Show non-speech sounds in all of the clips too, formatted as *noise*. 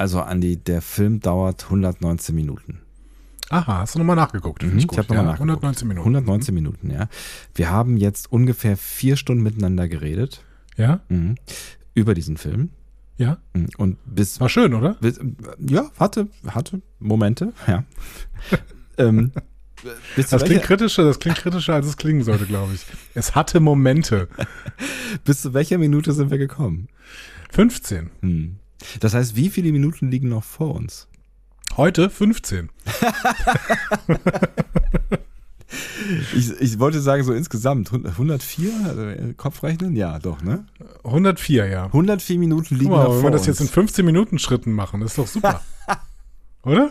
Also Andi, der Film dauert 119 Minuten. Aha, hast du nochmal nachgeguckt? Mhm, ich ich habe nochmal ja, nachgeguckt. 119 Minuten. 119 Minuten, ja. Wir haben jetzt ungefähr vier Stunden miteinander geredet. Ja? Mhm. Über diesen Film. Ja? Mhm. Und bis. War schön, oder? Bis, ja, hatte, hatte Momente, *laughs* ja. ähm, das klingt kritischer, das klingt kritischer, als es klingen sollte, glaube ich. Es hatte Momente. *laughs* bis zu welcher Minute sind wir gekommen? 15. Hm. Das heißt, wie viele Minuten liegen noch vor uns? Heute 15. *laughs* ich, ich wollte sagen, so insgesamt 104 also äh, Kopfrechnen? Ja, doch, ne? 104, ja. 104 Minuten liegen Guck mal, noch wenn vor wir das uns. jetzt in 15 Minuten Schritten machen, ist doch super. *laughs* Oder?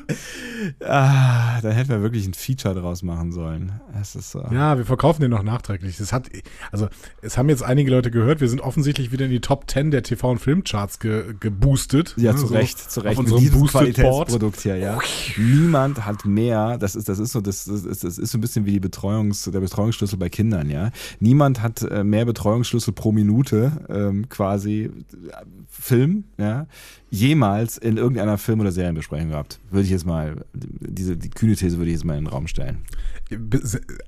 Ah, da hätten wir wirklich ein Feature draus machen sollen. Es ist so. Ja, wir verkaufen den noch nachträglich. Das hat, also, es haben jetzt einige Leute gehört, wir sind offensichtlich wieder in die Top 10 der TV- und Filmcharts ge, geboostet. Ja, ne, zu so Recht, zu Recht. Auf Mit unserem diesem Boosted Board. Qualitätsprodukt hier, ja. Niemand hat mehr, das ist, das ist so, das ist, das ist so ein bisschen wie die Betreuungs, der Betreuungsschlüssel bei Kindern, ja. Niemand hat äh, mehr Betreuungsschlüssel pro Minute, ähm, quasi äh, Film, ja, jemals in irgendeiner Film- oder Serienbesprechung gehabt. Würde ich jetzt mal, diese, die kühne These würde ich jetzt mal in den Raum stellen.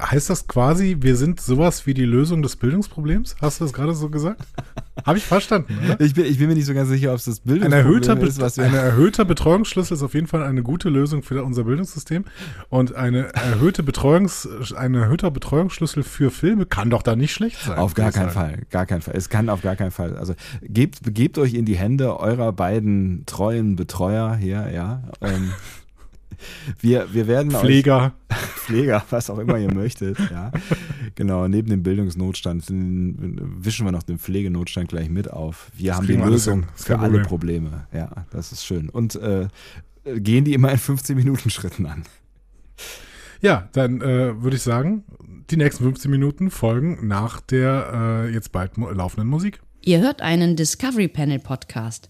Heißt das quasi, wir sind sowas wie die Lösung des Bildungsproblems? Hast du das gerade so gesagt? *laughs* Habe ich verstanden, oder? Ich bin, ich bin mir nicht so ganz sicher, ob es das Bildungsproblem ist, was wir ein erhöhter Betreuungsschlüssel ist auf jeden Fall eine gute Lösung für unser Bildungssystem. Und eine erhöhte Betreuungs, ein erhöhter Betreuungsschlüssel für Filme kann doch da nicht schlecht sein. Auf gar keinen. Fall, gar keinen Fall. Es kann auf gar keinen Fall. Also gebt, begebt euch in die Hände eurer beiden treuen Betreuer hier, ja. Ähm, wir, wir werden Pfleger. euch Pfleger, was auch immer ihr möchtet, ja. Genau, neben dem Bildungsnotstand den, wischen wir noch den Pflegenotstand gleich mit auf. Wir Das haben die Lösung für alle Problem. Probleme. Ja, das ist schön. Und äh, gehen die immer in 15 Minuten Schritten an. Ja, dann äh, würde ich sagen, die nächsten 15 Minuten folgen nach der äh, jetzt bald laufenden Musik. Ihr hört einen Discovery Panel Podcast.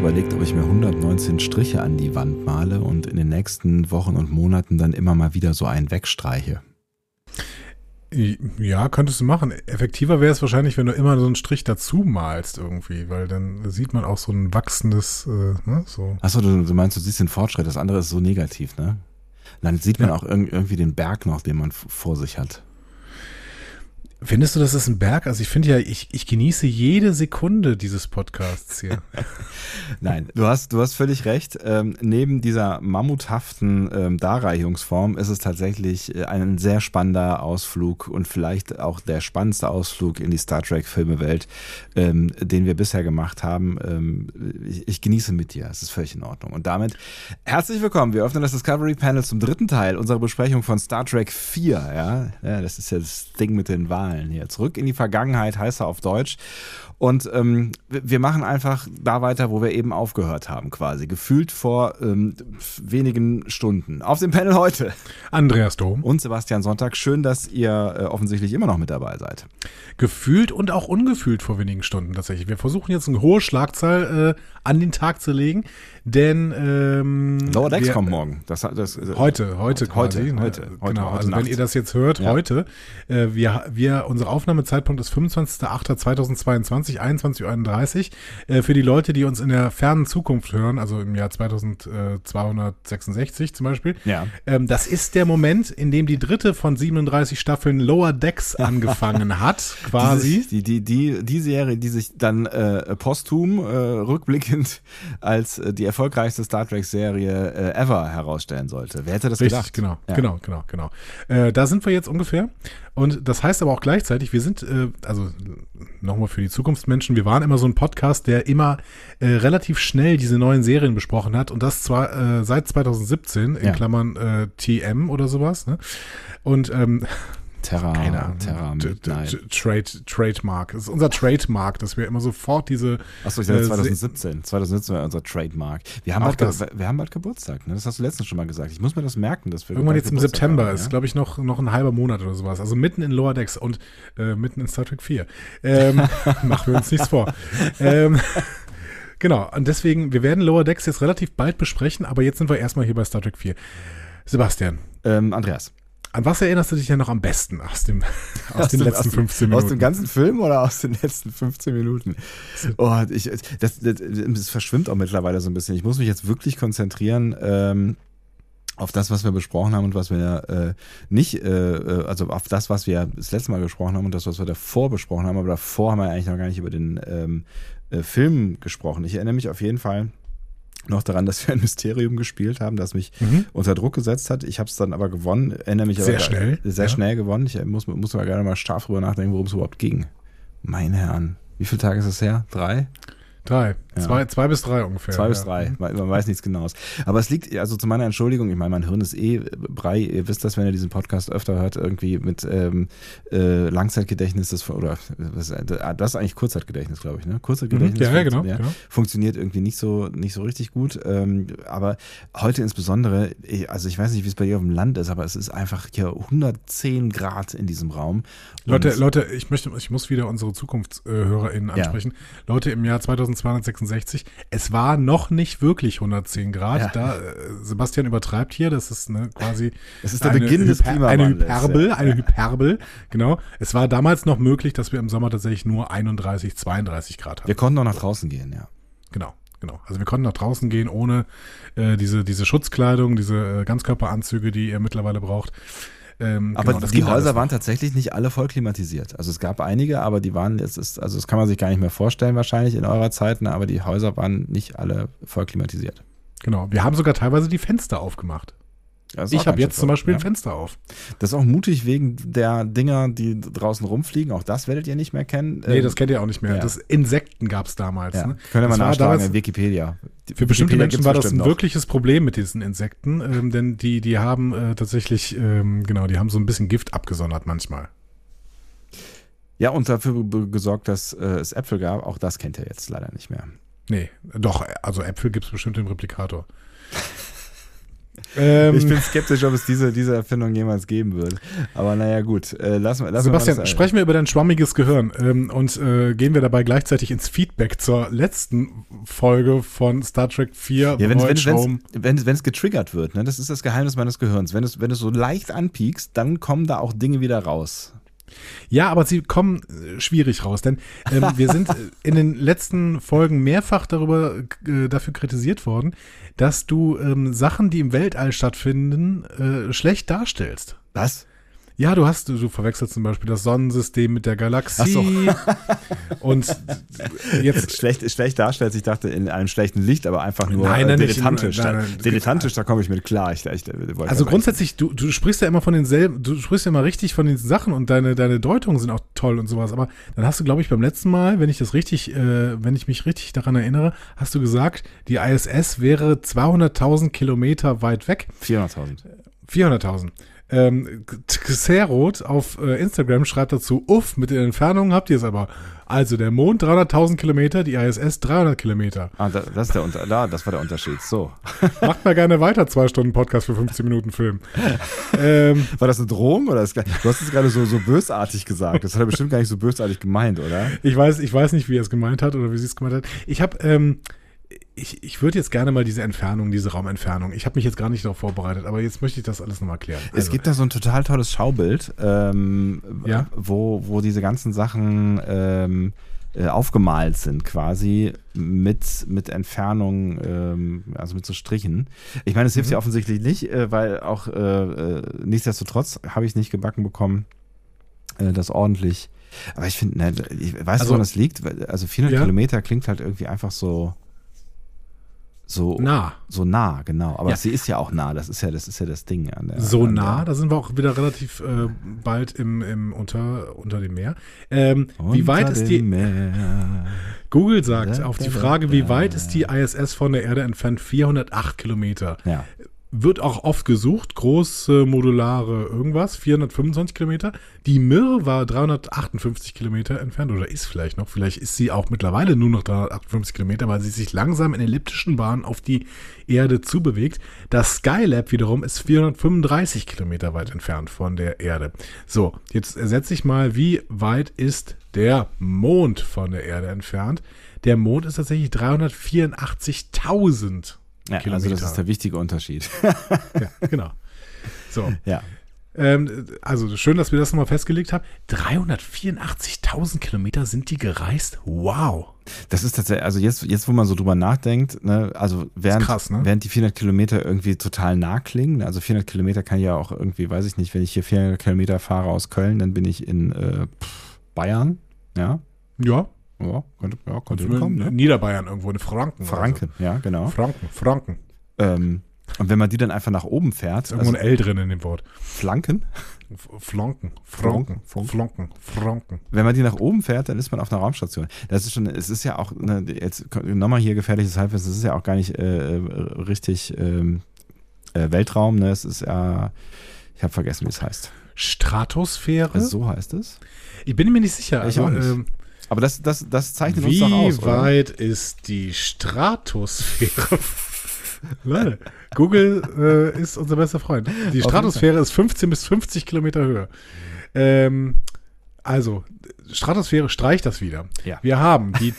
Überlegt, ob ich mir 119 Striche an die Wand male und in den nächsten Wochen und Monaten dann immer mal wieder so einen wegstreiche. Ja, könntest du machen. Effektiver wäre es wahrscheinlich, wenn du immer so einen Strich dazu malst irgendwie, weil dann sieht man auch so ein wachsendes, äh, ne, so. Achso, du, du meinst, du siehst den Fortschritt, das andere ist so negativ, ne? Dann sieht man Ja. auch irg irgendwie den Berg noch, den man vor sich hat. Findest du, das ist ein Berg? Also ich finde ja, ich, ich genieße jede Sekunde dieses Podcasts hier. *laughs* Nein, du hast, du hast völlig recht. Ähm, neben dieser mammuthaften ähm, Darreichungsform ist es tatsächlich äh, ein sehr spannender Ausflug und vielleicht auch der spannendste Ausflug in die Star Trek-Filmewelt, ähm, den wir bisher gemacht haben. Ähm, ich, ich genieße mit dir, es ist völlig in Ordnung. Und damit herzlich willkommen. Wir öffnen das Discovery Panel zum dritten Teil unserer Besprechung von Star Trek 4. Ja, ja das ist ja das Ding mit den Wahlen hier. Zurück in die Vergangenheit heißt er auf Deutsch. Und ähm, wir machen einfach da weiter, wo wir eben aufgehört haben, quasi. Gefühlt vor ähm, wenigen Stunden. Auf dem Panel heute. Andreas Dom. Und Sebastian Sonntag. Schön, dass ihr äh, offensichtlich immer noch mit dabei seid. Gefühlt und auch ungefühlt vor wenigen Stunden tatsächlich. Wir versuchen jetzt eine hohe Schlagzahl äh, an den Tag zu legen, denn ähm, Lower Decks wir- kommt morgen. Das, das, Heute, heute quasi. Heute, ne? heute, genau, heute also Nacht. wenn ihr das jetzt hört, Ja. heute, äh, wir, wir unser Aufnahmezeitpunkt ist 25.08.2022, 21.31 Uhr. Äh, für die Leute, die uns in der fernen Zukunft hören, also im Jahr 2266 zum Beispiel. Ja. Ähm, das ist der Moment, in dem die dritte von 37 Staffeln Lower Decks *laughs* angefangen hat, quasi. Die, die, die, die Serie, die sich dann äh, posthum, äh, rückblickend als äh, die erfolgreichste Star Trek-Serie äh, ever herausstellen sollte. Wer hätte das Richtig, gedacht? genau, Ja. genau, genau, genau. Äh, da sind wir jetzt ungefähr. Und das heißt aber auch gleichzeitig, wir sind, äh, also nochmal für die Zukunftsmenschen, wir waren immer so ein Podcast, der immer äh, relativ schnell diese neuen Serien besprochen hat. Und das zwar äh, seit 2017, in Ja. Klammern äh, TM oder sowas. Ne? Und ähm, Terra, keine. Terra Midnight. Trade, Trademark. Das ist unser Trademark, dass wir immer sofort diese. Achso, ich dachte äh, 2017. 2017 war unser Trademark. Wir haben, bald, das. wir haben bald Geburtstag, ne? Das hast du letztens schon mal gesagt. Ich muss mir das merken, dass wir Irgendwann jetzt im Geburtstag September haben, ist, ja? glaube ich, noch, noch ein halber Monat oder sowas. Also mitten in Lower Decks und äh, mitten in Star Trek 4. Ähm, *laughs* machen wir uns nichts vor. Ähm, genau, und deswegen, wir werden Lower Decks jetzt relativ bald besprechen, aber jetzt sind wir erstmal hier bei Star Trek 4. Sebastian, Ähm, Andreas. An was erinnerst du dich ja noch am besten aus, dem, *laughs* aus, den dem- letzten aus dem- 15 Minuten? Aus dem ganzen Film oder aus den letzten 15 Minuten? Oh, ich, das, das, das verschwimmt auch mittlerweile so ein bisschen. Ich muss mich jetzt wirklich konzentrieren. Ähm, auf das, was wir besprochen haben und was wir äh, nicht, äh, äh, also auf das, was wir das letzte Mal gesprochen haben und das, was wir davor besprochen haben, aber davor haben wir eigentlich noch gar nicht über den ähm, äh, Film gesprochen. Ich erinnere mich auf jeden Fall noch daran, dass wir ein Mysterium gespielt haben, das mich Mhm. unter Druck gesetzt hat. Ich habe es dann aber gewonnen, erinnere mich Sehr aber schnell, sehr ja. schnell gewonnen. Ich muss, muss mal gerne mal scharf drüber nachdenken, worum es überhaupt ging. Meine Herren, wie viele Tage ist es her? Drei? Drei. Ja. Zwei, zwei bis drei ungefähr. Zwei bis ja. drei. Man, weiß nichts Genaues. Aber es liegt, also zu meiner Entschuldigung, ich meine, mein Hirn ist eh Brei. Ihr wisst das, wenn ihr diesen Podcast öfter hört, irgendwie mit ähm, äh, Langzeitgedächtnis, das, oder was, das ist eigentlich Kurzzeitgedächtnis, glaube ich, ne? Kurzzeitgedächtnis Mhm. Ja, ja, genau, funktio- genau. funktioniert irgendwie nicht so, nicht so richtig gut. Ähm, aber heute insbesondere, ich, also ich weiß nicht, wie es bei dir auf dem Land ist, aber es ist einfach hier 110 Grad in diesem Raum. Leute, Leute, ich möchte, ich muss wieder unsere ZukunftshörerInnen Ja. ansprechen. Leute, im Jahr 2266, es war noch nicht wirklich 110 Grad. Ja. Da, äh, Sebastian übertreibt hier, das ist ne, quasi. Es ist der eine Beginn des Hyper- Eine Hyperbel, ja. eine Hyperbel, genau. Es war damals noch möglich, dass wir im Sommer tatsächlich nur 31, 32 Grad hatten. wir konnten auch nach draußen gehen, ja. Genau, genau. Also wir konnten nach draußen gehen ohne äh, diese, diese Schutzkleidung, diese äh, Ganzkörperanzüge, die ihr mittlerweile braucht. Ähm, Aber genau, die Häuser waren tatsächlich nicht alle voll klimatisiert. Also es gab einige, aber die waren, es ist, also das kann man sich gar nicht mehr vorstellen wahrscheinlich in eurer Zeit, ne, aber die Häuser waren nicht alle voll klimatisiert. Genau. Wir haben sogar teilweise die Fenster aufgemacht. Ich habe jetzt zum Beispiel ja. ein Fenster auf. Das ist auch mutig wegen der Dinger, die draußen rumfliegen. Auch das werdet ihr nicht mehr kennen. Nee, Ähm, das kennt ihr auch nicht mehr. ja. Das Insekten gab es damals. ja. Ne? Könnt ihr mal nachschlagen in Wikipedia. Für bestimmte Wikipedia Menschen war das ein noch. wirkliches Problem mit diesen Insekten, ähm, denn die, die haben äh, tatsächlich, ähm, genau, die haben so ein bisschen Gift abgesondert manchmal. Ja, und dafür gesorgt, dass äh, es Äpfel gab. Auch das kennt ihr jetzt leider nicht mehr. Nee, doch, also Äpfel gibt es bestimmt im Replikator. Ähm, ich bin skeptisch, ob es diese, diese Erfindung jemals geben wird. Aber naja, gut. Äh, lassen lassen Sebastian, wir sprechen wir über dein schwammiges Gehirn ähm, und äh, gehen wir dabei gleichzeitig ins Feedback zur letzten Folge von Star Trek 4 Ja, wenn es wenn, wenn, getriggert wird, ne, das ist das Geheimnis meines Gehirns. Wenn es, wenn es so leicht anpiekst, dann kommen da auch Dinge wieder raus. Ja, aber sie kommen äh, schwierig raus, denn ähm, wir sind *laughs* äh, in den letzten Folgen mehrfach darüber äh, dafür kritisiert worden, dass du ähm, Sachen, die im Weltall stattfinden, äh, schlecht darstellst. Was? Ja, du hast, du verwechselst zum Beispiel das Sonnensystem mit der Galaxie. *laughs* Und jetzt Schlecht, schlecht darstellt, ich dachte in einem schlechten Licht, aber einfach nur Nein, nein, dilettantisch. nein, Da- nein. dilettantisch, da komme ich mit klar. Ich, ich, Also grundsätzlich, du, du sprichst ja immer von denselben, du sprichst ja immer richtig von den Sachen und deine, deine Deutungen sind auch toll und sowas. Aber dann hast du, glaube ich, beim letzten Mal, wenn ich das richtig, äh, wenn ich mich richtig daran erinnere, hast du gesagt, die ISS wäre 200.000 Kilometer weit weg. 400.000. 400.000. Ähm, Xerot auf äh, Instagram schreibt dazu, uff, mit den Entfernungen habt ihr es aber. Also der Mond 300.000 Kilometer, die ISS 300 Kilometer. Ah, da, das, ist der Unter da, das war der Unterschied. So. *laughs* Macht mal gerne weiter, zwei Stunden Podcast für 15 Minuten Film. ähm, *laughs* War das eine Drohung? Oder ist, du hast es gerade so, so bösartig gesagt. Das hat er bestimmt gar nicht so bösartig gemeint, oder? Ich weiß, ich weiß nicht, wie er es gemeint hat oder wie sie es gemeint hat. Ich habe, ähm, ich, ich würde jetzt gerne mal diese Entfernung, diese Raumentfernung, ich habe mich jetzt gar nicht darauf vorbereitet, aber jetzt möchte ich das alles nochmal klären. Es Also, gibt da so ein total tolles Schaubild, ähm, Ja. wo, wo diese ganzen Sachen ähm, äh, aufgemalt sind, quasi mit, mit Entfernung, ähm, also mit so Strichen. Ich meine, es hilft Mhm. ja offensichtlich nicht, äh, weil auch äh, äh, nichtsdestotrotz habe ich es nicht gebacken bekommen, äh, das ordentlich. Aber ich finde, ne, ich weiß, Also- woran das liegt. Also 400 Ja. Kilometer klingt halt irgendwie einfach so so nah. so nah, genau. Aber Ja. sie ist ja auch nah. Das ist ja, das ist ja das Ding an der. So nah, da sind wir auch wieder relativ äh, bald im, im unter, unter dem Meer. Ähm, wie weit Unter ist die, Meer. Google sagt Da, auf da, die da, Frage, wie weit ist die ISS von der Erde entfernt? 408 Kilometer. Ja. Wird auch oft gesucht, große modulare irgendwas, 425 Kilometer. Die Mir war 358 Kilometer entfernt oder ist vielleicht noch. Vielleicht ist sie auch mittlerweile nur noch 358 Kilometer, weil sie sich langsam in elliptischen Bahnen auf die Erde zubewegt. Das Skylab wiederum ist 435 Kilometer weit entfernt von der Erde. So, jetzt ersetze ich mal, wie weit ist der Mond von der Erde entfernt? Der Mond ist tatsächlich 384.000 ja also Kilometer. das ist der wichtige Unterschied. *laughs* ja, genau. So, ja. ähm, also schön, dass wir das nochmal festgelegt haben. 384.000 Kilometer sind die gereist. Wow. Das ist tatsächlich, also jetzt, jetzt wo man so drüber nachdenkt, ne, also während, krass, ne? während die 400 Kilometer irgendwie total nah klingen, also 400 Kilometer kann ja auch irgendwie, weiß ich nicht, wenn ich hier 400 Kilometer fahre aus Köln, dann bin ich in äh, Bayern, ja, Ja, ja, könnte, ja, könnte in hinkommen, ne? Niederbayern irgendwo in Franken. Franken, ja, So. genau. Franken, Franken. Ähm, und wenn man die dann einfach nach oben fährt, Ist irgendwo also ein L drin in dem Wort. Flanken, Flanken, Franken. Flanken, Franken. wenn man die nach oben fährt, dann ist man auf einer Raumstation. Das ist schon, es ist ja auch, ne, jetzt nochmal hier gefährliches Halbwissen, es ist ja auch gar nicht äh, äh, richtig ähm, äh, Weltraum, ne? Es ist ja, ich habe vergessen, wie es heißt. Stratosphäre? Also so heißt es. ich bin mir nicht sicher. Ich also, auch nicht. ähm, Aber das, das, das zeichnet uns wie doch aus, oder? weit ist die Stratosphäre? *laughs* Leute, Google äh, ist unser bester Freund. Die Stratosphäre ist 15 bis 50 Kilometer Höhe. Ähm, also, Stratosphäre streicht das wieder. Ja. Wir haben die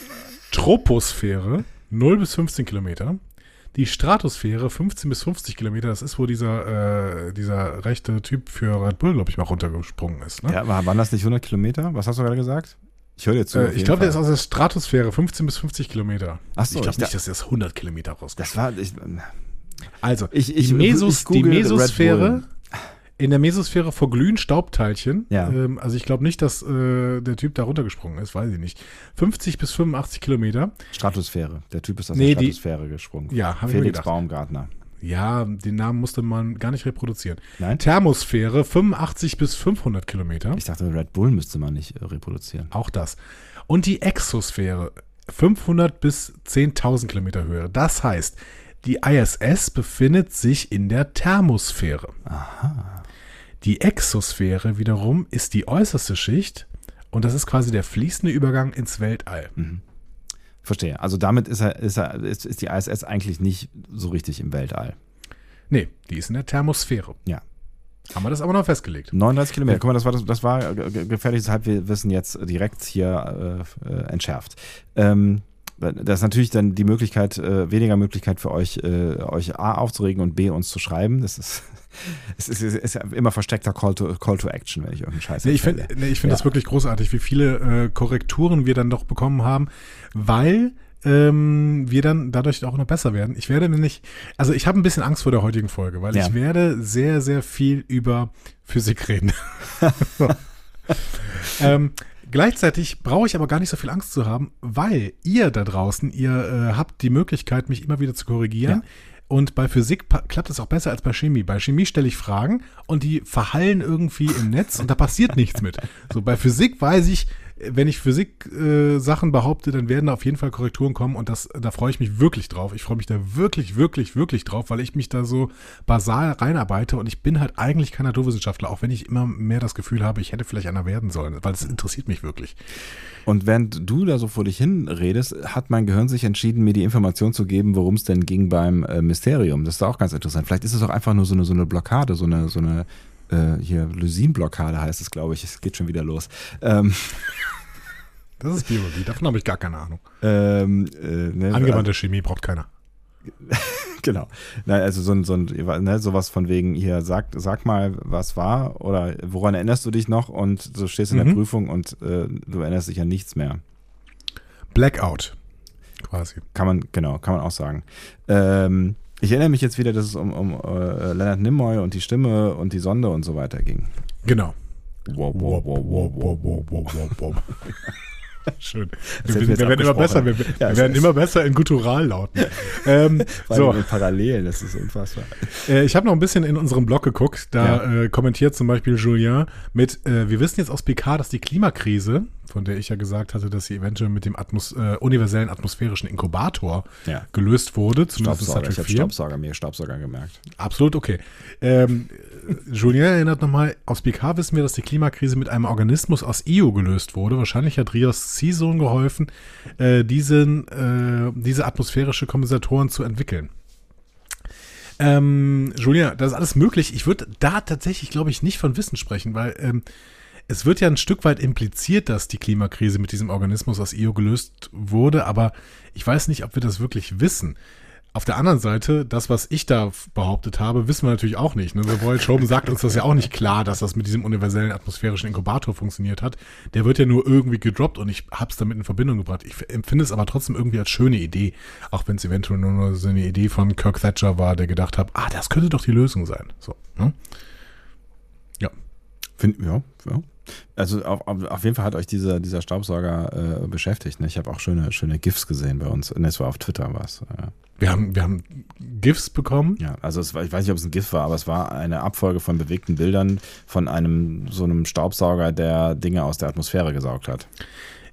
Troposphäre 0 bis 15 Kilometer. Die Stratosphäre 15 bis 50 Kilometer, das ist, wo dieser, äh, dieser rechte Typ für Red Bull, glaube ich, mal runtergesprungen ist. Ne? Ja, war- waren das nicht 100 Kilometer? Was hast du gerade gesagt? Ich höre dir zu. Äh, ich glaube, der ist aus der Stratosphäre 15 bis 50 Kilometer. Ach so, ich glaube ich nicht, da- dass er das 100 Kilometer rauskommt. Das war, ich, Also, Ich- ich- die, Mesos, die Mesosphäre, in der Mesosphäre verglühen Staubteilchen. Ja. Ähm, also ich glaube nicht, dass äh, der Typ da runtergesprungen ist, weiß ich nicht. 50 bis 85 Kilometer. Stratosphäre. Der Typ ist aus Nee, der die- Stratosphäre gesprungen. Ja, habe ich mir Felix gedacht. Baumgartner. Ja, den Namen musste man gar nicht reproduzieren. Nein? Thermosphäre 85 bis 500 Kilometer. Ich dachte, Red Bull müsste man nicht äh, reproduzieren. Auch das. Und die Exosphäre 500 bis 10.000 Kilometer Höhe. Das heißt, die ISS befindet sich in der Thermosphäre. Die Exosphäre wiederum ist die äußerste Schicht und das ist quasi der fließende Übergang ins Weltall. Verstehe. Also damit ist, er, ist, er, ist, ist die ISS eigentlich nicht so richtig im Weltall. Nee, die ist in der Thermosphäre. Ja. Haben wir das aber noch festgelegt. 39 Kilometer. Guck mal, das war, das, das war ge- gefährliches Halbwissen jetzt direkt hier äh, äh, entschärft. Ähm, das ist natürlich dann die Möglichkeit, äh, weniger Möglichkeit für euch, äh, euch A aufzuregen und B uns zu schreiben. Das ist, *laughs* es ist, ist ja immer versteckter Call to, Call to Action, wenn ich irgendeinen Scheiß Nee, ich finde nee, ich find Ja. das wirklich großartig, wie viele äh, Korrekturen wir dann doch bekommen haben, weil ähm, wir dann dadurch auch noch besser werden. Ich werde nämlich, also ich habe ein bisschen Angst vor der heutigen Folge, weil Ja. ich werde sehr, sehr viel über Physik reden. so. *laughs* *laughs* ähm, gleichzeitig brauche ich aber gar nicht so viel Angst zu haben, weil ihr da draußen, ihr äh, habt die Möglichkeit, mich immer wieder zu korrigieren. Ja. Und bei Physik klappt es auch besser als bei Chemie. Bei Chemie stelle ich Fragen und die verhallen irgendwie im Netz und da passiert nichts mit. So bei Physik weiß ich, wenn ich Physik-Sachen äh, behaupte, dann werden da auf jeden Fall Korrekturen kommen und das, da freue ich mich wirklich drauf. Ich freue mich da wirklich, wirklich, wirklich drauf, weil ich mich da so basal reinarbeite und ich bin halt eigentlich kein Naturwissenschaftler, auch wenn ich immer mehr das Gefühl habe, ich hätte vielleicht einer werden sollen, weil es interessiert mich wirklich. Und während du da so vor dich hin redest, hat mein Gehirn sich entschieden, mir die Information zu geben, worum es denn ging beim äh, Mysterium. Das ist auch ganz interessant. Vielleicht ist es auch einfach nur so eine, so eine Blockade, so eine, so eine äh, hier Lysin-Blockade heißt es, glaube ich. Es geht schon wieder los. Ähm, *laughs* Das ist Biologie, davon habe ich gar keine Ahnung. Ähm, äh, ne, Angewandte Chemie braucht keiner. *laughs* genau. Nein, also so ein, so ein ne, sowas von wegen hier, sag, sag mal, was war oder woran erinnerst du dich noch und du stehst in der Mhm. Prüfung und äh, du erinnerst dich an nichts mehr. Blackout. Quasi. Kann man, genau, kann man auch sagen. Ähm, ich erinnere mich jetzt wieder, dass es um, um äh, Leonard Nimoy und die Stimme und die Sonde und so weiter ging. Genau. Wow, wow, wow, wow, wow, wow. wow, wow, wow. *laughs* Schön. Wir, wir wir, werden immer besser. Wir, Ja, wir werden immer besser in Gutturallauten. *laughs* ähm, Vor so, Parallelen, das ist unfassbar. äh, ich habe noch ein bisschen in unserem Blog geguckt. Da äh, kommentiert zum Beispiel Julien mit, äh, wir wissen jetzt aus PK, dass die Klimakrise, von der ich ja gesagt hatte, dass sie eventuell mit dem Atmos äh, universellen atmosphärischen Inkubator Ja. gelöst wurde, zumindest in Staubsauger, ich habe 4. Staubsauger, mir Staubsauger gemerkt. Absolut okay. Ähm, äh, Julien erinnert nochmal, aus PK wissen wir, dass die Klimakrise mit einem Organismus aus Io gelöst wurde. Wahrscheinlich hat Rios Ziehsohn geholfen, äh, diesen, äh, diese atmosphärische Kompensatoren zu entwickeln. Ähm, Julien, das ist alles möglich. Ich würde da tatsächlich, glaube ich, nicht von Wissen sprechen, weil ähm, es wird ja ein Stück weit impliziert, dass die Klimakrise mit diesem Organismus aus Io gelöst wurde, aber ich weiß nicht, ob wir das wirklich wissen. Auf der anderen Seite, das, was ich da behauptet habe, wissen wir natürlich auch nicht. Ne? Der Voyage Home sagt uns das ja auch nicht klar, dass das mit diesem universellen atmosphärischen Inkubator funktioniert hat. Der wird ja nur irgendwie gedroppt und ich habe es damit in Verbindung gebracht. Ich empfinde es aber trotzdem irgendwie als schöne Idee, auch wenn es eventuell nur, nur so eine Idee von Kirk Thatcher war, der gedacht hat, ah, das könnte doch die Lösung sein. So, ne? Ja. Find, ja, ja. Also auf, auf jeden Fall hat euch dieser, dieser Staubsauger äh, beschäftigt. Ne? Ich habe auch schöne, schöne GIFs gesehen bei uns. Ne, es war auf Twitter was. Wir haben, wir haben GIFs bekommen. ja, also war, ich weiß nicht, ob es ein GIF war, aber es war eine Abfolge von bewegten Bildern von einem so einem Staubsauger, der Dinge aus der Atmosphäre gesaugt hat.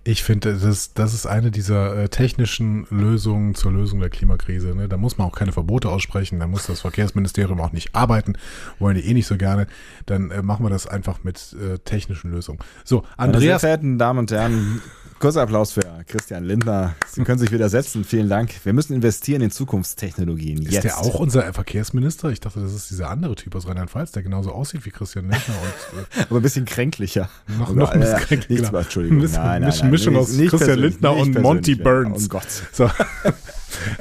Ich finde, das, das ist eine dieser äh, technischen Lösungen zur Lösung der Klimakrise. Ne? Da muss man auch keine Verbote aussprechen, da muss das Verkehrsministerium auch nicht arbeiten, wollen die eh nicht so gerne. Dann äh, machen wir das einfach mit äh, technischen Lösungen. So, Meine sehr Andreas, verehrten Damen und Herren, kurzer Applaus für Christian Lindner. Sie können sich wieder setzen. Vielen Dank. Wir müssen investieren in Zukunftstechnologien. ist Jetzt. der auch unser Verkehrsminister? Ich dachte, das ist dieser andere Typ aus Rheinland-Pfalz, der genauso aussieht wie Christian Lindner und äh, Aber ein bisschen kränklicher. noch, noch ein bisschen Äh, kränklich, Nichts, genau. Entschuldigung. Nein, nein, nein, Mischung nicht- aus Christian Lindner und Monty. Burns. Oh Gott. So. *laughs*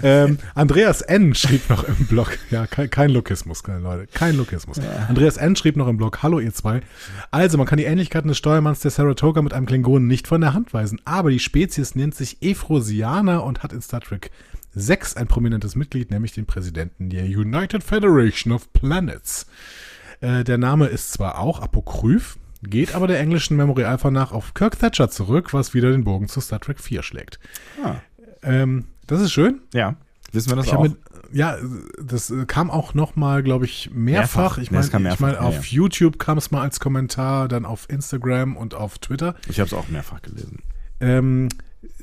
ähm, Andreas N. schrieb noch im Blog, ja, kein, kein Lokismus, keine Leute, kein Lokismus. Andreas N. schrieb noch im Blog, hallo ihr zwei. Also, man kann die Ähnlichkeiten des Steuermanns der Saratoga mit einem Klingonen nicht von der Hand weisen, aber die Spezies nennt sich Efrosianer und hat in Star Trek 6 ein prominentes Mitglied, nämlich den Präsidenten der United Federation of Planets. Äh, der Name ist zwar auch apokryph, geht aber der englischen Memory Alpha nach auf Kirk Thatcher zurück, was wieder den Bogen zu Star Trek 4 schlägt. Ah, Ähm, das ist schön. ja, wissen wir das Ich auch? mit, ja, das äh, kam auch noch mal, glaube ich, mehrfach. Mehrfach. Ich Nee, es meine, kam ich mein, mehrfach, ja, auf ja. YouTube kam es mal als Kommentar, dann auf Instagram und auf Twitter. ich habe es auch mehrfach gelesen. Ähm,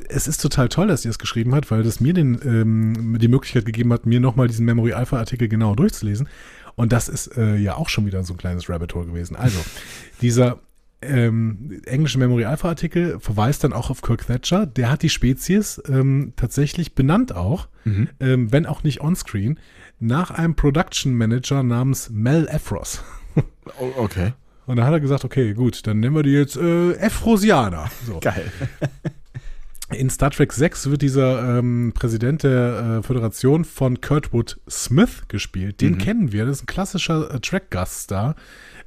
es ist total toll, dass ihr es geschrieben hat, weil das mir den, ähm, die Möglichkeit gegeben hat, mir nochmal diesen Memory Alpha Artikel genauer durchzulesen. Und das ist äh, ja auch schon wieder so ein kleines Rabbit Hole gewesen. Also, *laughs* dieser ähm, englische Memory Alpha Artikel verweist dann auch auf Kirk Thatcher. Der hat die Spezies ähm, tatsächlich benannt auch, ähm, wenn auch nicht onscreen, nach einem Production Manager namens Mel Efros. Oh, okay. Und da hat er gesagt, okay, gut, dann nennen wir die jetzt äh, Efrosianer. So. *laughs* Geil. *laughs* In Star Trek 6 wird dieser ähm, Präsident der äh, Föderation von Kurtwood Smith gespielt. Den kennen wir, das ist ein klassischer äh, Track-Gaststar.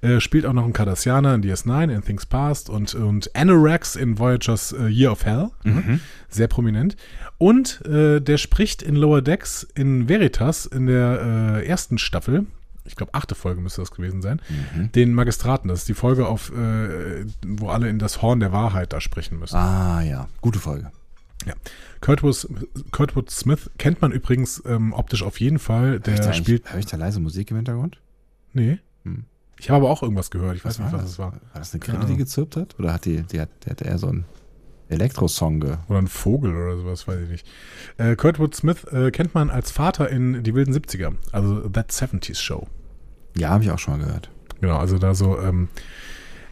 Äh, spielt auch noch einen Cardassianer in DS9, in Things Past und, und Anorax in Voyager's äh, Year of Hell. Sehr prominent. Und äh, der spricht in Lower Decks in Veritas in der äh, ersten Staffel. Ich glaube, achte Folge müsste das gewesen sein. Den Magistraten. Das ist die Folge, auf, äh, wo alle in das Horn der Wahrheit da sprechen müssen. Ah ja, gute Folge. Ja. Kurtwood, Kurtwood Smith kennt man übrigens ähm, optisch auf jeden Fall. Der Hör ich, spielt. da, hör ich da leise Musik im Hintergrund? Nee. Hm. Ich habe aber auch irgendwas gehört. Ich weiß Was nicht, war was das? es war. War das eine Grille, die gezirpt hat? Oder hat die, die hat, die hat eher so einen Elektrosong ge Oder ein Vogel oder sowas, weiß ich nicht. Äh, Kurtwood Smith äh, kennt man als Vater in Die wilden 70er. Also That 70s Show. Ja, habe ich auch schon mal gehört. Genau, also da so ähm,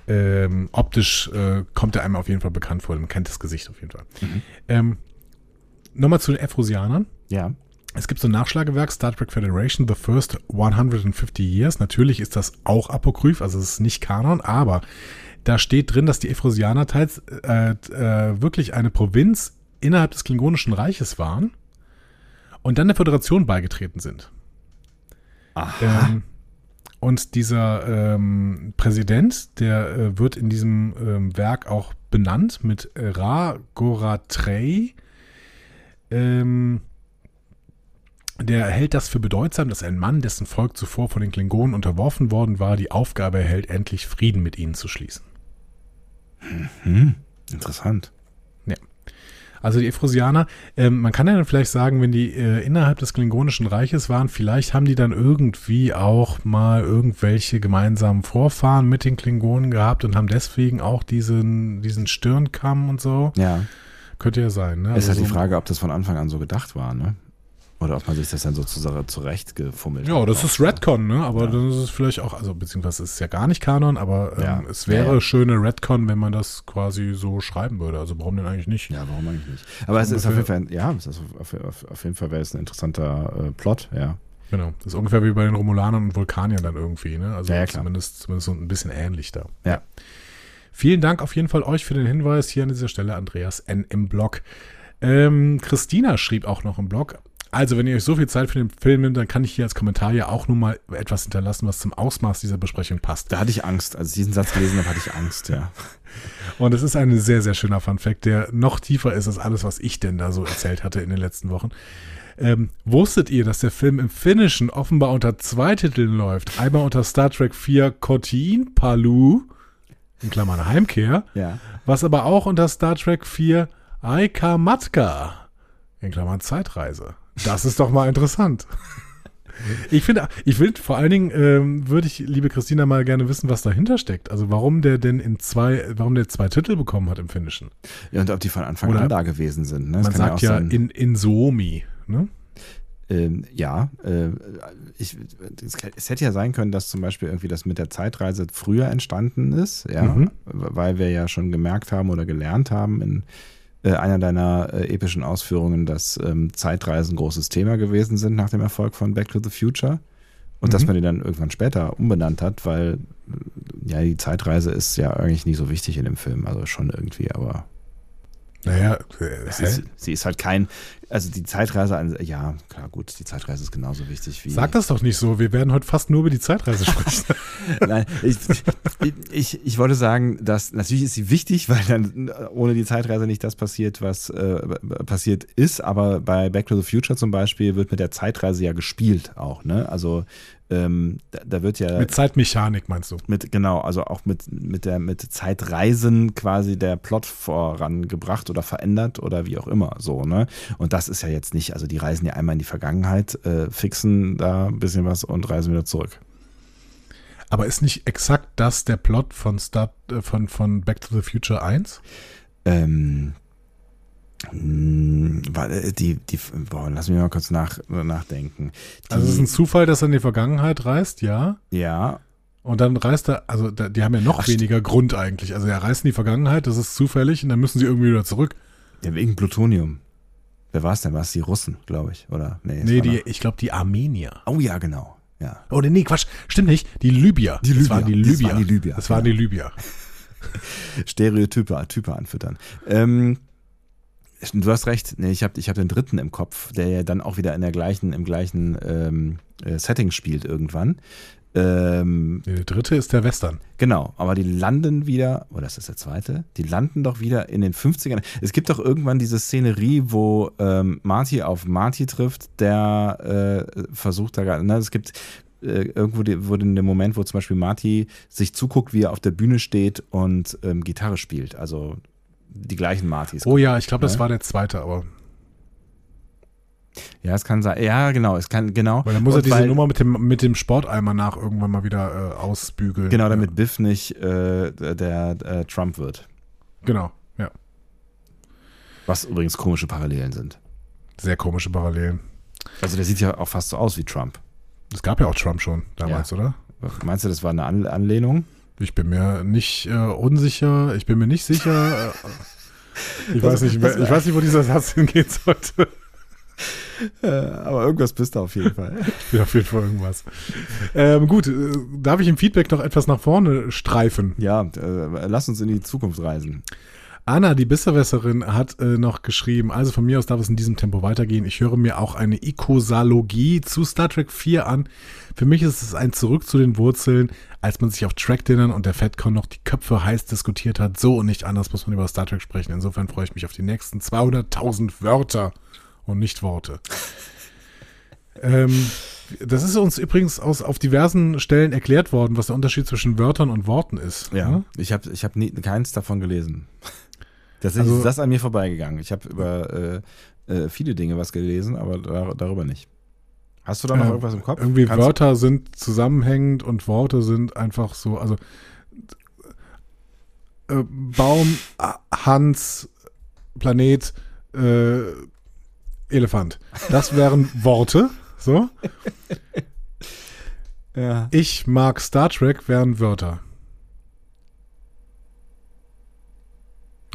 ähm, optisch äh, kommt er einem auf jeden Fall bekannt vor. Man kennt das Gesicht auf jeden Fall. Mhm. Ähm, Nochmal zu den Efrosianern. Ja. Es gibt so ein Nachschlagewerk, Star Trek Federation, The First 150 Years. Natürlich ist das auch apokryph, also es ist nicht Kanon, aber da steht drin, dass die Efrosianer teils äh, äh, wirklich eine Provinz innerhalb des Klingonischen Reiches waren und dann der Föderation beigetreten sind. Aha. Ähm, und dieser ähm, Präsident, der äh, wird in diesem ähm, Werk auch benannt mit Ra Goratrey. Ähm, der hält das für bedeutsam, dass ein Mann, dessen Volk zuvor von den Klingonen unterworfen worden war, die Aufgabe erhält, endlich Frieden mit ihnen zu schließen. Hm, interessant. Also die Efrosianer, ähm, man kann ja dann vielleicht sagen, wenn die äh, innerhalb des Klingonischen Reiches waren, vielleicht haben die dann irgendwie auch mal irgendwelche gemeinsamen Vorfahren mit den Klingonen gehabt und haben deswegen auch diesen, diesen Stirnkamm und so. Ja. Könnte ja sein. Ne? ist Also halt die so- Frage, ob das von Anfang an so gedacht war, ne? Oder ob man sich das dann sozusagen zurechtgefummelt Ja, hat. das ist Redcon, ne? Aber Ja. dann ist es vielleicht auch, also beziehungsweise es ist ja gar nicht Kanon, aber ähm, Ja. es wäre Ja, schöne Redcon, wenn man das quasi so schreiben würde. Also warum denn eigentlich nicht? Ja, warum eigentlich nicht? Aber es ist auf jeden Fall, ja, es ist auf, auf, auf jeden Fall wäre es ein interessanter äh, Plot, ja. Genau. Das ist ungefähr wie bei den Romulanern und Vulkaniern dann irgendwie, ne? Also Ja, zumindest, zumindest so ein bisschen ähnlich da. Ja. Vielen Dank auf jeden Fall euch für den Hinweis hier an dieser Stelle, Andreas N. im Blog. Ähm, Christina schrieb auch noch im Blog. Also, wenn ihr euch so viel Zeit für den Film nimmt, dann kann ich hier als Kommentar ja auch nur mal etwas hinterlassen, was zum Ausmaß dieser Besprechung passt. Da hatte ich Angst. Als ich diesen Satz gelesen habe, hatte ich Angst, ja. *laughs* Und es ist ein sehr, sehr schöner Funfact, der noch tiefer ist als alles, was ich denn da so erzählt hatte in den letzten Wochen. Ähm, wusstet ihr, dass der Film im Finnischen offenbar unter zwei Titeln läuft? Einmal unter Star Trek 4 Kotiin Palu, in Klammern Heimkehr, Ja. was aber auch unter Star Trek 4 Aika Matka, in Klammern Zeitreise. Das ist doch mal interessant. Ich finde, ich will vor allen Dingen, ähm, würde ich, liebe Christina, mal gerne wissen, was dahinter steckt. Also warum der denn in zwei, warum der zwei Titel bekommen hat im Finnischen. ja. Und ob die von Anfang Oder- an da gewesen sind. Ne? Man sagt ja, sein. in, in Suomi, ne? Ähm, ja, äh, ich, es, es hätte ja sein können, dass zum Beispiel irgendwie das mit der Zeitreise früher entstanden ist, ja, Mhm. weil wir ja schon gemerkt haben oder gelernt haben in äh, einer deiner äh, epischen Ausführungen, dass ähm, Zeitreisen ein großes Thema gewesen sind nach dem Erfolg von Back to the Future und dass Mhm. man die dann irgendwann später umbenannt hat, weil äh, ja die Zeitreise ist ja eigentlich nicht so wichtig in dem Film, also schon irgendwie, aber Naja, es äh, ist, sie ist halt kein, also die Zeitreise, an, ja klar gut, die Zeitreise ist genauso wichtig wie sag das doch nicht so. Wir werden heute fast nur über die Zeitreise *laughs* sprechen. Nein, ich, ich, ich wollte sagen, dass natürlich ist sie wichtig, weil dann ohne die Zeitreise nicht das passiert, was äh, passiert ist. Aber bei Back to the Future zum Beispiel wird mit der Zeitreise ja gespielt auch. Ne? Also ähm, da, da wird ja Mit Zeitmechanik meinst du? mit genau, also auch mit mit der mit Zeitreisen quasi der Plot vorangebracht oder verändert oder wie auch immer so, ne? Und das ist ja jetzt nicht, also die reisen ja einmal in die Vergangenheit, äh, fixen da ein bisschen was und reisen wieder zurück. Aber ist nicht exakt das der Plot von Star, äh, von, von Back to the Future 1? Ähm, äh, die, die, boah, lass mich mal kurz nach, nachdenken. Die, Also es ist ein Zufall, dass er in die Vergangenheit reist, ja. ja, Und dann reist er, also die haben ja noch Ach, weniger Grund eigentlich. Also er reist in die Vergangenheit, das ist zufällig und dann müssen sie irgendwie wieder zurück. ja, wegen Plutonium. Wer war es denn? War es die Russen, glaube ich, oder? Nee, Nee, die, ich glaube die Armenier. Oh ja, genau. Ja. Oh nee, Quatsch, stimmt nicht. Die Libyer. Die Das Libyer. waren die Das Libyer. waren die Libyer, Das waren genau. die Libyer. *laughs* Stereotype Type anfüttern. Ähm, du hast recht, nee, ich habe ich hab den dritten im Kopf, der ja dann auch wieder in der gleichen, im gleichen ähm, äh, Setting spielt irgendwann. Ähm, Der dritte ist der Western. Genau, aber die landen wieder, oder ist das der zweite? Die landen doch wieder in den 50ern. Es gibt doch irgendwann diese Szenerie, wo ähm, Marty auf Marty trifft, der äh, versucht da gerade, ne, es gibt äh, irgendwo die, wo den, den Moment, wo zum Beispiel Marty sich zuguckt, wie er auf der Bühne steht und ähm, Gitarre spielt. Also die gleichen Martys. Oh ja, ich glaube, das Ne? war der zweite, aber. Ja, es kann sein. Ja, genau, es kann, genau. Weil dann muss er Und diese weil- Nummer mit dem, mit dem Sporteimer nach irgendwann mal wieder äh, ausbügeln. Genau, ja. damit Biff nicht äh, der äh, Trump wird. Genau, ja. Was übrigens komische Parallelen sind. Sehr komische Parallelen. Also der sieht ja auch fast so aus wie Trump. Es gab ja auch Trump schon damals, oder? Meinst du, das war eine An Anlehnung? Ich bin mir nicht äh, unsicher, ich bin mir nicht sicher. *laughs* Ich, weiß nicht, das- ich weiß nicht, wo dieser Satz hingehen sollte. Äh, aber irgendwas bist du auf jeden Fall. Ich bin auf jeden Fall irgendwas. Ähm, gut, äh, darf ich im Feedback noch etwas nach vorne streifen? Ja, äh, lass uns in die Zukunft reisen. Anna, die Besserwisserin, hat äh, noch geschrieben, also von mir aus darf es in diesem Tempo weitergehen. Ich höre mir auch eine Ikosalogie zu Star Trek 4 an. Für mich ist es ein Zurück zu den Wurzeln, als man sich auf Track-Dinnern und der FedCon noch die Köpfe heiß diskutiert hat. So und nicht anders muss man über Star Trek sprechen. Insofern freue ich mich auf die nächsten 200.000 Wörter und nicht Worte. *laughs* ähm, das ist uns übrigens aus, auf diversen Stellen erklärt worden, was der Unterschied zwischen Wörtern und Worten ist. Ja, ne? ich habe ich hab nie, keins davon gelesen. Das ist Also- das ist an mir vorbeigegangen. Ich habe über äh, äh, viele Dinge was gelesen, aber dar darüber nicht. Hast du da noch Äh, irgendwas im Kopf? Irgendwie Kannst Wörter sind zusammenhängend und Worte sind einfach so, also äh, Baum, Hans, Planet, äh, Elefant. Das wären Worte. So. *laughs* Ja. Ich mag Star Trek wären Wörter.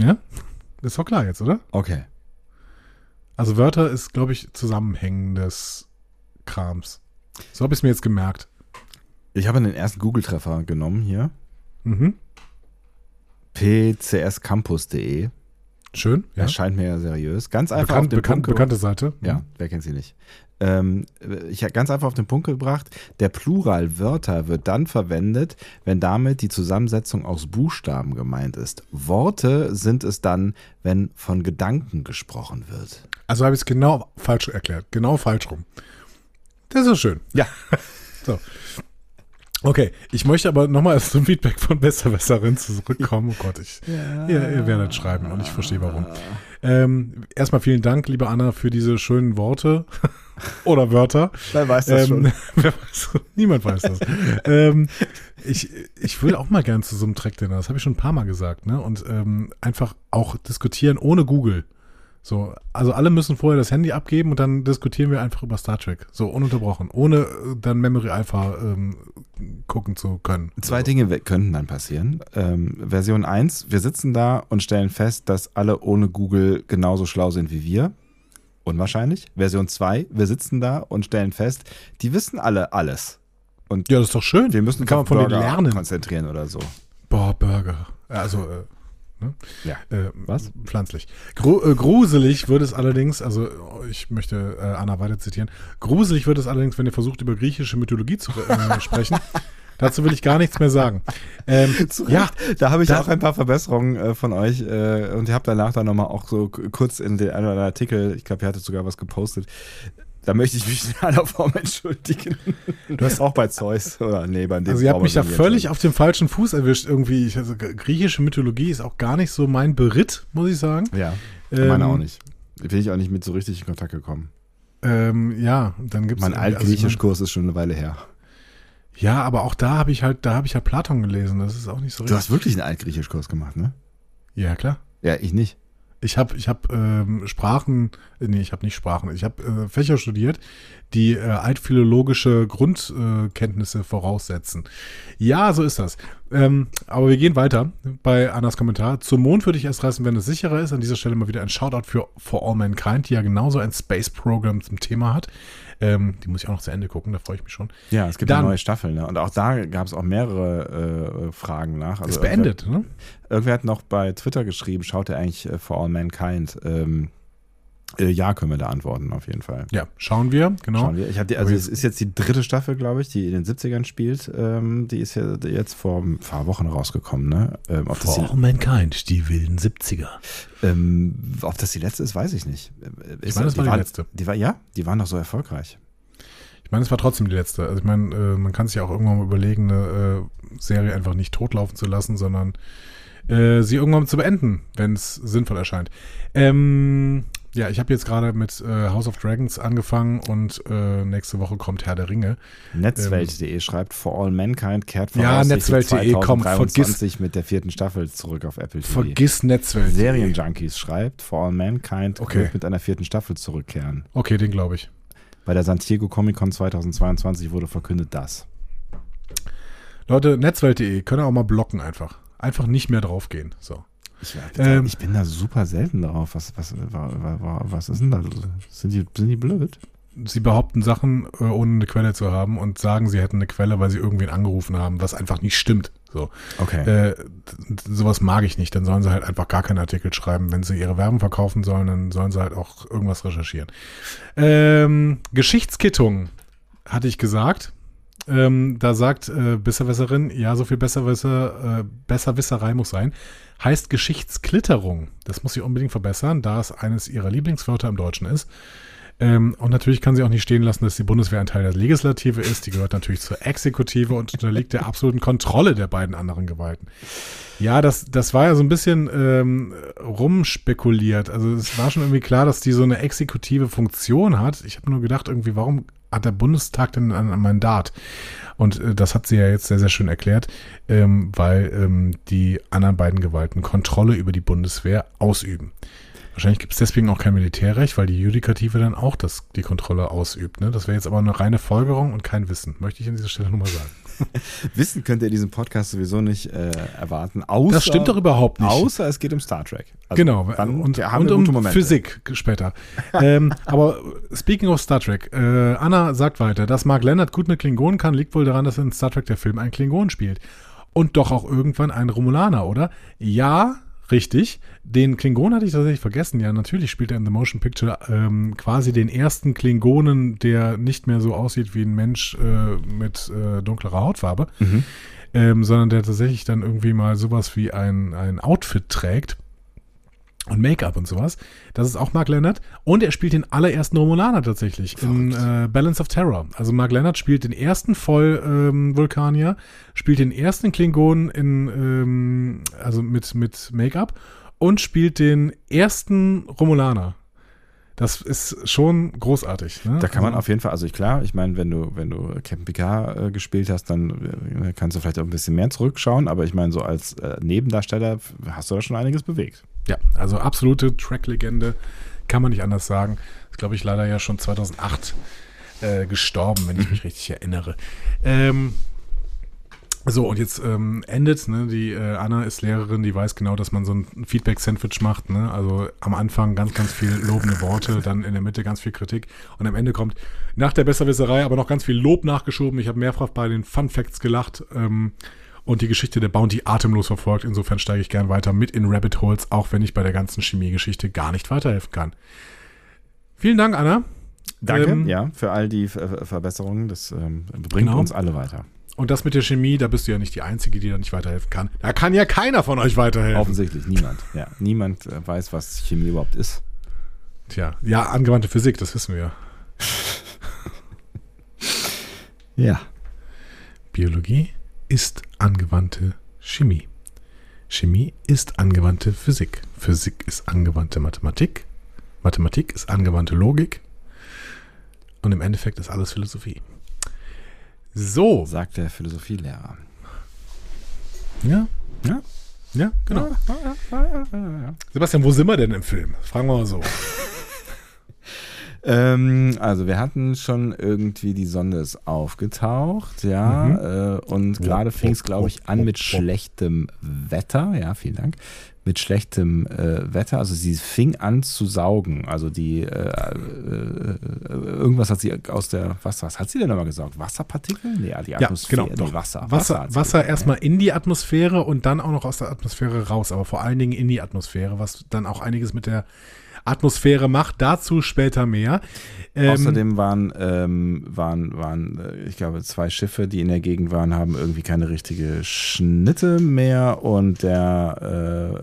Ja? Ist doch klar jetzt, oder? Okay. Also Wörter ist, glaube ich, zusammenhängendes Krams. So habe ich es mir jetzt gemerkt. Ich habe den ersten Google-Treffer genommen hier. Mhm. pcscampus.de. Schön. Ja. Erscheint mir ja seriös. Ganz einfach Bekannt, bekannt, Punkt bekannte Seite. Ja, wer kennt sie nicht? Ähm, ich habe ganz einfach auf den Punkt gebracht, der Plural Wörter wird dann verwendet, wenn damit die Zusammensetzung aus Buchstaben gemeint ist. Worte sind es dann, wenn von Gedanken gesprochen wird. Also habe ich es genau falsch erklärt. Genau falsch rum. Das ist schön. Ja. *laughs* So. Okay, ich möchte aber nochmal *laughs* zum Feedback von Besserwisserin zurückkommen. Oh Gott, ich, ihr, ihr werdet schreiben und ich verstehe warum. Ähm, erstmal vielen Dank, liebe Anna, für diese schönen Worte *laughs* oder Wörter. Wer weiß Ähm, *laughs* wer weiß, niemand weiß das. ähm, ich, ich würde auch mal gern zu so einem Track-Dinner, das habe ich schon ein paar Mal gesagt, ne? Und ähm, einfach auch diskutieren ohne Google. So, also alle müssen vorher das Handy abgeben und dann diskutieren wir einfach über Star Trek. So ununterbrochen, ohne äh, dann Memory Alpha ähm, gucken zu können. Zwei Dinge we- könnten dann passieren. Ähm, Version 1, wir sitzen da und stellen fest, dass alle ohne Google genauso schlau sind wie wir. Unwahrscheinlich. Version 2, wir sitzen da und stellen fest, die wissen alle alles. Und Ja, das ist doch schön. wir müssen uns Kann man von denen Burger lernen. konzentrieren oder so. Boah, Burger. Also, äh, ne? Ja. Äh, Was? Pflanzlich. Gru äh, gruselig wird es allerdings, also ich möchte äh, Anna weiter zitieren, gruselig wird es allerdings, wenn ihr versucht, über griechische Mythologie zu äh, *laughs* sprechen. Dazu will ich gar nichts mehr sagen. Ähm, *laughs* ja, Da habe ich auch ein paar Verbesserungen äh, von euch äh, und ihr habt danach dann nochmal auch so kurz in den einen oder anderen Artikel, ich glaube, ihr hattet sogar was gepostet. Da möchte ich mich *laughs* in aller Form entschuldigen. Du hast auch bei Zeus oder nee, bei dem also ihr habt mich da völlig auf dem falschen Fuß erwischt irgendwie. Ich, also, griechische Mythologie ist auch gar nicht so mein Beritt, muss ich sagen. Ja, Ähm, meine auch nicht. Bin ich auch nicht mit so richtig in Kontakt gekommen. Ähm, ja, dann gibt es Mein Altgriechischkurs ist schon eine Weile her. Ja, aber auch da habe ich halt, da habe ich halt Platon gelesen. Das ist auch nicht so Du hast wirklich einen Altgriechischkurs gemacht, ne? Ja, klar. Ja, ich nicht. Ich habe ich hab, ähm, Sprachen, äh, nee, ich habe nicht Sprachen, ich habe äh, Fächer studiert, die äh, altphilologische Grundkenntnisse voraussetzen. Ja, so ist das. Ähm, aber wir gehen weiter bei Annas Kommentar. Zum Mond würde ich erst reisen, wenn es sicherer ist. An dieser Stelle mal wieder ein Shoutout für For All Mankind, die ja genauso ein Space-Programm zum Thema hat. Ähm, die muss ich auch noch zu Ende gucken, da freue ich mich schon. Ja, es gibt Dann- eine neue Staffel, ne? Und auch da gab es auch mehrere äh, Fragen nach. Also ist beendet, ne? Irgendwer, hat noch bei Twitter geschrieben, schaut er eigentlich äh, For All Mankind? Ähm, äh, ja, können wir da antworten, auf jeden Fall. Ja, schauen wir, genau. Schauen wir. Ich hab die, also es ist jetzt die dritte Staffel, glaube ich, die in den 70ern spielt. Ähm, die ist ja jetzt vor ein paar Wochen rausgekommen, ne? Ähm, ob, das For die, All Mankind, die wilden 70er. ähm, ob das die letzte ist, weiß ich nicht. Äh, Ich meine, das war die waren- letzte. Die war, ja, die waren doch so erfolgreich. Ich meine, es war trotzdem die letzte. Also ich meine, äh, man kann sich ja auch irgendwann mal überlegen, eine äh, Serie einfach nicht totlaufen zu lassen, sondern äh, sie irgendwann zu beenden, wenn es sinnvoll erscheint. Ähm, ja, ich habe jetzt gerade mit äh, House of Dragons angefangen und äh, nächste Woche kommt Herr der Ringe. Netzwelt.de schreibt, For All Mankind kehrt Ähm, Ja, Netzwelt.de, komm, 2023 mit der vierten Staffel zurück auf Apple TV. Vergiss Netzwelt. Serienjunkies schreibt, For All Mankind Okay. wird mit einer vierten Staffel zurückkehren. Okay, den glaube ich. Bei der San Diego Comic Con 2022 wurde verkündet das. Leute, Netzwelt.de können auch mal blocken einfach. Einfach nicht mehr draufgehen. So. Ich, ähm, ich, bin da super selten drauf. Was, was, was, ist denn da? Sind die, sind die blöd? Sie behaupten Sachen, äh, ohne eine Quelle zu haben und sagen, sie hätten eine Quelle, weil sie irgendwen angerufen haben, was einfach nicht stimmt. So. Okay. Äh, sowas mag ich nicht. Dann sollen sie halt einfach gar keinen Artikel schreiben. Wenn sie ihre Werben verkaufen sollen, dann sollen sie halt auch irgendwas recherchieren. Ähm, Geschichtskittung, hatte ich gesagt. Ähm, da sagt äh, Besserwisserin, ja, so viel Besserwisser, äh, Besserwisserei muss sein. Heißt Geschichtsklitterung. Das muss sie unbedingt verbessern, da es eines ihrer Lieblingswörter im Deutschen ist. Ähm, und natürlich kann sie auch nicht stehen lassen, dass die Bundeswehr ein Teil der Legislative ist. Die gehört natürlich zur Exekutive und unterliegt der absoluten Kontrolle der beiden anderen Gewalten. Ja, das, das war ja so ein bisschen ähm, rumspekuliert. Also es war schon irgendwie klar, dass die so eine exekutive Funktion hat. Ich habe nur gedacht, irgendwie, warum hat der Bundestag denn ein Mandat? Und äh, das hat sie ja jetzt sehr, sehr schön erklärt, ähm, weil ähm, die anderen beiden Gewalten Kontrolle über die Bundeswehr ausüben. Wahrscheinlich gibt es deswegen auch kein Militärrecht, weil die Judikative dann auch das, die Kontrolle ausübt. Ne? Das wäre jetzt aber eine reine Folgerung und kein Wissen. Möchte ich an dieser Stelle nur mal sagen. *laughs* Wissen könnt ihr diesen Podcast sowieso nicht äh, erwarten. Außer, das stimmt doch überhaupt nicht. Außer es geht um Star Trek. Also genau. und, und um. Physik später. *laughs* ähm, aber speaking of Star Trek, äh, Anna sagt weiter, dass Mark Leonard gut mit Klingonen kann, liegt wohl daran, dass in Star Trek der Film ein Klingon spielt. Und doch auch irgendwann ein Romulaner, oder? Ja, Richtig. Den Klingon hatte ich tatsächlich vergessen. Ja, natürlich spielt er in The Motion Picture ähm, quasi den ersten Klingonen, der nicht mehr so aussieht wie ein Mensch äh, mit äh, dunklerer Hautfarbe, mhm. ähm, sondern der tatsächlich dann irgendwie mal sowas wie ein, ein Outfit trägt und Make-up und sowas. Das ist auch Mark Leonard. Und er spielt den allerersten Romulaner tatsächlich Verrückt. in äh, Balance of Terror. Also Mark Leonard spielt den ersten Voll-Vulkanier, ähm, spielt den ersten Klingon in, ähm, also mit, mit Make-up und spielt den ersten Romulaner. Das ist schon großartig. Ne? Da kann man also, auf jeden Fall, also ich, klar, ich meine, wenn du, wenn du Captain Picard äh, gespielt hast, dann äh, kannst du vielleicht auch ein bisschen mehr zurückschauen, aber ich meine, so als äh, Nebendarsteller hast du da schon einiges bewegt. Ja, also absolute Track-Legende, kann man nicht anders sagen. Ist, glaube ich, leider ja schon 2008 äh, gestorben, wenn ich mich richtig erinnere. Ähm, so, und jetzt ähm, endet, ne, die äh, Anna ist Lehrerin, die weiß genau, dass man so ein Feedback-Sandwich macht, ne? Also am Anfang ganz, ganz viel lobende Worte, dann in der Mitte ganz viel Kritik und am Ende kommt nach der Besserwisserei aber noch ganz viel Lob nachgeschoben. Ich habe mehrfach bei den Fun Facts gelacht ähm, und die Geschichte der Bounty atemlos verfolgt. Insofern steige ich gern weiter mit in Rabbit Holes, auch wenn ich bei der ganzen Chemiegeschichte gar nicht weiterhelfen kann. Vielen Dank, Anna. Danke, ähm, ja, für all die Verbesserungen. Das ähm, bringt genau. uns alle weiter. Und das mit der Chemie, da bist du ja nicht die Einzige, die da nicht weiterhelfen kann. Da kann ja keiner von euch weiterhelfen. Offensichtlich niemand. Ja, niemand äh, weiß, was Chemie überhaupt ist. Tja, ja, angewandte Physik, das wissen wir ja. *laughs* ja. Biologie ist angewandte Chemie. Chemie ist angewandte Physik. Physik ist angewandte Mathematik. Mathematik ist angewandte Logik. Und im Endeffekt ist alles Philosophie. So. Sagt der Philosophielehrer. Ja. Ja. Ja, genau. Sebastian, wo sind wir denn im Film? Fragen wir mal so. *laughs* ähm, also wir hatten schon irgendwie die Sonne ist aufgetaucht, ja, mhm. äh, und gerade fing es, glaube ich, an mit schlechtem Wetter, ja, vielen Dank mit schlechtem äh, Wetter. Also sie fing an zu saugen. Also die äh, äh, irgendwas hat sie aus der Wasser. Was hat sie denn nochmal gesaugt? Wasserpartikel? Nee, die Atmosphäre. Ja, genau. Nee, Wasser. Wasser, Wasser, Wasser erstmal in die Atmosphäre und dann auch noch aus der Atmosphäre raus, aber vor allen Dingen in die Atmosphäre, was dann auch einiges mit der Atmosphäre macht. Dazu später mehr. Ähm, Außerdem waren, ähm, waren, waren, äh, ich glaube, zwei Schiffe, die in der Gegend waren, haben irgendwie keine richtige Schnitte mehr und der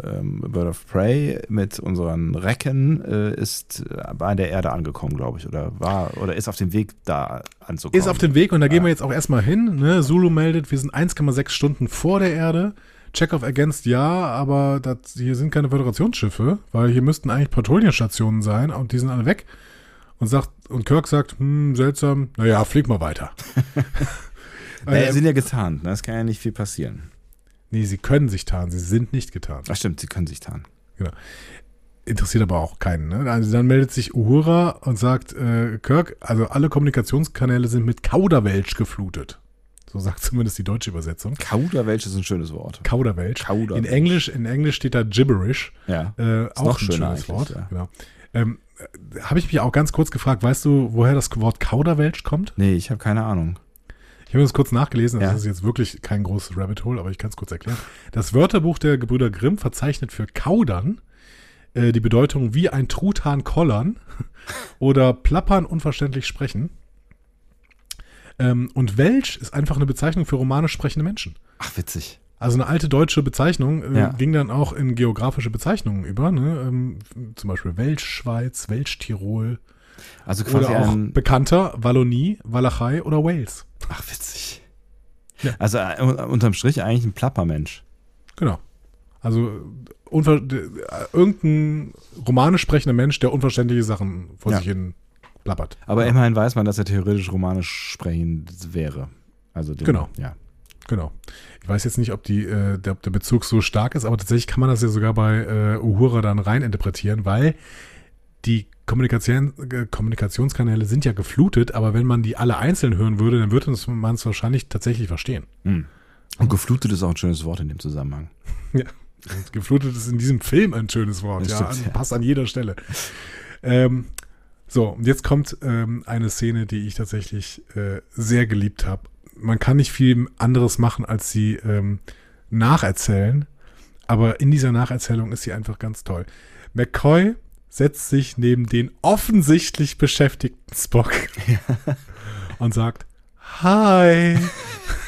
äh, ähm, Bird of Prey mit unseren Recken äh, ist bei der Erde angekommen, glaube ich, oder war oder ist auf dem Weg da anzukommen. Ist auf dem Weg und da gehen wir jetzt auch erstmal hin. Ne? Zulu meldet, wir sind 1,6 Stunden vor der Erde. Check-off ergänzt ja, aber das, hier sind keine Föderationsschiffe, weil hier müssten eigentlich Patrouillenstationen sein und die sind alle weg. Und sagt, und Kirk sagt, hm, seltsam, naja, flieg mal weiter. *laughs* *laughs* naja, sie sind ja getarnt, ne? es kann ja nicht viel passieren. Nee, sie können sich tarnen, sie sind nicht getarnt. Ach stimmt, sie können sich tarnen. Genau. Interessiert aber auch keinen. Ne? Also dann meldet sich Uhura und sagt, äh, Kirk, also alle Kommunikationskanäle sind mit Kauderwelsch geflutet. So sagt zumindest die deutsche Übersetzung. Kauderwelsch ist ein schönes Wort. Kauderwelsch. Kauderwelsch. In Englisch, in Englisch steht da Gibberish. Ja. Äh, auch ein schönes Wort. ja. Genau. Ähm, äh, Habe ich mich auch ganz kurz gefragt, weißt du, woher das Wort Kauderwelsch kommt? Nee, ich habe keine Ahnung. Ich habe das kurz nachgelesen, das Ja. ist jetzt wirklich kein großes Rabbit Hole, aber ich kann es kurz erklären. Das Wörterbuch der Gebrüder Grimm verzeichnet für Kaudern äh, die Bedeutung wie ein Truthahn kollern *laughs* oder plappern unverständlich sprechen. Ähm, und Welsch ist einfach eine Bezeichnung für romanisch sprechende Menschen. Ach, witzig. Also eine alte deutsche Bezeichnung äh, Ja. ging dann auch in geografische Bezeichnungen über, ne? ähm, zum Beispiel Welschschweiz, Welschtirol Also quasi oder auch ein. bekannter Wallonie, Walachei oder Wales. Ach, witzig. Ja. Also äh, unterm Strich eigentlich ein Plappermensch. Genau. Also äh, irgendein romanisch sprechender Mensch, der unverständliche Sachen vor Ja. sich hin plappert. Aber ja, immerhin weiß man, dass er theoretisch romanisch sprechend wäre. Also den, Genau. Ja. Genau. Ich weiß jetzt nicht, ob die, äh, der, der Bezug so stark ist, aber tatsächlich kann man das ja sogar bei äh, Uhura dann rein interpretieren, weil die Kommunikation, äh, Kommunikationskanäle sind ja geflutet, aber wenn man die alle einzeln hören würde, dann würde man es wahrscheinlich tatsächlich verstehen. Hm. Und geflutet ist auch ein schönes Wort in dem Zusammenhang. *laughs* Ja. Geflutet ist in diesem Film ein schönes Wort, Das ja, stimmt, an, ja. passt an jeder Stelle. Ähm, so, und jetzt kommt ähm, eine Szene, die ich tatsächlich äh, sehr geliebt habe. Man kann nicht viel anderes machen, als sie ähm, nacherzählen, aber in dieser Nacherzählung ist sie einfach ganz toll. McCoy setzt sich neben den offensichtlich beschäftigten Spock und sagt, Hi.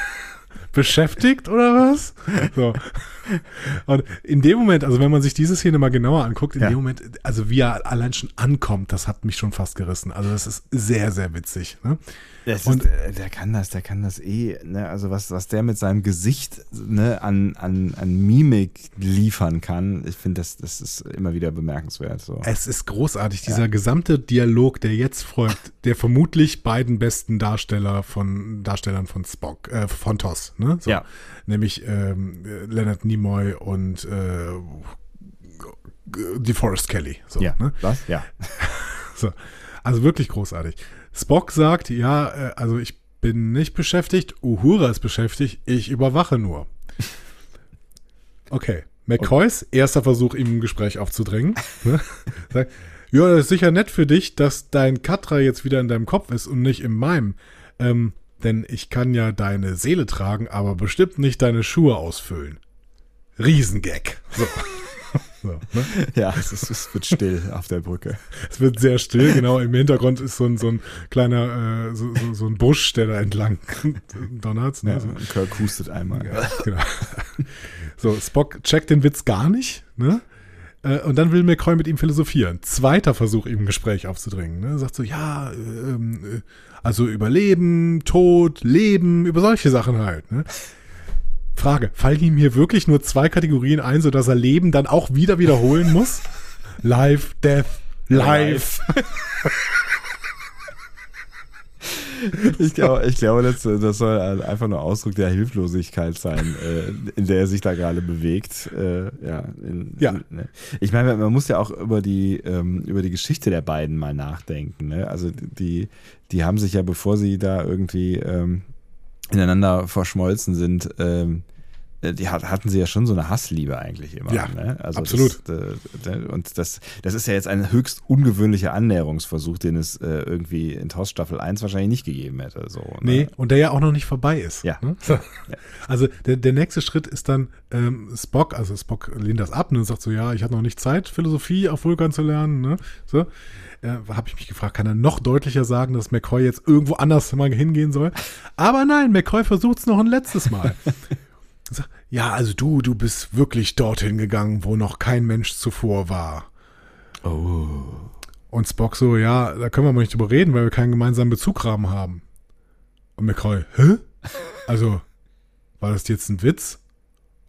*laughs* Beschäftigt oder was? So. Und in dem Moment, also wenn man sich diese Szene mal genauer anguckt, in Ja. dem Moment, also wie er allein schon ankommt, das hat mich schon fast gerissen. Also das ist sehr, sehr witzig. Ne? Und- ist, äh, der kann das, der kann das eh, ne? Also was, was der mit seinem Gesicht ne, an, an, an Mimik liefern kann, ich finde, das, das ist immer wieder bemerkenswert. So. Es ist großartig, dieser gesamte Dialog, der jetzt folgt, der vermutlich beiden besten Darsteller von Darstellern von Spock, äh, von TOS, ne? So. Ja. Nämlich ähm, äh, Leonard Nimoy und äh, DeForest Kelly. So, ja. ne? Was? Ja. *laughs* So. Also wirklich großartig. Spock sagt, ja, äh, also ich bin nicht beschäftigt, Uhura ist beschäftigt, ich überwache nur. *laughs* Okay. McCoys erster Versuch, ihm ein Gespräch aufzudrängen. *laughs* ne? Sagt, ja, das ist sicher nett für dich, dass dein Katra jetzt wieder in deinem Kopf ist und nicht in meinem. Ähm, denn ich kann ja deine Seele tragen, aber bestimmt nicht deine Schuhe ausfüllen. Riesengag. So. *laughs* so ne? Ja, es, ist, es wird still auf der Brücke. Es wird sehr still, genau. Im Hintergrund ist so ein, so ein kleiner, äh, so, so, so ein Busch, der da entlang *laughs* donnert. Ne? Ja, und Kirk hustet einmal. ja, genau. *laughs* so, Spock checkt den Witz gar nicht, ne? Äh, Und dann will McCoy mit ihm philosophieren. Zweiter Versuch, ihm ein Gespräch aufzudringen. Ne? Sagt so, ja, ähm, äh, also Überleben, Tod, Leben, über solche Sachen halt. Ne? Frage, fallen ihm hier wirklich nur zwei Kategorien ein, sodass er Leben dann auch wieder wiederholen *laughs* muss? Life, Death, Life. Ich glaube, ich glaube das, das soll einfach nur Ausdruck der Hilflosigkeit sein, äh, in der er sich da gerade bewegt. Äh, ja, in, Ja. Ne. Ich meine, man muss ja auch über die, ähm, über die Geschichte der beiden mal nachdenken. Ne? Also die, die haben sich ja, bevor sie da irgendwie ähm, ineinander verschmolzen sind, ähm, äh, die hat, hatten sie ja schon so eine Hassliebe eigentlich immer. Ja, ne? also absolut. Das, äh, äh, und das, das ist ja jetzt ein höchst ungewöhnlicher Annäherungsversuch, den es äh, irgendwie in TOS Staffel 1 wahrscheinlich nicht gegeben hätte. So, ne? Nee, und der ja auch noch nicht vorbei ist. Ja. Ne? So. *laughs* Also der, der nächste Schritt ist dann ähm, Spock, also Spock lehnt das ab ne, und sagt so, ja, ich hatte noch nicht Zeit, Philosophie auf Vulkan zu lernen. Ne? So. Äh, Habe ich mich gefragt, kann er noch deutlicher sagen, dass McCoy jetzt irgendwo anders mal hingehen soll? Aber nein, McCoy versucht es noch ein letztes Mal. *laughs* Sagt, ja, also du, du bist wirklich dorthin gegangen, wo noch kein Mensch zuvor war. Oh. Und Spock so, ja, da können wir mal nicht drüber reden, weil wir keinen gemeinsamen Bezugrahmen haben. Und McCoy, hä? Also, war das jetzt ein Witz?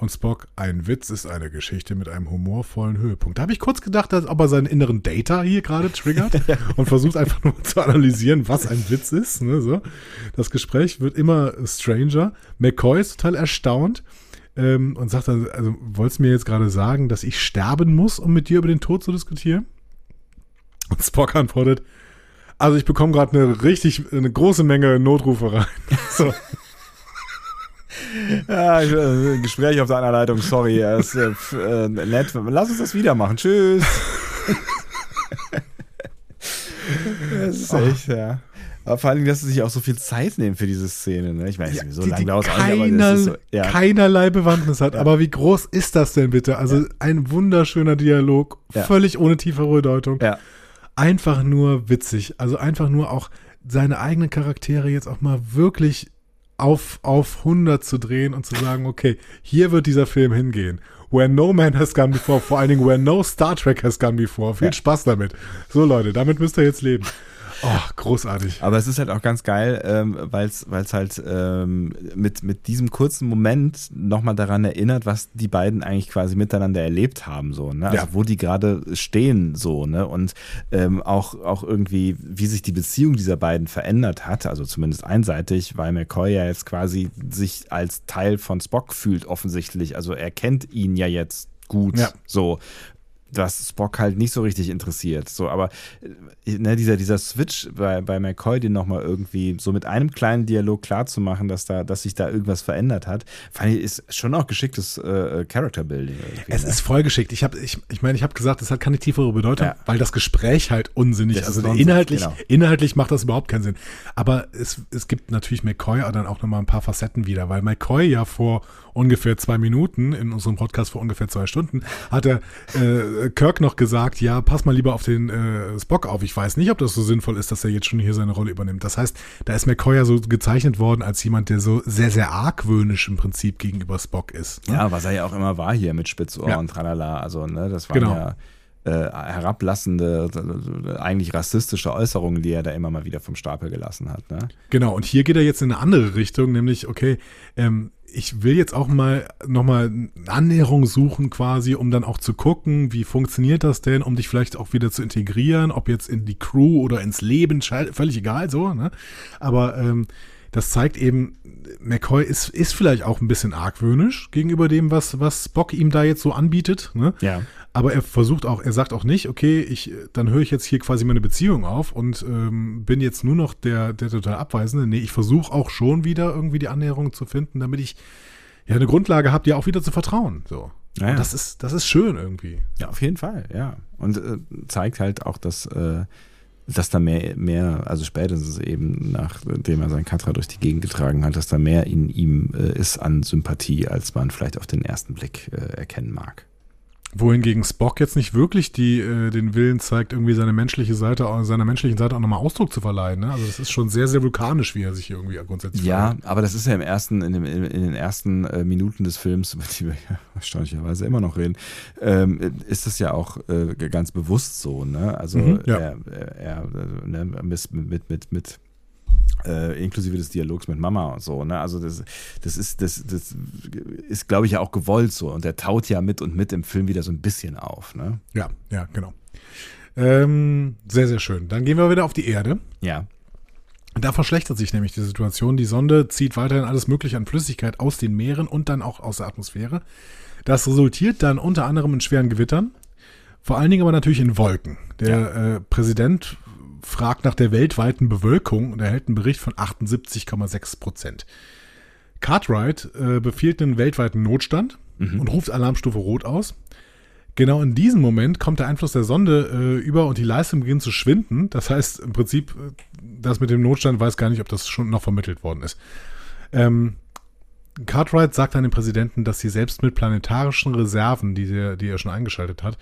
Und Spock, ein Witz ist eine Geschichte mit einem humorvollen Höhepunkt. Da habe ich kurz gedacht, als ob er seinen inneren Data hier gerade triggert *laughs* und versucht einfach nur zu analysieren, was ein Witz ist. Ne, so. Das Gespräch wird immer stranger. McCoy ist total erstaunt ähm, und sagt dann, also wolltest du mir jetzt gerade sagen, dass ich sterben muss, um mit dir über den Tod zu diskutieren? Und Spock antwortet, also ich bekomme gerade eine richtig, eine große Menge Notrufe rein. *laughs* So. Ja, äh, Gespräch auf der Leitung, sorry. Ist, äh, äh, nett. Lass uns das wieder machen. Tschüss. das ist echt, ja. Aber vor allem, dass sie sich auch so viel Zeit nehmen für diese Szene. Ne? Ich meine, ja, so lange dauert es nicht, ist so, ja. keinerlei Bewandtnis hat. Ja. Aber wie groß ist das denn bitte? Also ja. ein wunderschöner Dialog, völlig ohne tiefere Bedeutung. Einfach nur witzig. Also einfach nur auch seine eigenen Charaktere jetzt auch mal wirklich auf, auf 100 zu drehen und zu sagen, okay, hier wird dieser Film hingehen. Where no man has gone before, vor allen Dingen where no Star Trek has gone before. Viel Spaß damit. So Leute, damit müsst ihr jetzt leben. Oh, großartig. Aber es ist halt auch ganz geil, ähm, weil es halt ähm, mit, mit diesem kurzen Moment nochmal daran erinnert, was die beiden eigentlich quasi miteinander erlebt haben, so, ne? Also ja. wo die gerade stehen, so, ne? Und ähm, auch, auch irgendwie, wie sich die Beziehung dieser beiden verändert hat, also zumindest einseitig, weil McCoy ja jetzt quasi sich als Teil von Spock fühlt, offensichtlich. Also er kennt ihn ja jetzt gut. Ja. So was Spock halt nicht so richtig interessiert. So, aber äh, ne, dieser, dieser Switch bei, bei McCoy, den nochmal irgendwie so mit einem kleinen Dialog klarzumachen, dass da, dass sich da irgendwas verändert hat, fand ich, ist schon auch geschicktes äh, Character Building. Es ne? ist voll geschickt. Ich habe, ich, ich meine, ich habe gesagt, das hat keine tiefere Bedeutung, ja. weil das Gespräch halt unsinnig ist. Also inhaltlich, genau. inhaltlich macht das überhaupt keinen Sinn. Aber es, es gibt natürlich McCoy dann auch nochmal ein paar Facetten wieder, weil McCoy ja vor ungefähr zwei Minuten, in unserem Podcast vor ungefähr zwei Stunden, hat er äh, Kirk noch gesagt, ja, pass mal lieber auf den äh, Spock auf. Ich weiß nicht, ob das so sinnvoll ist, dass er jetzt schon hier seine Rolle übernimmt. Das heißt, da ist McCoy ja so gezeichnet worden als jemand, der so sehr, sehr argwöhnisch im Prinzip gegenüber Spock ist. Ne? Ja, was er ja auch immer war hier mit Spitzohr ja. und tralala. Also, ne, das war genau. ja äh, herablassende, eigentlich rassistische Äußerungen, die er da immer mal wieder vom Stapel gelassen hat. Ne? Genau, und hier geht er jetzt in eine andere Richtung, nämlich, okay, ähm, ich will jetzt auch mal nochmal Annäherung suchen quasi, um dann auch zu gucken, wie funktioniert das denn, um dich vielleicht auch wieder zu integrieren, ob jetzt in die Crew oder ins Leben, völlig egal so, ne? Aber ähm, das zeigt eben, McCoy ist, ist vielleicht auch ein bisschen argwöhnisch gegenüber dem, was, was Spock ihm da jetzt so anbietet. Ne? Ja. Aber er versucht auch, er sagt auch nicht, okay, ich, dann höre ich jetzt hier quasi meine Beziehung auf und ähm, bin jetzt nur noch der, der total Abweisende. Nee, ich versuche auch schon wieder irgendwie die Annäherung zu finden, damit ich ja eine Grundlage habe, dir auch wieder zu vertrauen. So. Ja, ja. Das ist, das ist schön irgendwie. Ja, auf jeden Fall, ja. Und äh, zeigt halt auch, dass äh, dass da mehr, mehr, also spätestens eben nachdem er seinen Katra durch die Gegend getragen hat, dass da mehr in ihm äh, ist an Sympathie, als man vielleicht auf den ersten Blick äh, erkennen mag. Wohingegen Spock jetzt nicht wirklich die, äh, den Willen zeigt, irgendwie seine menschliche Seite, seiner menschlichen Seite auch nochmal Ausdruck zu verleihen. Ne? Also das ist schon sehr, sehr vulkanisch, wie er sich hier irgendwie grundsätzlich Ja, verhält. aber das ist ja im ersten, in, dem, in, den ersten äh, Minuten des Films, über die wir ja *laughs* erstaunlicherweise immer noch reden, ähm, ist das ja auch äh, ganz bewusst so. Ne? Also mhm, ja. er, er, ne, mit, mit, mit, mit äh, inklusive des Dialogs mit Mama und so. Ne? Also das, das ist, das, das ist, glaube ich, ja auch gewollt so. Und der taut ja mit und mit im Film wieder so ein bisschen auf. Ne? Ja, ja, genau. Ähm, sehr, sehr schön. Dann gehen wir wieder auf die Erde. Ja. Da verschlechtert sich nämlich die Situation. Die Sonde zieht weiterhin alles Mögliche an Flüssigkeit aus den Meeren und dann auch aus der Atmosphäre. Das resultiert dann unter anderem in schweren Gewittern, vor allen Dingen aber natürlich in Wolken. Der ja. äh, Präsident fragt nach der weltweiten Bewölkung und erhält einen Bericht von 78,6 Prozent. Cartwright äh, befiehlt einen weltweiten Notstand mhm. und ruft Alarmstufe Rot aus. Genau in diesem Moment kommt der Einfluss der Sonde äh, über und die Leistung beginnt zu schwinden. Das heißt im Prinzip, äh, das mit dem Notstand weiß gar nicht, ob das schon noch vermittelt worden ist. Ähm, Cartwright sagt an den Präsidenten, dass sie selbst mit planetarischen Reserven, die, der, die er schon eingeschaltet hat,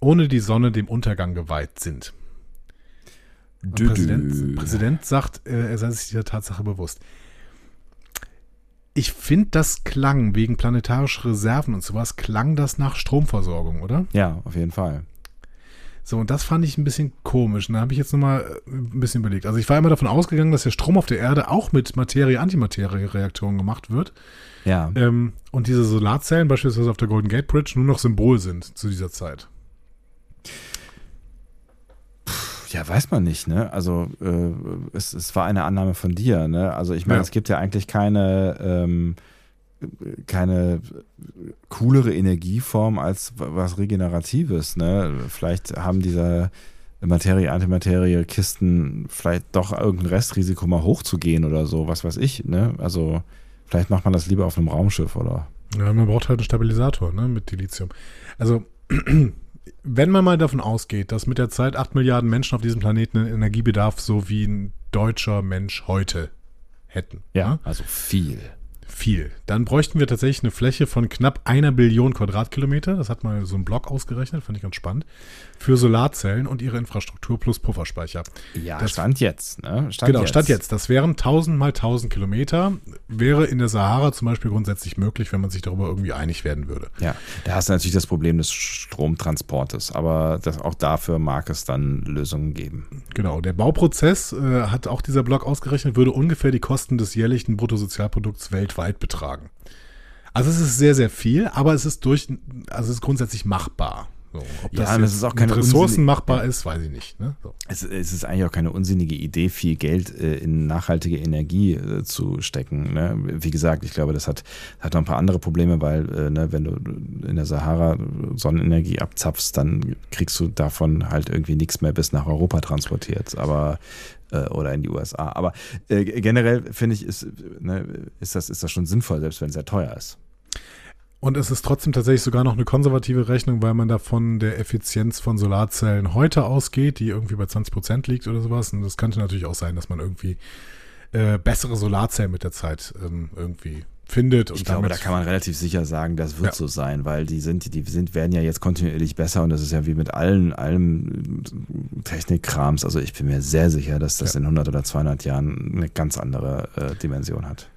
ohne die Sonne dem Untergang geweiht sind. Dü Präsident, Präsident sagt, äh, er sei sich dieser Tatsache bewusst. Ich finde, das klang wegen planetarischer Reserven und sowas, klang das nach Stromversorgung, oder? Ja, auf jeden Fall. So, und das fand ich ein bisschen komisch. Und da habe ich jetzt nochmal äh, ein bisschen überlegt. Also ich war immer davon ausgegangen, dass der Strom auf der Erde auch mit Materie-Antimaterie-Reaktionen gemacht wird. Ja. Ähm, und diese Solarzellen beispielsweise auf der Golden Gate Bridge nur noch Symbol sind zu dieser Zeit. Ja, weiß man nicht, ne? Also äh, es, es war eine Annahme von dir, ne? Also ich meine, ja. es gibt ja eigentlich keine, ähm, keine coolere Energieform als was Regeneratives, ne? Vielleicht haben diese Materie, Antimaterie, Kisten vielleicht doch irgendein Restrisiko mal hochzugehen oder so, was weiß ich, ne? Also Vielleicht macht man das lieber auf einem Raumschiff, oder? Ja, man braucht halt einen Stabilisator, ne, mit Dilithium. Also, *clears throat* wenn man mal davon ausgeht, dass mit der Zeit 8 Milliarden Menschen auf diesem Planeten einen Energiebedarf so wie ein deutscher Mensch heute hätten. Ja, ne? also viel viel. Dann bräuchten wir tatsächlich eine Fläche von knapp einer Billion Quadratkilometer. Das hat mal so ein Blog ausgerechnet, fand ich ganz spannend. Für Solarzellen und ihre Infrastruktur plus Pufferspeicher. Ja, das stand jetzt, ne? Stand genau, jetzt. stand jetzt. Das wären 1000 mal 1000 Kilometer. Wäre in der Sahara zum Beispiel grundsätzlich möglich, wenn man sich darüber irgendwie einig werden würde. Ja, da hast du natürlich das Problem des Stromtransportes. Aber das, auch dafür mag es dann Lösungen geben. Genau. Der Bauprozess, äh, hat auch dieser Blog ausgerechnet, würde ungefähr die Kosten des jährlichen Bruttosozialprodukts weltweit weit betragen. Also es ist sehr, sehr viel, aber es ist durch, also es ist grundsätzlich machbar. So, ob das, ja, das ist auch keine Ressourcen machbar ist, weiß ich nicht. Ne? So. Es, es, ist eigentlich auch keine unsinnige Idee, viel Geld äh, in nachhaltige Energie äh, zu stecken. Ne? Wie gesagt, ich glaube, das hat, hat noch ein paar andere Probleme, weil äh, ne, wenn du in der Sahara Sonnenenergie abzapfst, dann kriegst du davon halt irgendwie nichts mehr bis nach Europa transportiert. Aber äh, oder in die USA. Aber äh, generell finde ich, ist, ne, ist, das, ist das schon sinnvoll, selbst wenn es sehr teuer ist. Und es ist trotzdem tatsächlich sogar noch eine konservative Rechnung, weil man da von der Effizienz von Solarzellen heute ausgeht, die irgendwie bei 20 Prozent liegt oder sowas. Und es könnte natürlich auch sein, dass man irgendwie äh, bessere Solarzellen mit der Zeit ähm, irgendwie findet. ich glaube, da kann man relativ sicher sagen, das wird ja. so sein, weil die sind, die sind, werden ja jetzt kontinuierlich besser und das ist ja wie mit allen, allem Technikkrams. Also ich bin mir sehr sicher, dass das ja. in 100 oder 200 Jahren eine ganz andere äh, Dimension hat.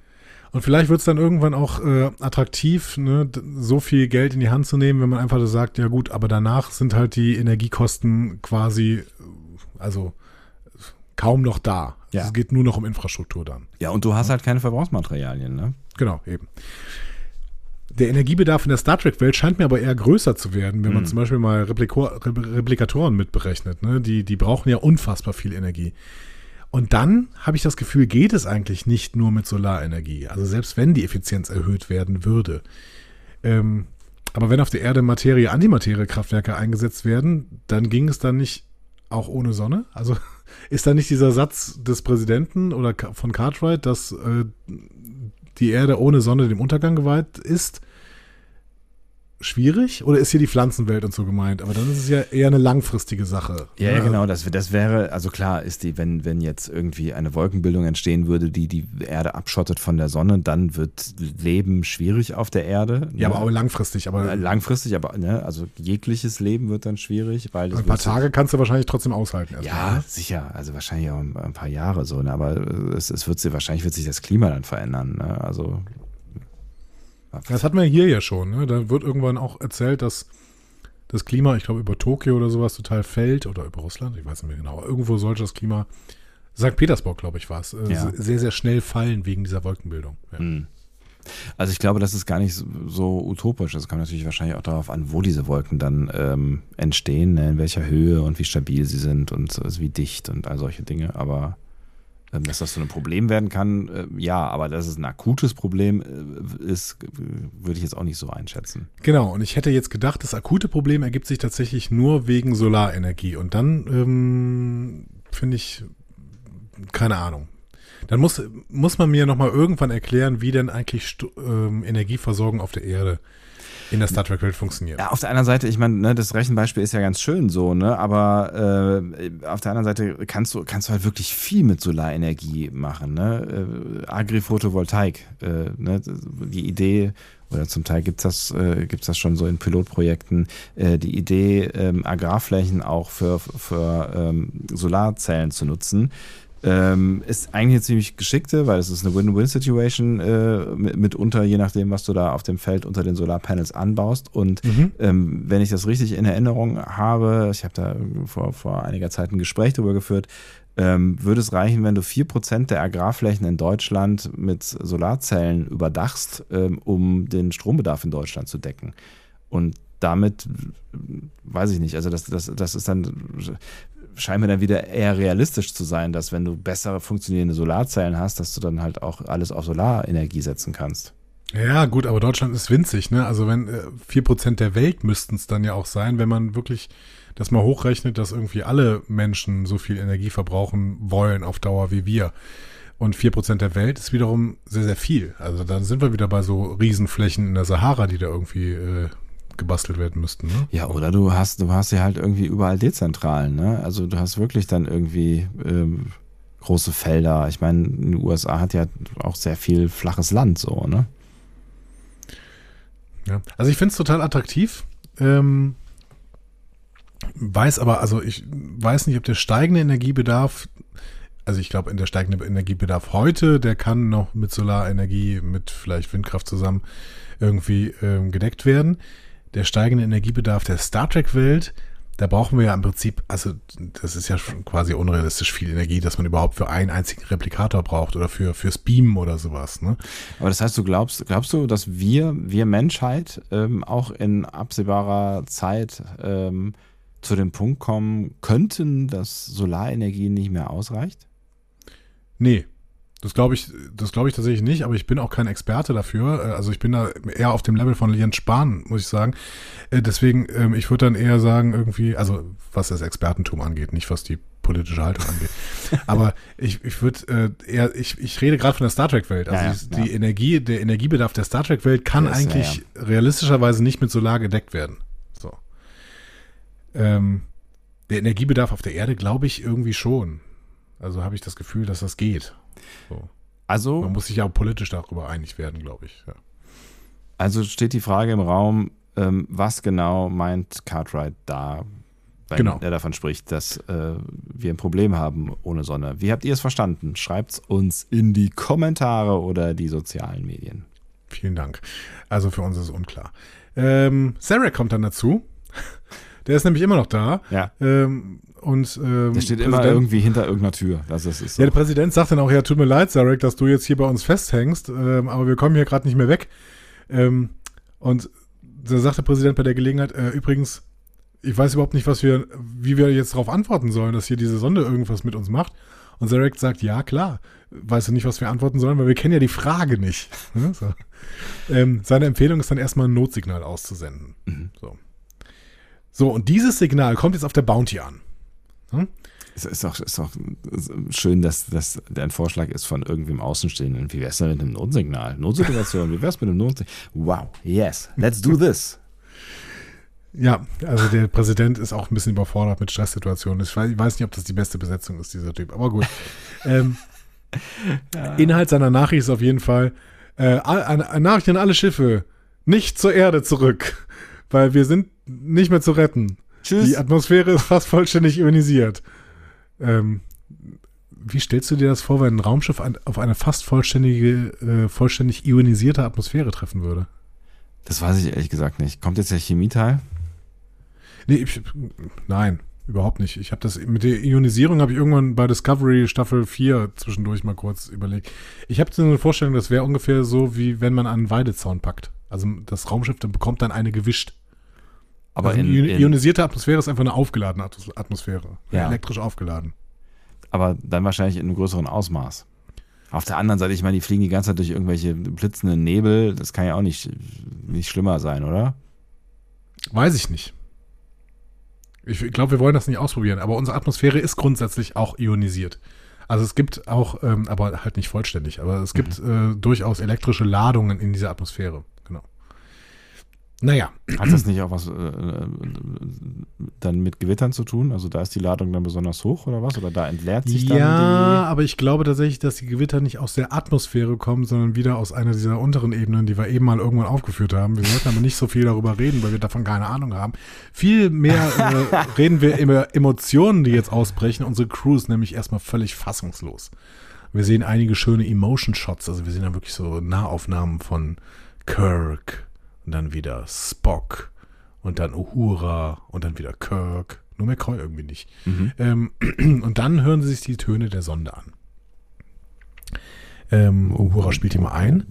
Und vielleicht wird es dann irgendwann auch äh, attraktiv, ne, so viel Geld in die Hand zu nehmen, wenn man einfach sagt, ja gut, aber danach sind halt die Energiekosten quasi, also kaum noch da. Ja. Es geht nur noch um Infrastruktur dann. Ja, und du hast halt keine Verbrauchsmaterialien, ne? Genau, eben. Der Energiebedarf in der Star Trek-Welt scheint mir aber eher größer zu werden, wenn man mhm. zum Beispiel mal Replikor Replikatoren mitberechnet. Ne? Die, die brauchen ja unfassbar viel Energie. Und dann habe ich das Gefühl, geht es eigentlich nicht nur mit Solarenergie. Also selbst wenn die Effizienz erhöht werden würde. Ähm, aber wenn auf der Erde Materie-Antimaterie-Kraftwerke eingesetzt werden, dann ging es dann nicht auch ohne Sonne? Also *laughs* ist da nicht dieser Satz des Präsidenten oder von Cartwright, dass äh, die Erde ohne Sonne dem Untergang geweiht ist, schwierig? Oder ist hier die Pflanzenwelt und so gemeint? Aber dann ist es ja eher eine langfristige Sache. Ja, ja genau. Das, das wäre, also klar ist die, wenn, wenn jetzt irgendwie eine Wolkenbildung entstehen würde, die die Erde abschottet von der Sonne, dann wird Leben schwierig auf der Erde. Ja, ne? aber auch langfristig. Aber äh, langfristig, aber ne, also jegliches Leben wird dann schwierig, weil ein paar Tage kannst du wahrscheinlich trotzdem aushalten. Ja, mal, ne? sicher. Also wahrscheinlich auch ein, ein paar Jahre so. Ne? Aber es, es wird wahrscheinlich wird sich das Klima dann verändern. Ne? Also das hatten wir hier ja schon. Ne? Da wird irgendwann auch erzählt, dass das Klima, ich glaube, über Tokio oder sowas total fällt oder über Russland, ich weiß nicht mehr genau. Irgendwo sollte das Klima, St. Petersburg, glaube ich, war es, äh, ja. sehr, sehr schnell fallen wegen dieser Wolkenbildung. Ja. Mhm. Also ich glaube, das ist gar nicht so utopisch. Das kommt natürlich wahrscheinlich auch darauf an, wo diese Wolken dann ähm, entstehen, ne? in welcher Höhe und wie stabil sie sind und also wie dicht und all solche Dinge. Aber dass das so ein Problem werden kann, äh, ja, aber dass es ein akutes Problem äh, ist, würde ich jetzt auch nicht so einschätzen. Genau, und ich hätte jetzt gedacht, das akute Problem ergibt sich tatsächlich nur wegen Solarenergie. Und dann ähm, finde ich, keine Ahnung. Dann muss, muss man mir nochmal irgendwann erklären, wie denn eigentlich ähm, Energieversorgung auf der Erde äh, in der Star Trek Welt funktioniert. Ja, auf der anderen Seite, ich meine, ne, das Rechenbeispiel ist ja ganz schön so, ne? Aber äh, auf der anderen Seite kannst du, kannst du halt wirklich viel mit Solarenergie machen, ne? Äh, Agri-Photovoltaik, äh, ne? Die Idee, oder zum Teil gibt es das, äh, gibt's das schon so in Pilotprojekten, äh, die Idee, ähm, Agrarflächen auch für, für ähm, Solarzellen zu nutzen ähm, ist eigentlich eine ziemlich geschickte, weil es ist eine Win-Win-Situation äh, mitunter, je nachdem, was du da auf dem Feld unter den Solarpanels anbaust. Und mhm. ähm, wenn ich das richtig in Erinnerung habe, ich habe da vor, vor einiger Zeit ein Gespräch darüber geführt, ähm, würde es reichen, wenn du 4% der Agrarflächen in Deutschland mit Solarzellen überdachst, ähm, um den Strombedarf in Deutschland zu decken. Und damit weiß ich nicht, also das, das, das ist dann scheint mir dann wieder eher realistisch zu sein, dass wenn du bessere funktionierende Solarzellen hast, dass du dann halt auch alles auf Solarenergie setzen kannst. Ja, gut, aber Deutschland ist winzig, ne? Also wenn äh, vier Prozent der Welt müssten es dann ja auch sein, wenn man wirklich das mal hochrechnet, dass irgendwie alle Menschen so viel Energie verbrauchen wollen auf Dauer wie wir. Und 4% der Welt ist wiederum sehr, sehr viel. Also dann sind wir wieder bei so Riesenflächen in der Sahara, die da irgendwie äh, gebastelt werden müssten. Ne? Ja, oder du hast, du hast ja halt irgendwie überall Dezentralen, ne? Also du hast wirklich dann irgendwie ähm, große Felder. Ich meine, in den USA hat ja auch sehr viel flaches Land so, ne? Ja. Also ich finde es total attraktiv. Ähm, weiß aber, also ich weiß nicht, ob der steigende Energiebedarf, also ich glaube, in der steigende Energiebedarf heute, der kann noch mit Solarenergie, mit vielleicht Windkraft zusammen irgendwie ähm, gedeckt werden. Der steigende Energiebedarf der Star Trek-Welt, da brauchen wir ja im Prinzip, also das ist ja schon quasi unrealistisch viel Energie, dass man überhaupt für einen einzigen Replikator braucht oder für fürs Beamen oder sowas. Ne? Aber das heißt, du glaubst, glaubst du, dass wir, wir Menschheit ähm, auch in absehbarer Zeit ähm, zu dem Punkt kommen könnten, dass Solarenergie nicht mehr ausreicht? Nee. Das glaube ich, das glaube ich tatsächlich nicht, aber ich bin auch kein Experte dafür. Äh, also ich bin da eher auf dem Level von Jens Spahn, muss ich sagen. Äh, deswegen, ähm, ich würde dann eher sagen, irgendwie, also was das Expertentum angeht, nicht was die politische Haltung angeht. *laughs* Aber ich, ich würde äh, eher, ich, ich rede gerade von der Star Trek-Welt. Also ja, ja, die ja. Energie, der Energiebedarf der Star Trek-Welt kann das, eigentlich realistischerweise nicht mit Solar gedeckt werden. So. Ähm, der Energiebedarf auf der Erde glaube ich irgendwie schon. Also habe ich das Gefühl, dass das geht. So. Also. Man muss sich ja auch politisch darüber einig werden, glaube ich. Ja. Also steht die Frage im Raum, ähm, was genau meint Cartwright da, wenn genau. er davon spricht, dass äh, wir ein Problem haben ohne Sonne. Wie habt ihr es verstanden? Schreibt es uns in die Kommentare oder die sozialen Medien. Vielen Dank. Also für uns ist es unklar. Ähm, Sarah kommt dann dazu. *laughs* Der ist nämlich immer noch da. Ja. Ähm, und, ähm, der steht immer irgendwie hinter irgendeiner Tür. Das ist, ist so. Ja, der Präsident sagt dann auch, ja, tut mir leid, Zarek, dass du jetzt hier bei uns festhängst, ähm, aber wir kommen hier gerade nicht mehr weg. Ähm, und da sagt der Präsident bei der Gelegenheit, äh, übrigens, ich weiß überhaupt nicht, was wir, wie wir jetzt darauf antworten sollen, dass hier diese Sonde irgendwas mit uns macht. Und Zarek sagt, ja, klar. Weißt du nicht, was wir antworten sollen, weil wir kennen ja die Frage nicht. *laughs* so. ähm, seine Empfehlung ist dann erstmal ein Notsignal auszusenden. Mhm. So. so, und dieses Signal kommt jetzt auf der Bounty an. Hm? Es ist auch, ist auch schön, dass das ein Vorschlag ist von irgendwem Außenstehenden. Wie wäre es denn mit einem Notsignal? Notsituation, wie wäre es mit einem Notsignal? Wow, yes, let's do this. Ja, also der Präsident ist auch ein bisschen überfordert mit Stresssituationen. Ich weiß nicht, ob das die beste Besetzung ist, dieser Typ, aber gut. *laughs* ähm, ja. Inhalt seiner Nachricht ist auf jeden Fall, äh, Nachricht an alle Schiffe, nicht zur Erde zurück, weil wir sind nicht mehr zu retten. Tschüss. Die Atmosphäre ist fast vollständig ionisiert. Ähm, wie stellst du dir das vor, wenn ein Raumschiff auf eine fast vollständige, äh, vollständig ionisierte Atmosphäre treffen würde? Das weiß ich ehrlich gesagt nicht. Kommt jetzt der Chemieteil? Nee, ich, nein, überhaupt nicht. Ich habe das mit der Ionisierung habe ich irgendwann bei Discovery Staffel 4 zwischendurch mal kurz überlegt. Ich habe so eine Vorstellung, das wäre ungefähr so, wie wenn man einen Weidezaun packt. Also das Raumschiff dann bekommt dann eine gewischt. Aber also in, in, ionisierte Atmosphäre ist einfach eine aufgeladene Atmosphäre. Ja. Elektrisch aufgeladen. Aber dann wahrscheinlich in einem größeren Ausmaß. Auf der anderen Seite, ich meine, die fliegen die ganze Zeit durch irgendwelche blitzenden Nebel. Das kann ja auch nicht, nicht schlimmer sein, oder? Weiß ich nicht. Ich glaube, wir wollen das nicht ausprobieren, aber unsere Atmosphäre ist grundsätzlich auch ionisiert. Also es gibt auch, ähm, aber halt nicht vollständig, aber es gibt mhm. äh, durchaus elektrische Ladungen in dieser Atmosphäre. Naja. Hat das nicht auch was äh, äh, dann mit Gewittern zu tun? Also da ist die Ladung dann besonders hoch oder was? Oder da entleert sich dann Ja, aber ich glaube tatsächlich, dass die Gewitter nicht aus der Atmosphäre kommen, sondern wieder aus einer dieser unteren Ebenen, die wir eben mal irgendwann aufgeführt haben. Wir sollten aber nicht so viel darüber reden, weil wir davon keine Ahnung haben. Viel mehr äh, *laughs* reden wir über Emotionen, die jetzt ausbrechen. Unsere Crew ist nämlich erstmal völlig fassungslos. Wir sehen einige schöne Emotion-Shots, also wir sehen da wirklich so Nahaufnahmen von Kirk, und dann wieder Spock und dann Uhura und dann wieder Kirk. Nur McCoy irgendwie nicht. Mhm. Ähm, *clears throat* und dann hören sie sich die Töne der Sonde an. Ähm, Uhura spielt mal ein.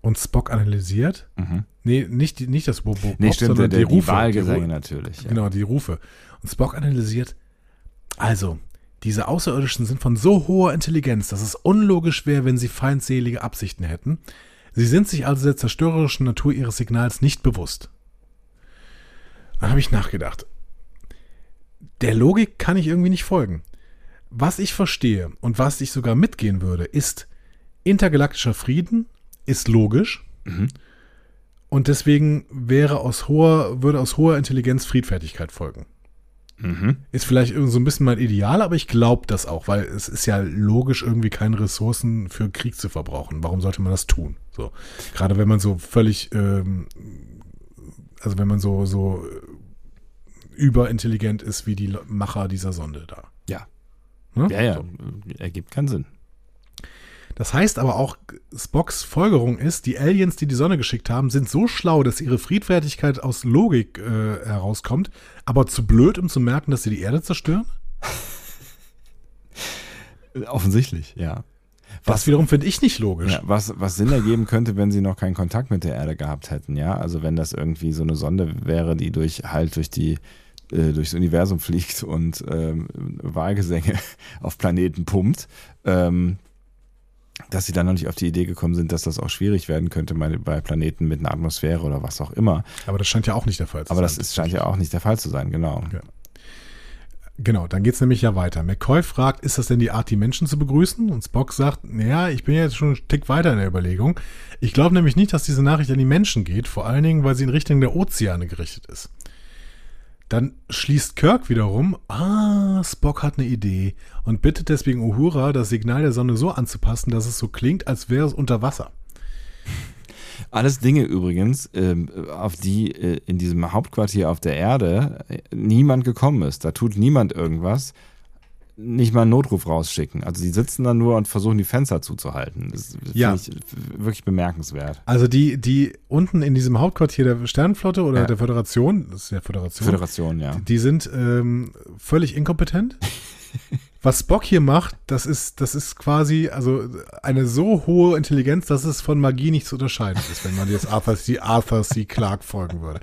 Und Spock analysiert. Mhm. Nee, nicht, nicht das Bobo, nee, stimmt, sondern der, die Rufe. Die Wahlgesänge die, natürlich. Ja. Genau, die Rufe. Und Spock analysiert. Also, diese Außerirdischen sind von so hoher Intelligenz, dass es unlogisch wäre, wenn sie feindselige Absichten hätten. Sie sind sich also der zerstörerischen Natur ihres Signals nicht bewusst. Dann habe ich nachgedacht. Der Logik kann ich irgendwie nicht folgen. Was ich verstehe und was ich sogar mitgehen würde, ist intergalaktischer Frieden ist logisch. Und deswegen wäre aus hoher, würde aus hoher Intelligenz Friedfertigkeit folgen. Mhm. Ist vielleicht so ein bisschen mein Ideal, aber ich glaube das auch, weil es ist ja logisch, irgendwie keine Ressourcen für Krieg zu verbrauchen. Warum sollte man das tun? So. Gerade wenn man so völlig, ähm, also wenn man so, so äh, überintelligent ist wie die Macher dieser Sonde da. Ja. Ne? Ja, ja. So. Ergibt keinen Sinn. Das heißt aber auch, Spocks Folgerung ist, die Aliens, die die Sonne geschickt haben, sind so schlau, dass ihre Friedfertigkeit aus Logik äh, herauskommt, aber zu blöd, um zu merken, dass sie die Erde zerstören? Offensichtlich, ja. Das wiederum finde ich nicht logisch. Ja, was, was Sinn ergeben könnte, wenn sie noch keinen Kontakt mit der Erde gehabt hätten, ja. Also wenn das irgendwie so eine Sonde wäre, die durch halt durch die äh, durchs Universum *laughs* fliegt und ähm, Wahlgesänge *laughs* auf Planeten pumpt, ähm, dass sie dann noch nicht auf die Idee gekommen sind, dass das auch schwierig werden könnte bei, Planeten mit einer Atmosphäre oder was auch immer. Aber das scheint ja auch nicht der Fall zu Aber sein. das ist, scheint ja auch nicht der Fall zu sein, genau. Ja. Genau, dann geht's nämlich ja weiter. McCoy fragt, ist das denn die Art, die Menschen zu begrüßen? Und Spock sagt, naja, ich bin jetzt schon einen Tick weiter in der Überlegung. Ich glaube nämlich nicht, dass diese Nachricht an die Menschen geht, vor allen Dingen, weil sie in Richtung der Ozeane gerichtet ist. Dann schließt Kirk wiederum, ah, Spock hat eine Idee und bittet deswegen Uhura, das Signal der Sonne so anzupassen, dass es so klingt, als wäre es unter Wasser. Alles Dinge übrigens, ähm, auf die äh, in diesem Hauptquartier auf der Erde äh, niemand gekommen ist. Da tut niemand irgendwas. Nicht mal einen Notruf rausschicken. Also die sitzen da nur und versuchen die Fenster zuzuhalten. Das finde Ja. ich wirklich bemerkenswert. Also die, die unten in diesem Hauptquartier der Sternenflotte oder Ja. der Föderation, das ist der Föderation, Föderation, ja. Die sind ähm, völlig inkompetent. *laughs* Was Spock hier macht, das ist, das ist quasi also eine so hohe Intelligenz, dass es von Magie nicht zu unterscheiden ist, wenn man jetzt Arthur C. Arthur C. Clarke folgen würde.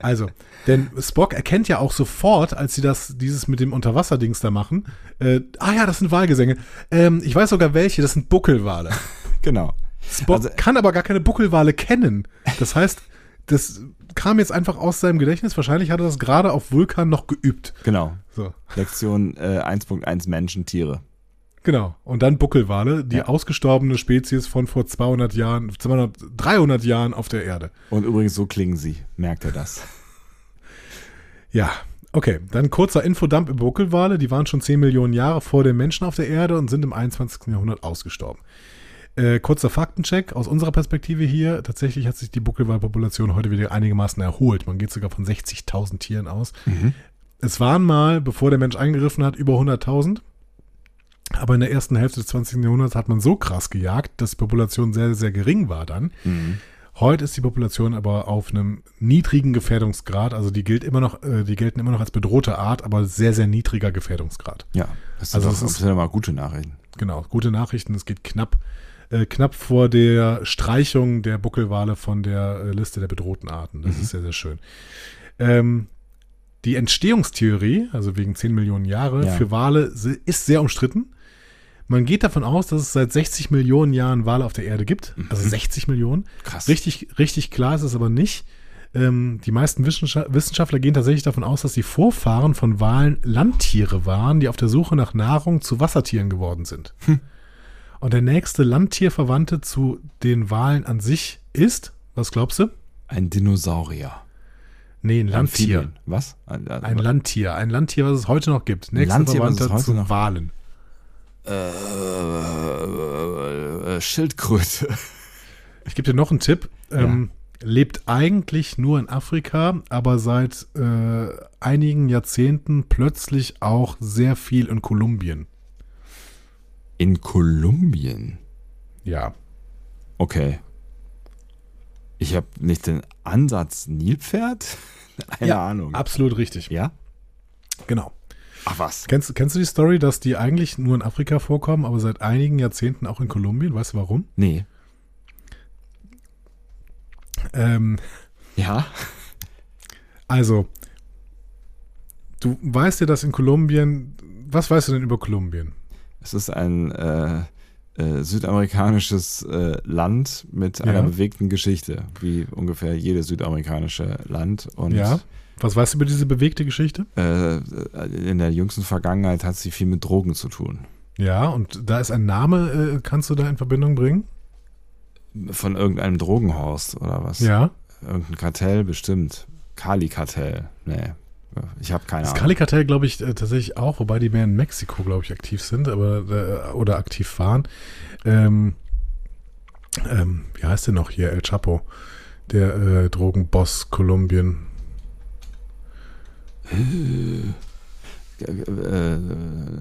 Also, denn Spock erkennt ja auch sofort, als sie das, dieses mit dem Unterwasserdings da machen, äh, ah ja, das sind Wahlgesänge. Ähm, ich weiß sogar welche, das sind Buckelwale. *laughs* Genau. Spock Also- kann aber gar keine Buckelwale kennen. Das heißt, das kam jetzt einfach aus seinem Gedächtnis. Wahrscheinlich hat er das gerade auf Vulkan noch geübt. Genau. So. Lektion äh, 1.1 Menschen, Tiere. Genau. Und dann Buckelwale, die Ja. ausgestorbene Spezies von vor 200 Jahren, 200, 300 Jahren auf der Erde. Und übrigens, so klingen sie. Merkt ihr das? Ja. Okay, dann kurzer Infodump über Buckelwale. Die waren schon 10 Millionen Jahre vor den Menschen auf der Erde und sind im 21. Jahrhundert ausgestorben. Äh, kurzer Faktencheck aus unserer Perspektive hier. Tatsächlich hat sich die Buckelwalpopulation heute wieder einigermaßen erholt. Man geht sogar von 60.000 Tieren aus. Es waren mal, bevor der Mensch eingegriffen hat, über 100.000. Aber in der ersten Hälfte des 20. Jahrhunderts hat man so krass gejagt, dass die Population sehr, sehr gering war dann. Heute ist die Population aber auf einem niedrigen Gefährdungsgrad. Also die gilt immer noch, äh, die gelten immer noch als bedrohte Art, aber sehr, sehr niedriger Gefährdungsgrad. Ja. Das Also das das sind mal gute Nachrichten. Genau, gute Nachrichten. Es geht knapp, äh, knapp vor der Streichung der Buckelwale von der äh, Liste der bedrohten Arten. Das ist sehr, sehr schön. Ähm, die Entstehungstheorie, also wegen 10 Millionen Jahre, Ja. für Wale ist sehr umstritten. Man geht davon aus, dass es seit 60 Millionen Jahren Wale auf der Erde gibt. Also 60 Millionen. Krass. Richtig, richtig klar ist es aber nicht. Ähm, die meisten Wissenscha- Wissenschaftler gehen tatsächlich davon aus, dass die Vorfahren von Walen Landtiere waren, die auf der Suche nach Nahrung zu Wassertieren geworden sind. Und der nächste Landtierverwandte zu den Walen an sich ist, was glaubst du? Ein Dinosaurier. Nee, ein Landtier. Amphibien. Was? Ein, Ein Landtier. Ein Landtier, was es heute noch gibt. Nächster Landtier, Verwandter zu noch- Walen. äh, äh, Schildkröte. Ich gebe dir noch einen Tipp. Ähm, lebt eigentlich nur in Afrika, aber seit äh, einigen Jahrzehnten plötzlich auch sehr viel in Kolumbien. In Kolumbien. Ja. Okay. Ich habe nicht den Ansatz Nilpferd? *laughs* Keine Ja, Ahnung. Absolut richtig. Ja? Genau. Ach was. Kennst, kennst du die Story, dass die eigentlich nur in Afrika vorkommen, aber seit einigen Jahrzehnten auch in Kolumbien? Weißt du warum? Nee. Ähm, Ja? also, du weißt ja, dass in Kolumbien, was weißt du denn über Kolumbien? Es ist ein, äh, äh, südamerikanisches äh, Land mit einer Ja. bewegten Geschichte, wie ungefähr jedes südamerikanische Land. Und ja. Was weißt du über diese bewegte Geschichte? äh, in der jüngsten Vergangenheit hat sie viel mit Drogen zu tun. Ja, und da ist ein Name, äh, kannst du da in Verbindung bringen? Von irgendeinem Drogenhorst oder was? Ja. Irgendein Kartell bestimmt. Kali-Kartell. Nee, ich habe keine Das Ahnung. Kali-Kartell glaube ich äh, tatsächlich auch, wobei die mehr in Mexiko, glaube ich, aktiv sind, aber äh, oder aktiv waren. Ähm, ähm, wie heißt der noch hier? El Chapo, der äh, Drogenboss Kolumbien. äh,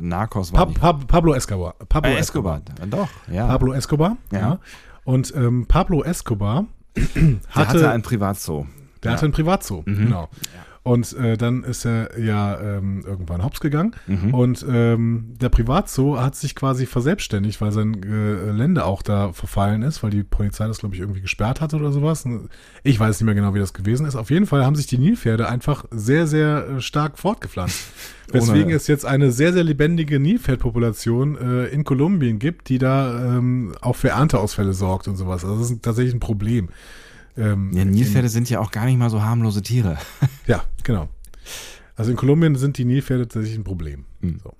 Narcos war Pa pa Pablo Escobar. Pablo Äh, Escobar. Doch, ja. Pablo Escobar. Ja. Ja. Und ähm, Pablo Escobar Der hatte, hatte ein Privatzoo. der hatte ein Privatzoo. Mhm. Genau. Und äh, dann ist er ja ähm, irgendwann hops gegangen. Mhm. Und ähm, der Privatzoo hat sich quasi verselbstständigt, weil sein äh, Lände auch da verfallen ist, weil die Polizei das, glaube ich, irgendwie gesperrt hatte oder sowas. Ich weiß nicht mehr genau, wie das gewesen ist. Auf jeden Fall haben sich die Nilpferde einfach sehr, sehr äh, stark fortgepflanzt. *laughs* Weswegen Ohne- es jetzt eine sehr, sehr lebendige Nilpferdpopulation äh, in Kolumbien gibt, die da ähm, auch für Ernteausfälle sorgt und sowas. Also das ist tatsächlich ein Problem. Ähm, Ja, Nilpferde sind ja auch gar nicht mal so harmlose Tiere. *laughs* ja, genau. Also in Kolumbien sind die Nilpferde tatsächlich ein Problem. Hm. So.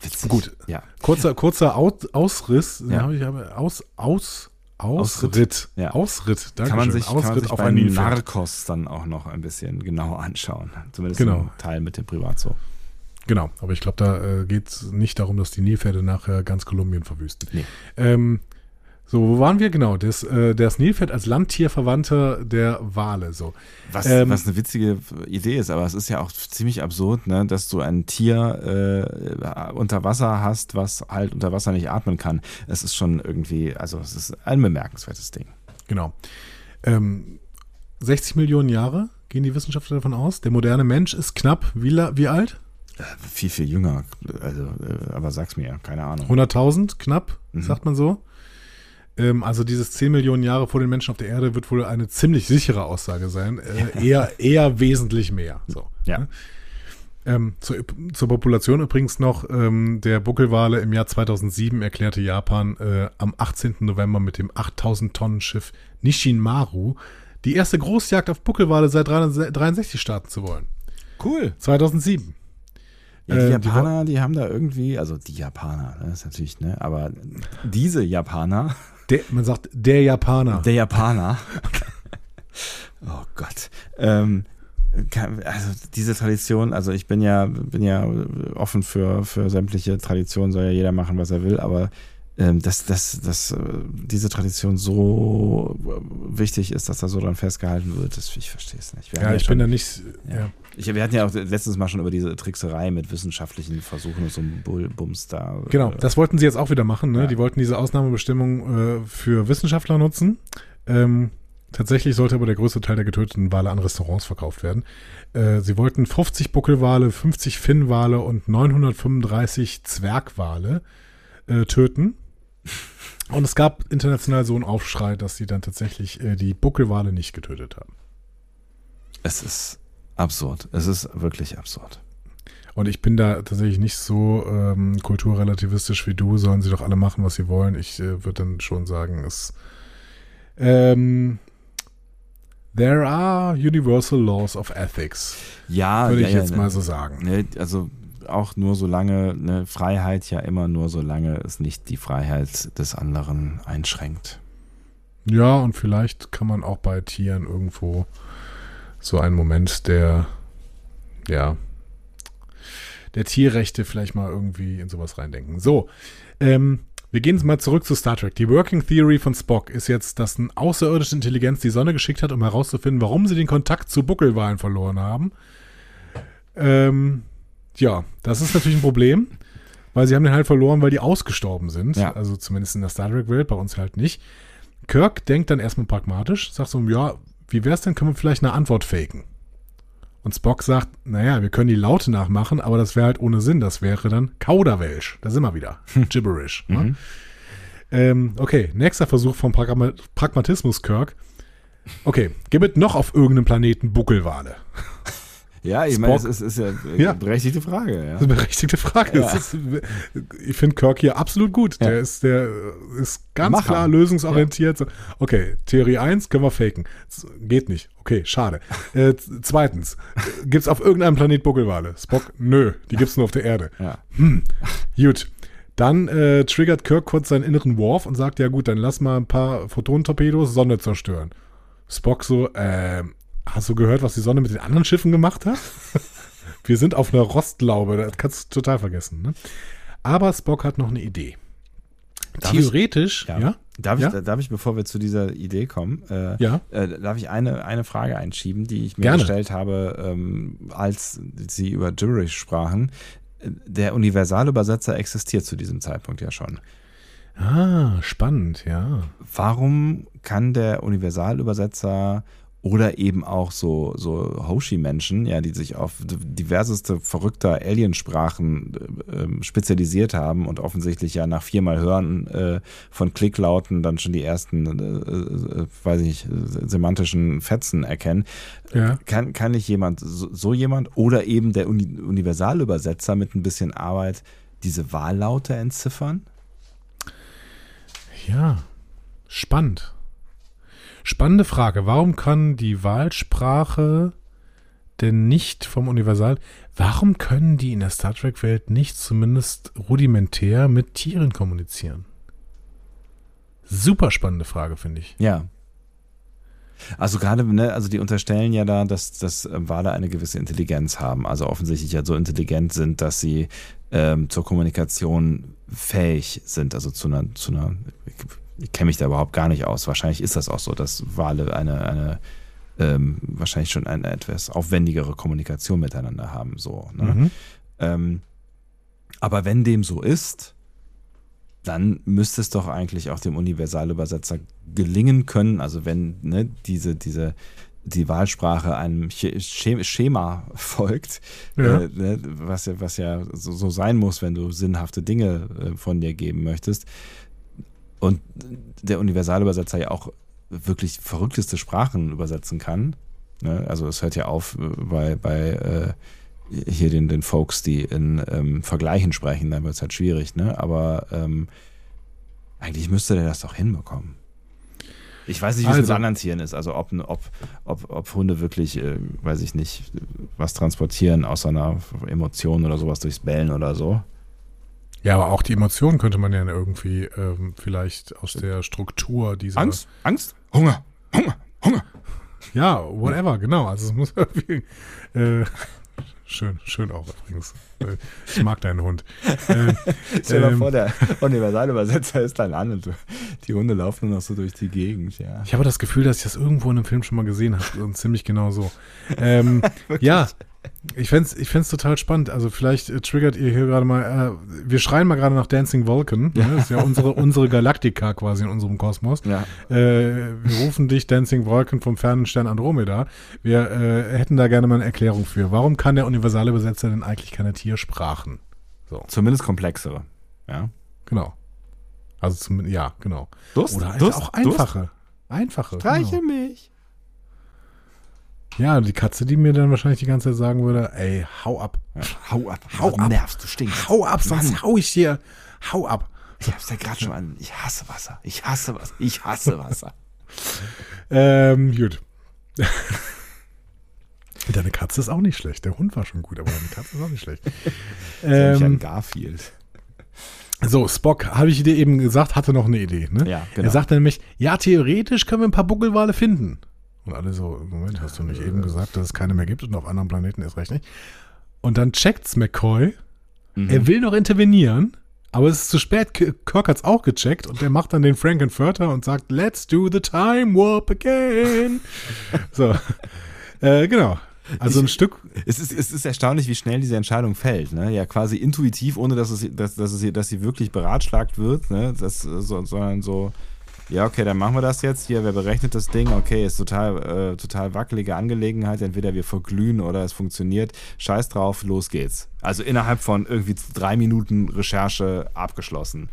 Witzig. Gut. Ja. Kurzer, kurzer Aus, Ausriss, Ja. habe ich aber aus, aus, Ausritt. Ausritt. Ja. Ausritt, danke Kann man sich, kann man Ausritt sich auf bei. Narcos dann auch noch ein bisschen genauer anschauen. Zumindest Genau. im Teil mit dem Privatzoo. Genau, aber ich glaube, da äh, geht es nicht darum, dass die Nilpferde nachher ganz Kolumbien verwüsten. Nee. Ähm, so, wo waren wir? Genau, das, äh, das Nilpferd als Landtierverwandter der Wale. So. Was, Ähm, was eine witzige Idee ist, aber es ist ja auch ziemlich absurd, ne, dass du ein Tier äh, unter Wasser hast, was halt unter Wasser nicht atmen kann. Es ist schon irgendwie, also es ist ein bemerkenswertes Ding. Genau. Ähm, 60 Millionen Jahre gehen die Wissenschaftler davon aus. Der moderne Mensch ist knapp wie, wie alt? Viel, viel jünger. Also, äh, aber sag's mir, keine Ahnung. 100.000 knapp, Mhm. sagt man so. Ähm, also dieses 10 Millionen Jahre vor den Menschen auf der Erde wird wohl eine ziemlich sichere Aussage sein. Äh, *laughs* eher, eher wesentlich mehr. So. Ja. ne? Ähm, zur, zur Population übrigens noch, ähm, der Buckelwale im Jahr 2007 erklärte Japan äh, am 18. November mit dem 8000 Tonnen Schiff Nishinmaru die erste Großjagd auf Buckelwale seit 363 starten zu wollen. Cool. 2007. Ja, die Äh, Japaner, die, haben da irgendwie, also die Japaner, ne, ist natürlich, ne, aber diese Japaner, Der, man sagt der Japaner. der Japaner, *laughs* oh Gott, ähm, also diese Tradition, also ich bin ja, bin ja offen für, für sämtliche Traditionen, soll ja jeder machen, was er will, aber dass, dass, dass äh, diese Tradition so wichtig ist, dass da so dran festgehalten wird, das, ich verstehe es nicht. Wir ja, ich schon, bin da nicht. Ja. Ja. Ich, wir hatten ja auch letztens mal schon über diese Trickserei mit wissenschaftlichen Versuchen und so einem Bull- Bums da. Genau, äh, das wollten sie jetzt auch wieder machen. Ne? Ja. Die wollten diese Ausnahmebestimmung äh, für Wissenschaftler nutzen. Ähm, tatsächlich sollte aber der größte Teil der getöteten Wale an Restaurants verkauft werden. Äh, sie wollten 50 Buckelwale, 50 Finnwale und 935 Zwergwale äh, töten. Und es gab international so einen Aufschrei, dass sie dann tatsächlich äh, die Buckelwale nicht getötet haben. Es ist absurd. Es ist wirklich absurd. Und ich bin da tatsächlich nicht so ähm, kulturrelativistisch wie du, sollen sie doch alle machen, was sie wollen. Ich äh, würde dann schon sagen, es ähm, There are universal laws of ethics, Ja, würde ja, ich ja, jetzt ne, mal so sagen. Ne, also auch nur solange eine Freiheit ja immer nur solange es nicht die Freiheit des anderen einschränkt. Ja, und vielleicht kann man auch bei Tieren irgendwo so einen Moment der, ja, der Tierrechte vielleicht mal irgendwie in sowas reindenken. So, ähm, wir gehen jetzt mal zurück zu Star Trek. Die Working Theory von Spock ist jetzt, dass eine außerirdische Intelligenz die Sonne geschickt hat, um herauszufinden, warum sie den Kontakt zu Buckelwalen verloren haben. Ähm, ja, das ist natürlich ein Problem, weil sie haben den halt verloren, weil die ausgestorben sind. Ja. Also zumindest in der Star Trek-Welt, bei uns halt nicht. Kirk denkt dann erstmal pragmatisch, sagt so, ja, wie wär's denn, können wir vielleicht eine Antwort faken? Und Spock sagt, naja, wir können die Laute nachmachen, aber das wäre halt ohne Sinn. Das wäre dann Kauderwelsch. Da sind wir wieder. Gibberish. Ne? Mhm. Ähm, okay, nächster Versuch vom Pragma Pragmatismus, Kirk. Okay, gibt es noch auf irgendeinem Planeten Buckelwale? Ja, ich meine, es ist, ist ja eine ja. berechtigte Frage. Ja. Das ist eine berechtigte Frage. Ja. Ist, ich finde Kirk hier absolut gut. Der ist, der ist ganz Macher. klar lösungsorientiert. Okay, Theorie 1 können wir faken. Geht nicht. Okay, schade. *laughs* äh, zweitens, gibt es auf irgendeinem Planet Buckelwale? Spock? Nö, die gibt es nur auf der Erde. Hm. Gut. Dann äh, triggert Kirk kurz seinen inneren Worf und sagt, ja gut, dann lass mal ein paar Photonentorpedos Sonne zerstören. Spock so, äh, hast du gehört, was die Sonne mit den anderen Schiffen gemacht hat? *laughs* Wir sind auf einer Rostlaube, das kannst du total vergessen. Ne? Aber Spock hat noch eine Idee. Darf Theoretisch, ich, ja. ja? Darf, ja? Ich, darf ich, bevor wir zu dieser Idee kommen, äh, ja? äh, darf ich eine, eine Frage einschieben, die ich mir Gerne. gestellt habe, ähm, als Sie über Gibberish sprachen der Universalübersetzer existiert zu diesem Zeitpunkt ja schon. Ah, spannend, ja. Warum kann der Universalübersetzer oder eben auch so, so Hoshi-Menschen, ja, die sich auf diverseste verrückter Aliensprachen äh, spezialisiert haben und offensichtlich ja nach viermal Hören äh, von Klicklauten dann schon die ersten, äh, äh weiß ich nicht, semantischen Fetzen erkennen. Ja. Kann, kann ich jemand, so, so jemand oder eben der Uni Universalübersetzer mit ein bisschen Arbeit diese Wahllaute entziffern? Ja, spannend. Spannende Frage. Warum kann die Wahlsprache denn nicht vom Universal, warum können die in der Star Trek-Welt nicht zumindest rudimentär mit Tieren kommunizieren? Super spannende Frage, finde ich. Ja. Also gerade, ne, also die unterstellen ja da, dass, dass Wale eine gewisse Intelligenz haben, also offensichtlich ja so intelligent sind, dass sie ähm, zur Kommunikation fähig sind, also zu einer, zu einer, ich kenne mich da überhaupt gar nicht aus. Wahrscheinlich ist das auch so, dass Wale eine, eine ähm, wahrscheinlich schon eine etwas aufwendigere Kommunikation miteinander haben. So, ne? mhm. ähm, aber wenn dem so ist, dann müsste es doch eigentlich auch dem Universalübersetzer gelingen können. Also wenn ne, diese, diese, die Wahlsprache einem Schema folgt, ja. Äh, ne, was ja, was ja so, so, sein muss, wenn du sinnhafte Dinge äh, von dir geben möchtest, und der Universalübersetzer ja auch wirklich verrückteste Sprachen übersetzen kann. Ne? Also es hört ja auf äh, bei, bei äh, hier den, den Folks, die in ähm, Vergleichen sprechen, dann wird es halt schwierig, ne? Aber ähm, eigentlich müsste der das doch hinbekommen. Ich weiß nicht, wie es also, mit anderen Tieren ist. Also ob, ob, ob, ob Hunde wirklich, äh, weiß ich nicht, was transportieren aus einer Emotion oder sowas durchs Bellen oder so. Ja, aber auch die Emotionen könnte man ja irgendwie ähm, vielleicht aus der Struktur dieser. Angst? Angst? Hunger? Hunger? Hunger? Ja, whatever, genau. Also es muss *laughs* irgendwie. Äh, schön, schön auch übrigens. Äh, ich mag deinen Hund. Äh, *laughs* Stell dir ähm, vor, der Universalübersetzer ist dann an und die Hunde laufen nur noch so durch die Gegend. Ja. Ich habe das Gefühl, dass ich das irgendwo in einem Film schon mal gesehen habe und ziemlich genau so. Ähm, *laughs* ja, ich fände es ich fänd's total spannend. Also vielleicht äh, triggert ihr hier gerade mal, äh, wir schreien mal gerade nach Dancing Vulcan. Ja. Ne? Das ist ja unsere, unsere Galaktika quasi in unserem Kosmos. Ja. Äh, wir rufen dich Dancing Vulcan vom fernen Stern Andromeda. Wir äh, hätten da gerne mal eine Erklärung für. Warum kann der universale Übersetzer denn eigentlich keine Tiersprachen? So. Zumindest komplexere. Ja. Genau. Also zumindest, ja, genau. Durst, Oder Durst, auch einfache. Durst. Einfache. Streiche genau. mich. Ja, die Katze, die mir dann wahrscheinlich die ganze Zeit sagen würde, ey, hau ab. Ja, hau ab. Hau ab. Nervst, du stinkst. Hau ab, sonst Mann. hau ich dir. Hau ab. Ich hab's ja gerade schon an. Ich hasse Wasser. Ich hasse Wasser. Ich hasse Wasser. *laughs* ähm, gut. *laughs* Deine Katze ist auch nicht schlecht. Der Hund war schon gut, aber deine Katze ist auch nicht schlecht. *laughs* ähm, an Garfield. So, Spock, habe ich dir eben gesagt, hatte noch eine Idee. Ne? Ja, genau. Er sagte nämlich, ja, theoretisch können wir ein paar Buckelwale finden. Und alle so, Moment, hast du nicht eben gesagt, dass es keine mehr gibt und auf anderen Planeten ist recht nicht. Und dann checkt's McCoy. Mhm. Er will noch intervenieren, aber es ist zu spät. Kirk hat's auch gecheckt und der macht dann den Frankenfurter und sagt, let's do the time warp again. *laughs* so, äh, genau. Also ein Stück. Es ist, es ist erstaunlich, wie schnell diese Entscheidung fällt. Ne? Ja, quasi intuitiv, ohne dass, es, dass, dass, es, dass sie wirklich beratschlagt wird, ne? das, so, sondern so ja, okay, dann machen wir das jetzt. Hier, wer berechnet das Ding? Okay, ist total, äh, total wackelige Angelegenheit. Entweder wir verglühen oder es funktioniert. Scheiß drauf, los geht's. Also innerhalb von irgendwie drei Minuten Recherche abgeschlossen.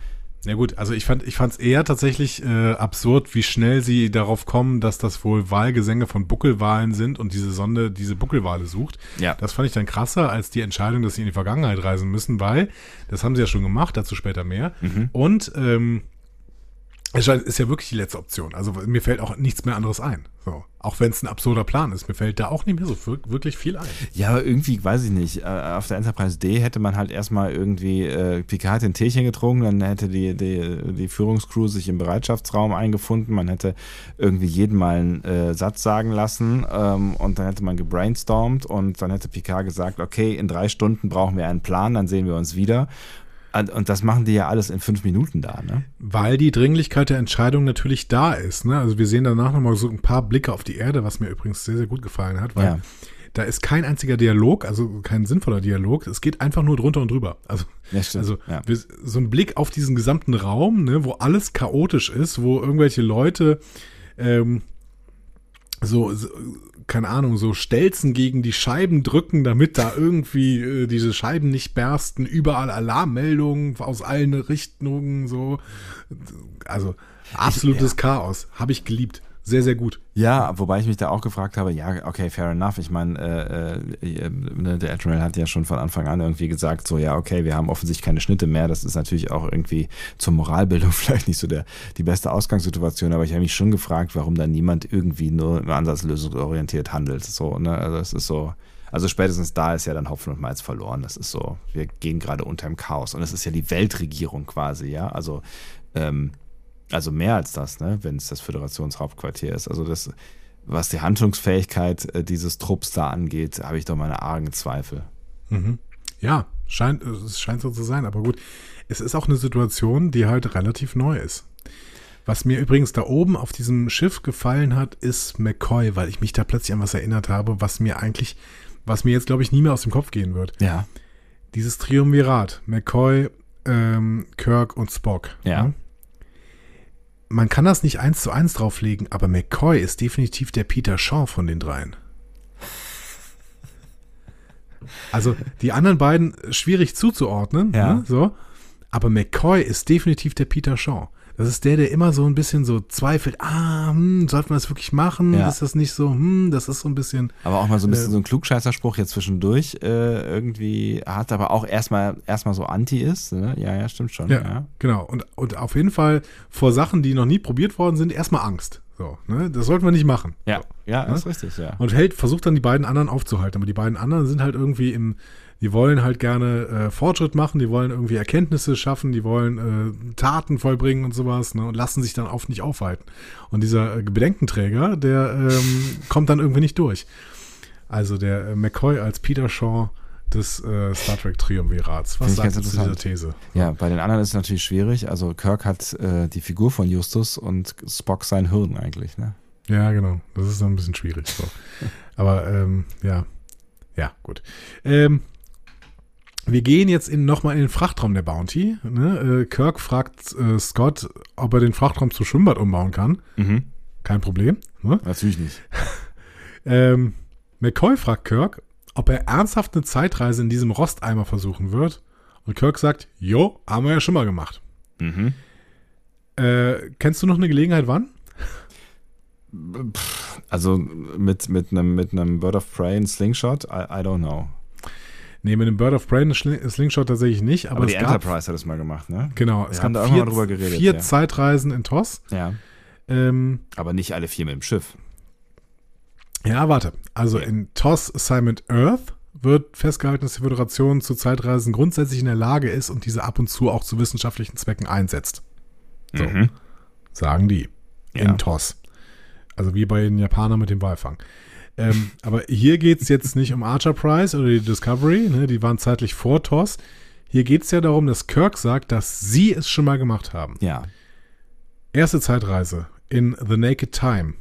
Ja gut, also ich fand ich fand es eher tatsächlich äh, absurd, wie schnell sie darauf kommen, dass das wohl Wahlgesänge von Buckelwahlen sind und diese Sonde diese Buckelwale sucht. Ja. Das fand ich dann krasser als die Entscheidung, dass sie in die Vergangenheit reisen müssen, weil das haben sie ja schon gemacht, dazu später mehr. Und ähm, es ist ja wirklich die letzte Option. Also mir fällt auch nichts mehr anderes ein. So. Auch wenn es ein absurder Plan ist, mir fällt da auch nicht mehr so wir- wirklich viel ein. Ja, aber irgendwie, weiß ich nicht, äh, auf der Enterprise D hätte man halt erstmal irgendwie, äh, Picard ein Teechen getrunken, dann hätte die, die, die Führungscrew sich im Bereitschaftsraum eingefunden, man hätte irgendwie jeden mal einen äh, Satz sagen lassen ähm, und dann hätte man gebrainstormt und dann hätte Picard gesagt, okay, in drei Stunden brauchen wir einen Plan, dann sehen wir uns wieder. Und, das machen die ja alles in fünf Minuten da, ne? Weil die Dringlichkeit der Entscheidung natürlich da ist. Ne? Also wir sehen danach nochmal so ein paar Blicke auf die Erde, was mir übrigens sehr, sehr gut gefallen hat, weil Ja. da ist kein einziger Dialog, also kein sinnvoller Dialog. Es geht einfach nur drunter und drüber. Also, Ja, also Ja. wir, so ein Blick auf diesen gesamten Raum, ne, wo alles chaotisch ist, wo irgendwelche Leute ähm, so, so, keine Ahnung, so Stelzen gegen die Scheiben drücken, damit da irgendwie äh, diese Scheiben nicht bersten, überall Alarmmeldungen aus allen Richtungen, so. Also absolutes Chaos. Habe ich geliebt. Sehr, sehr gut. Ja, wobei ich mich da auch gefragt habe, ja, okay, fair enough. Ich meine, äh, äh, ne, der Admiral hat ja schon von Anfang an irgendwie gesagt, so, ja, okay, wir haben offensichtlich keine Schnitte mehr. Das ist natürlich auch irgendwie zur Moralbildung *laughs* vielleicht nicht so der, die beste Ausgangssituation, aber ich habe mich schon gefragt, warum da niemand irgendwie nur im Ansatz lösungsorientiert handelt. So, ne, also es ist so, also spätestens da ist ja dann Hopfen und Malz verloren. Das ist so, wir gehen gerade unter dem Chaos und es ist ja die Weltregierung quasi, ja, also, ähm, also mehr als das, ne, wenn es das Föderationshauptquartier ist. Also das, was die Handlungsfähigkeit äh, dieses Trupps da angeht, habe ich doch meine argen Zweifel. Mhm. Ja, scheint, es scheint so zu sein, aber gut. Es ist auch eine Situation, die halt relativ neu ist. Was mir übrigens da oben auf diesem Schiff gefallen hat, ist McCoy, weil ich mich da plötzlich an was erinnert habe, was mir eigentlich, was mir jetzt, glaube ich, nie mehr aus dem Kopf gehen wird. Ja. Dieses Triumvirat, McCoy, ähm, Kirk und Spock. Ja. ne? Man kann das nicht eins zu eins drauflegen, aber McCoy ist definitiv der Peter Shaw von den dreien. Also die anderen beiden schwierig zuzuordnen, Ja. ne, so. Aber McCoy ist definitiv der Peter Shaw. Das ist der, der immer so ein bisschen so zweifelt, ah, hm, sollte man das wirklich machen? Ja. Ist das nicht so, hm, das ist so ein bisschen, Aber auch mal so ein bisschen Äh, so ein Klugscheißerspruch jetzt zwischendurch äh, irgendwie hat, aber auch erstmal erstmal so anti ist. Ne? Ja, ja, stimmt schon. Ja, Ja. genau. Und, und auf jeden Fall vor Sachen, die noch nie probiert worden sind, erstmal Angst. So, ne? Das sollten wir nicht machen. Ja, ja, Ne? ist richtig, ja. Und hält, versucht dann die beiden anderen aufzuhalten. Aber die beiden anderen sind halt irgendwie im, die wollen halt gerne äh, Fortschritt machen, die wollen irgendwie Erkenntnisse schaffen, die wollen äh, Taten vollbringen und sowas, ne? Und lassen sich dann oft nicht aufhalten. Und dieser äh, Bedenkenträger, der ähm, *laughs* kommt dann irgendwie nicht durch. Also der äh, McCoy als Peter Shaw des äh, Star Trek Triumvirats. Was sagst du zu dieser. These? Ja, bei den anderen ist es natürlich schwierig. Also Kirk hat äh, die Figur von Justus und Spock sein Hirn eigentlich, ne? Ja, genau. Das ist dann ein bisschen schwierig. So. *laughs* Aber ähm, ja. Ja, gut. Ähm, wir gehen jetzt in, nochmal in den Frachtraum der Bounty. Ne? Äh, Kirk fragt äh, Scott, ob er den Frachtraum zu Schwimmbad umbauen kann. Mhm. Kein Problem. Ne? Natürlich nicht. *laughs* Ähm, McCoy fragt Kirk, ob er ernsthaft eine Zeitreise in diesem Rosteimer versuchen wird. Und Kirk sagt, jo, haben wir ja schon mal gemacht. Mhm. Äh, kennst du noch eine Gelegenheit, wann? Also mit, mit einem mit einem Bird of Prey ein Slingshot, I, I don't know. Nee, mit dem Bird of Prey Slingshot tatsächlich nicht, aber, Aber, die Enterprise hat es mal gemacht, ne? Genau, Wir es haben gab da vier, drüber geredet, vier ja. Zeitreisen in TOS. Ja. Ähm, Aber nicht alle vier mit dem Schiff. ja, warte. Also in TOS Assignment Earth wird festgehalten, dass die Föderation zu Zeitreisen grundsätzlich in der Lage ist und diese ab und zu auch zu wissenschaftlichen Zwecken einsetzt. So, Mhm. sagen die. Ja. In TOS. Also wie bei den Japanern mit dem Walfang. Ähm, aber hier geht es jetzt nicht um Archer Prize oder die Discovery, ne, die waren zeitlich vor TOS. Hier geht es ja darum, dass Kirk sagt, dass sie es schon mal gemacht haben. Ja. Erste Zeitreise in The Naked Time.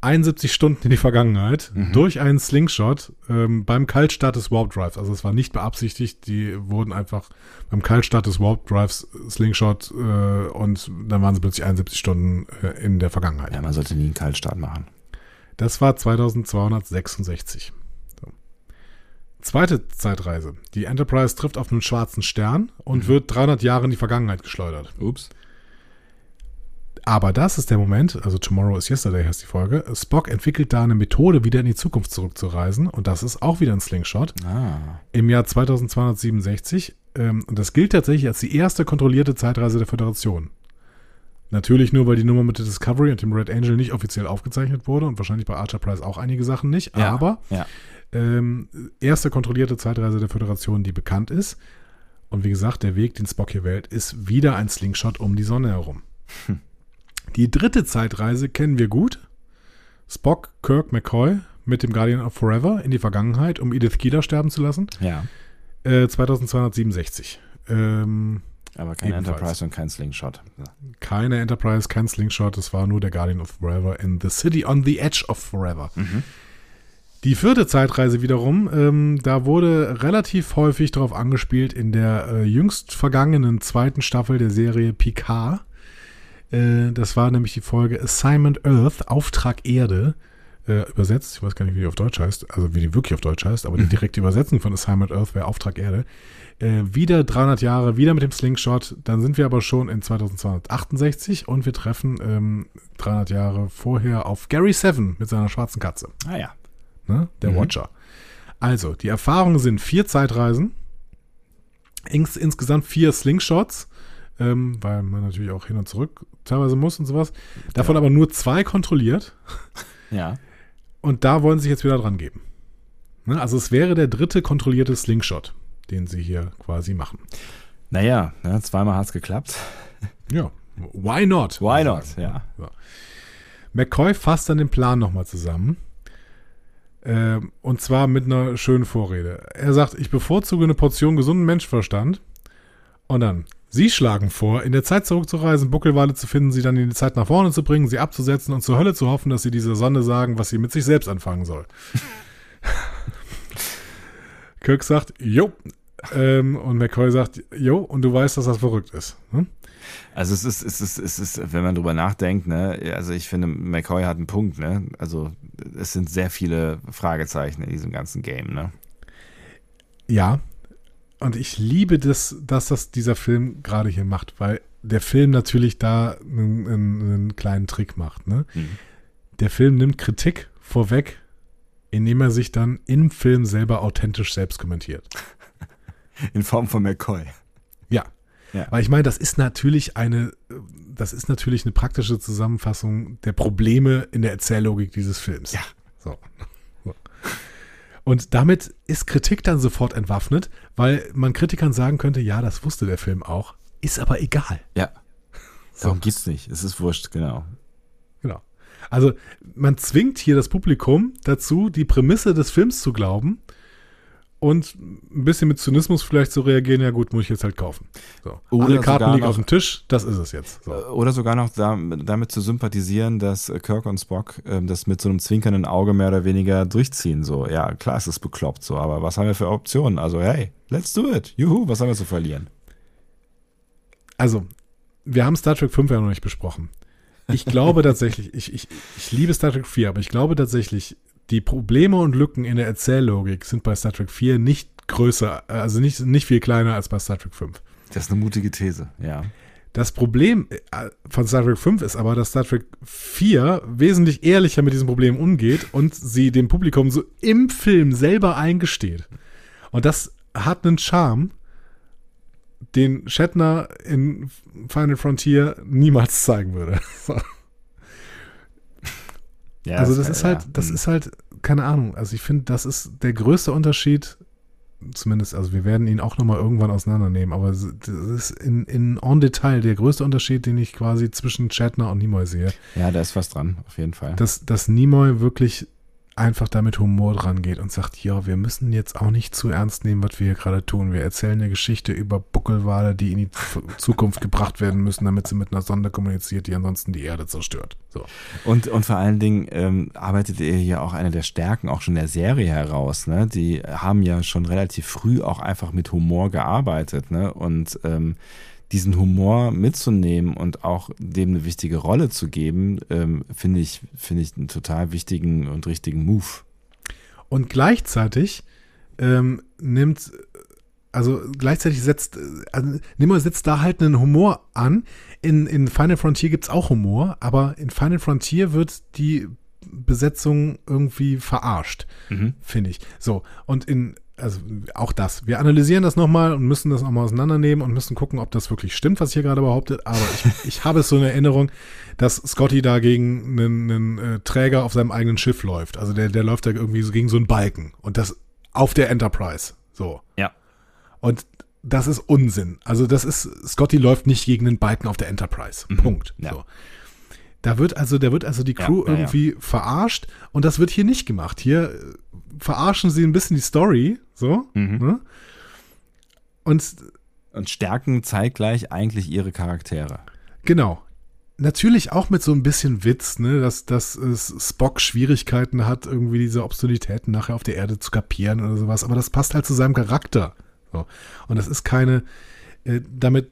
71 Stunden in die Vergangenheit durch einen Slingshot ähm, beim Kaltstart des Warp Drives. Also es war nicht beabsichtigt, die wurden einfach beim Kaltstart des Warp Drives Slingshot äh, und dann waren sie plötzlich 71 Stunden äh, in der Vergangenheit. Ja, man sollte nie einen Kaltstart machen. Das war 2266. So. Zweite Zeitreise. Die Enterprise trifft auf einen schwarzen Stern und wird 300 Jahre in die Vergangenheit geschleudert. Ups. Aber das ist der Moment, also Tomorrow is Yesterday heißt die Folge. Spock entwickelt da eine Methode, wieder in die Zukunft zurückzureisen. Und das ist auch wieder ein Slingshot. Ah. Im Jahr 2267. Ähm, und das gilt tatsächlich als die erste kontrollierte Zeitreise der Föderation. Natürlich nur, weil die Nummer mit der Discovery und dem Red Angel nicht offiziell aufgezeichnet wurde und wahrscheinlich bei Archer Price auch einige Sachen nicht. Ja, Aber ja. ähm, erste kontrollierte Zeitreise der Föderation, die bekannt ist. Und wie gesagt, der Weg, den Spock hier wählt, ist wieder ein Slingshot um die Sonne herum. Die dritte Zeitreise kennen wir gut. Spock, Kirk, McCoy mit dem Guardian of Forever in die Vergangenheit, um Edith Keeler sterben zu lassen. Ja. Äh, 2267. Ähm, Aber kein Ebenfalls. Enterprise und kein Slingshot. keine Enterprise, kein Slingshot, es war nur der Guardian of Forever in The City on the Edge of Forever. Die vierte Zeitreise wiederum, ähm, da wurde relativ häufig darauf angespielt in der äh, jüngst vergangenen zweiten Staffel der Serie Picard. Äh, das war nämlich die Folge Assignment Earth, Auftrag Erde, äh, übersetzt. Ich weiß gar nicht, wie die auf Deutsch heißt, also wie die wirklich auf Deutsch heißt, aber die direkte Übersetzung von Assignment Earth wäre Auftrag Erde. Äh, wieder 300 Jahre, wieder mit dem Slingshot. Dann sind wir aber schon in 2268 und wir treffen ähm, 300 Jahre vorher auf Gary Seven mit seiner schwarzen Katze, Ah ja. ne? der Mhm. Watcher. Also, die Erfahrungen sind vier Zeitreisen, ins, insgesamt vier Slingshots, ähm, weil man natürlich auch hin und zurück teilweise muss und sowas. Davon Ja. aber nur zwei kontrolliert. Ja. Und da wollen sie sich jetzt wieder dran geben. Ne? Also es wäre der dritte kontrollierte Slingshot, den sie hier quasi machen. Naja, ne, zweimal hat es geklappt. Ja, why not? Why not? Ja. McCoy fasst dann den Plan nochmal zusammen. Ähm, und zwar mit einer schönen Vorrede. Er sagt, ich bevorzuge eine Portion gesunden Menschenverstand. Und dann, Sie schlagen vor, in der Zeit zurückzureisen, Buckelwale zu finden, sie dann in die Zeit nach vorne zu bringen, sie abzusetzen und zur Hölle zu hoffen, dass sie dieser Sonne sagen, was sie mit sich selbst anfangen soll. *laughs* Kirk sagt, jo. Ähm, und McCoy sagt, jo, und du weißt, dass das verrückt ist. Hm? Also es ist, es ist, es ist, wenn man drüber nachdenkt, ne, also ich finde, McCoy hat einen Punkt, ne? Also es sind sehr viele Fragezeichen in diesem ganzen Game, ne? Ja. Und ich liebe das, dass das dieser Film gerade hier macht, weil der Film natürlich da einen, einen, einen kleinen Trick macht. Ne? Mhm. Der Film nimmt Kritik vorweg, indem er sich dann im Film selber authentisch selbst kommentiert. In Form von McCoy. Ja. Ja. Weil ich meine, das ist natürlich eine, das ist natürlich eine praktische Zusammenfassung der Probleme in der Erzähllogik dieses Films. Ja. So. so. Und damit ist Kritik dann sofort entwaffnet, weil man Kritikern sagen könnte, ja, das wusste der Film auch, ist aber egal. Ja. So. Darum geht's nicht. Es ist wurscht, genau. Genau. Also man zwingt hier das Publikum dazu, die Prämisse des Films zu glauben und ein bisschen mit Zynismus vielleicht zu reagieren, ja gut, muss ich jetzt halt kaufen. So. Oder Alle Karten liegen noch- auf dem Tisch, das ist es jetzt. So. Oder sogar noch da, damit zu sympathisieren, dass äh, Kirk und Spock ähm, das mit so einem zwinkernden Auge mehr oder weniger durchziehen. So, ja, klar, es ist bekloppt so, aber was haben wir für Optionen? Also, hey, let's do it. Juhu, was haben wir zu verlieren? Also, wir haben Star Trek 5 ja noch nicht besprochen. Ich glaube *laughs* tatsächlich, ich, ich, ich liebe Star Trek 4, aber ich glaube tatsächlich, die Probleme und Lücken in der Erzähllogik sind bei Star Trek 4 nicht größer, also nicht, nicht viel kleiner als bei Star Trek 5. Das ist eine mutige These, ja. Das Problem äh, von Star Trek 5 ist aber, dass Star Trek 4 wesentlich ehrlicher mit diesem Problem umgeht und sie dem Publikum so im Film selber eingesteht. Und das hat einen Charme, den Shatner in Final Frontier niemals zeigen würde. *laughs* Ja also das ist ja, halt, das hm. ist halt, keine Ahnung. Also ich finde, das ist der größte Unterschied, zumindest, also wir werden ihn auch nochmal irgendwann auseinandernehmen, aber das ist in, in en Detail der größte Unterschied, den ich quasi zwischen Shatner und Nimoy sehe. Ja, da ist was dran, auf jeden Fall. Dass, dass Nimoy wirklich einfach da mit Humor dran geht und sagt, ja, wir müssen jetzt auch nicht zu ernst nehmen, was wir hier gerade tun. Wir erzählen eine Geschichte über Buckelwale, die in die Zukunft gebracht werden müssen, damit sie mit einer Sonde kommuniziert, die ansonsten die Erde zerstört. So. Und, und vor allen Dingen ähm, arbeitet ihr hier auch eine der Stärken auch schon der Serie heraus. Ne? Die haben ja schon relativ früh auch einfach mit Humor gearbeitet. Ne? Und ähm, diesen Humor mitzunehmen und auch dem eine wichtige Rolle zu geben, ähm, finde ich, finde ich einen total wichtigen und richtigen Move. Und gleichzeitig ähm, nimmt, also gleichzeitig setzt, also Nimmer setzt da halt einen Humor an. In, in Final Frontier gibt es auch Humor, aber in Final Frontier wird die Besetzung irgendwie verarscht, Mhm. finde ich. So, und in, also auch das. Wir analysieren das nochmal und müssen das auch mal auseinandernehmen und müssen gucken, ob das wirklich stimmt, was hier gerade behauptet. Aber ich, *laughs* ich habe es so in Erinnerung, dass Scotty da gegen einen, einen äh, Träger auf seinem eigenen Schiff läuft. Also der, der läuft da irgendwie so gegen so einen Balken. Und das auf der Enterprise. So. Ja. Und das ist Unsinn. Also das ist, Scotty läuft nicht gegen den Balken auf der Enterprise. Punkt. Ja. So. Da wird also, da wird also die Crew ja, ja. irgendwie verarscht und das wird hier nicht gemacht. Hier verarschen sie ein bisschen die Story, so. Mhm. Ne? Und Und stärken zeitgleich eigentlich ihre Charaktere. genau. Natürlich auch mit so ein bisschen Witz, ne, dass, dass es Spock Schwierigkeiten hat, irgendwie diese Obszönitäten nachher auf der Erde zu kapieren oder sowas, aber das passt halt zu seinem Charakter. So. Und das ist keine, äh, damit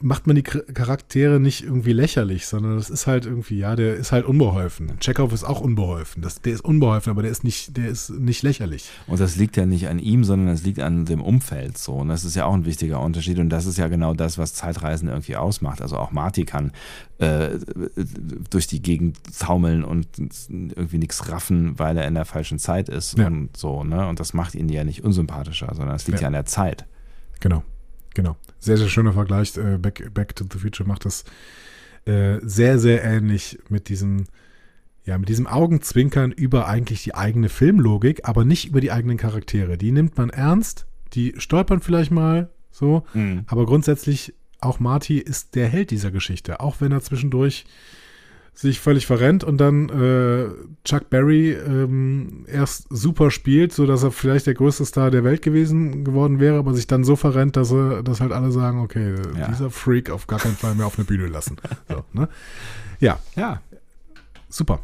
macht man die Charaktere nicht irgendwie lächerlich, sondern das ist halt irgendwie, ja, der ist halt unbeholfen. Chekhov ist auch unbeholfen. Das, der ist unbeholfen, aber der ist nicht, der ist nicht lächerlich. Und das liegt ja nicht an ihm, sondern das liegt an dem Umfeld so. Und das ist ja auch ein wichtiger Unterschied. Und das ist ja genau das, was Zeitreisen irgendwie ausmacht. Also auch Marty kann äh, durch die Gegend taumeln und irgendwie nichts raffen, weil er in der falschen Zeit ist Ja. und so. Ne? Und das macht ihn ja nicht unsympathischer, sondern es liegt Ja. ja, an der Zeit. Genau, genau. Sehr, sehr schöner Vergleich. Äh, Back, Back to the Future macht das äh, sehr, sehr ähnlich mit diesem, ja, mit diesem Augenzwinkern über eigentlich die eigene Filmlogik, aber nicht über die eigenen Charaktere. Die nimmt man ernst, die stolpern vielleicht mal so, Mhm. aber grundsätzlich auch Marty ist der Held dieser Geschichte, auch wenn er zwischendurch sich völlig verrennt und dann äh, Chuck Berry ähm, erst super spielt, so dass er vielleicht der größte Star der Welt gewesen geworden wäre, aber sich dann so verrennt, dass er, dass halt alle sagen, okay, Ja. dieser Freak auf gar keinen Fall mehr auf eine Bühne lassen. So, ne? Ja, Ja, super.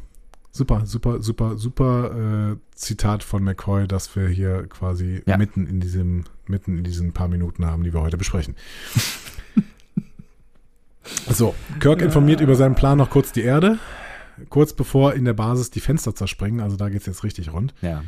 Super, super, super, super äh, Zitat von McCoy, das wir hier quasi Ja. mitten in diesem, mitten in diesen paar Minuten haben, die wir heute besprechen. So, Kirk informiert über seinen Plan noch kurz die Erde, kurz bevor in der Basis die Fenster zerspringen, also da geht's jetzt richtig rund. ja.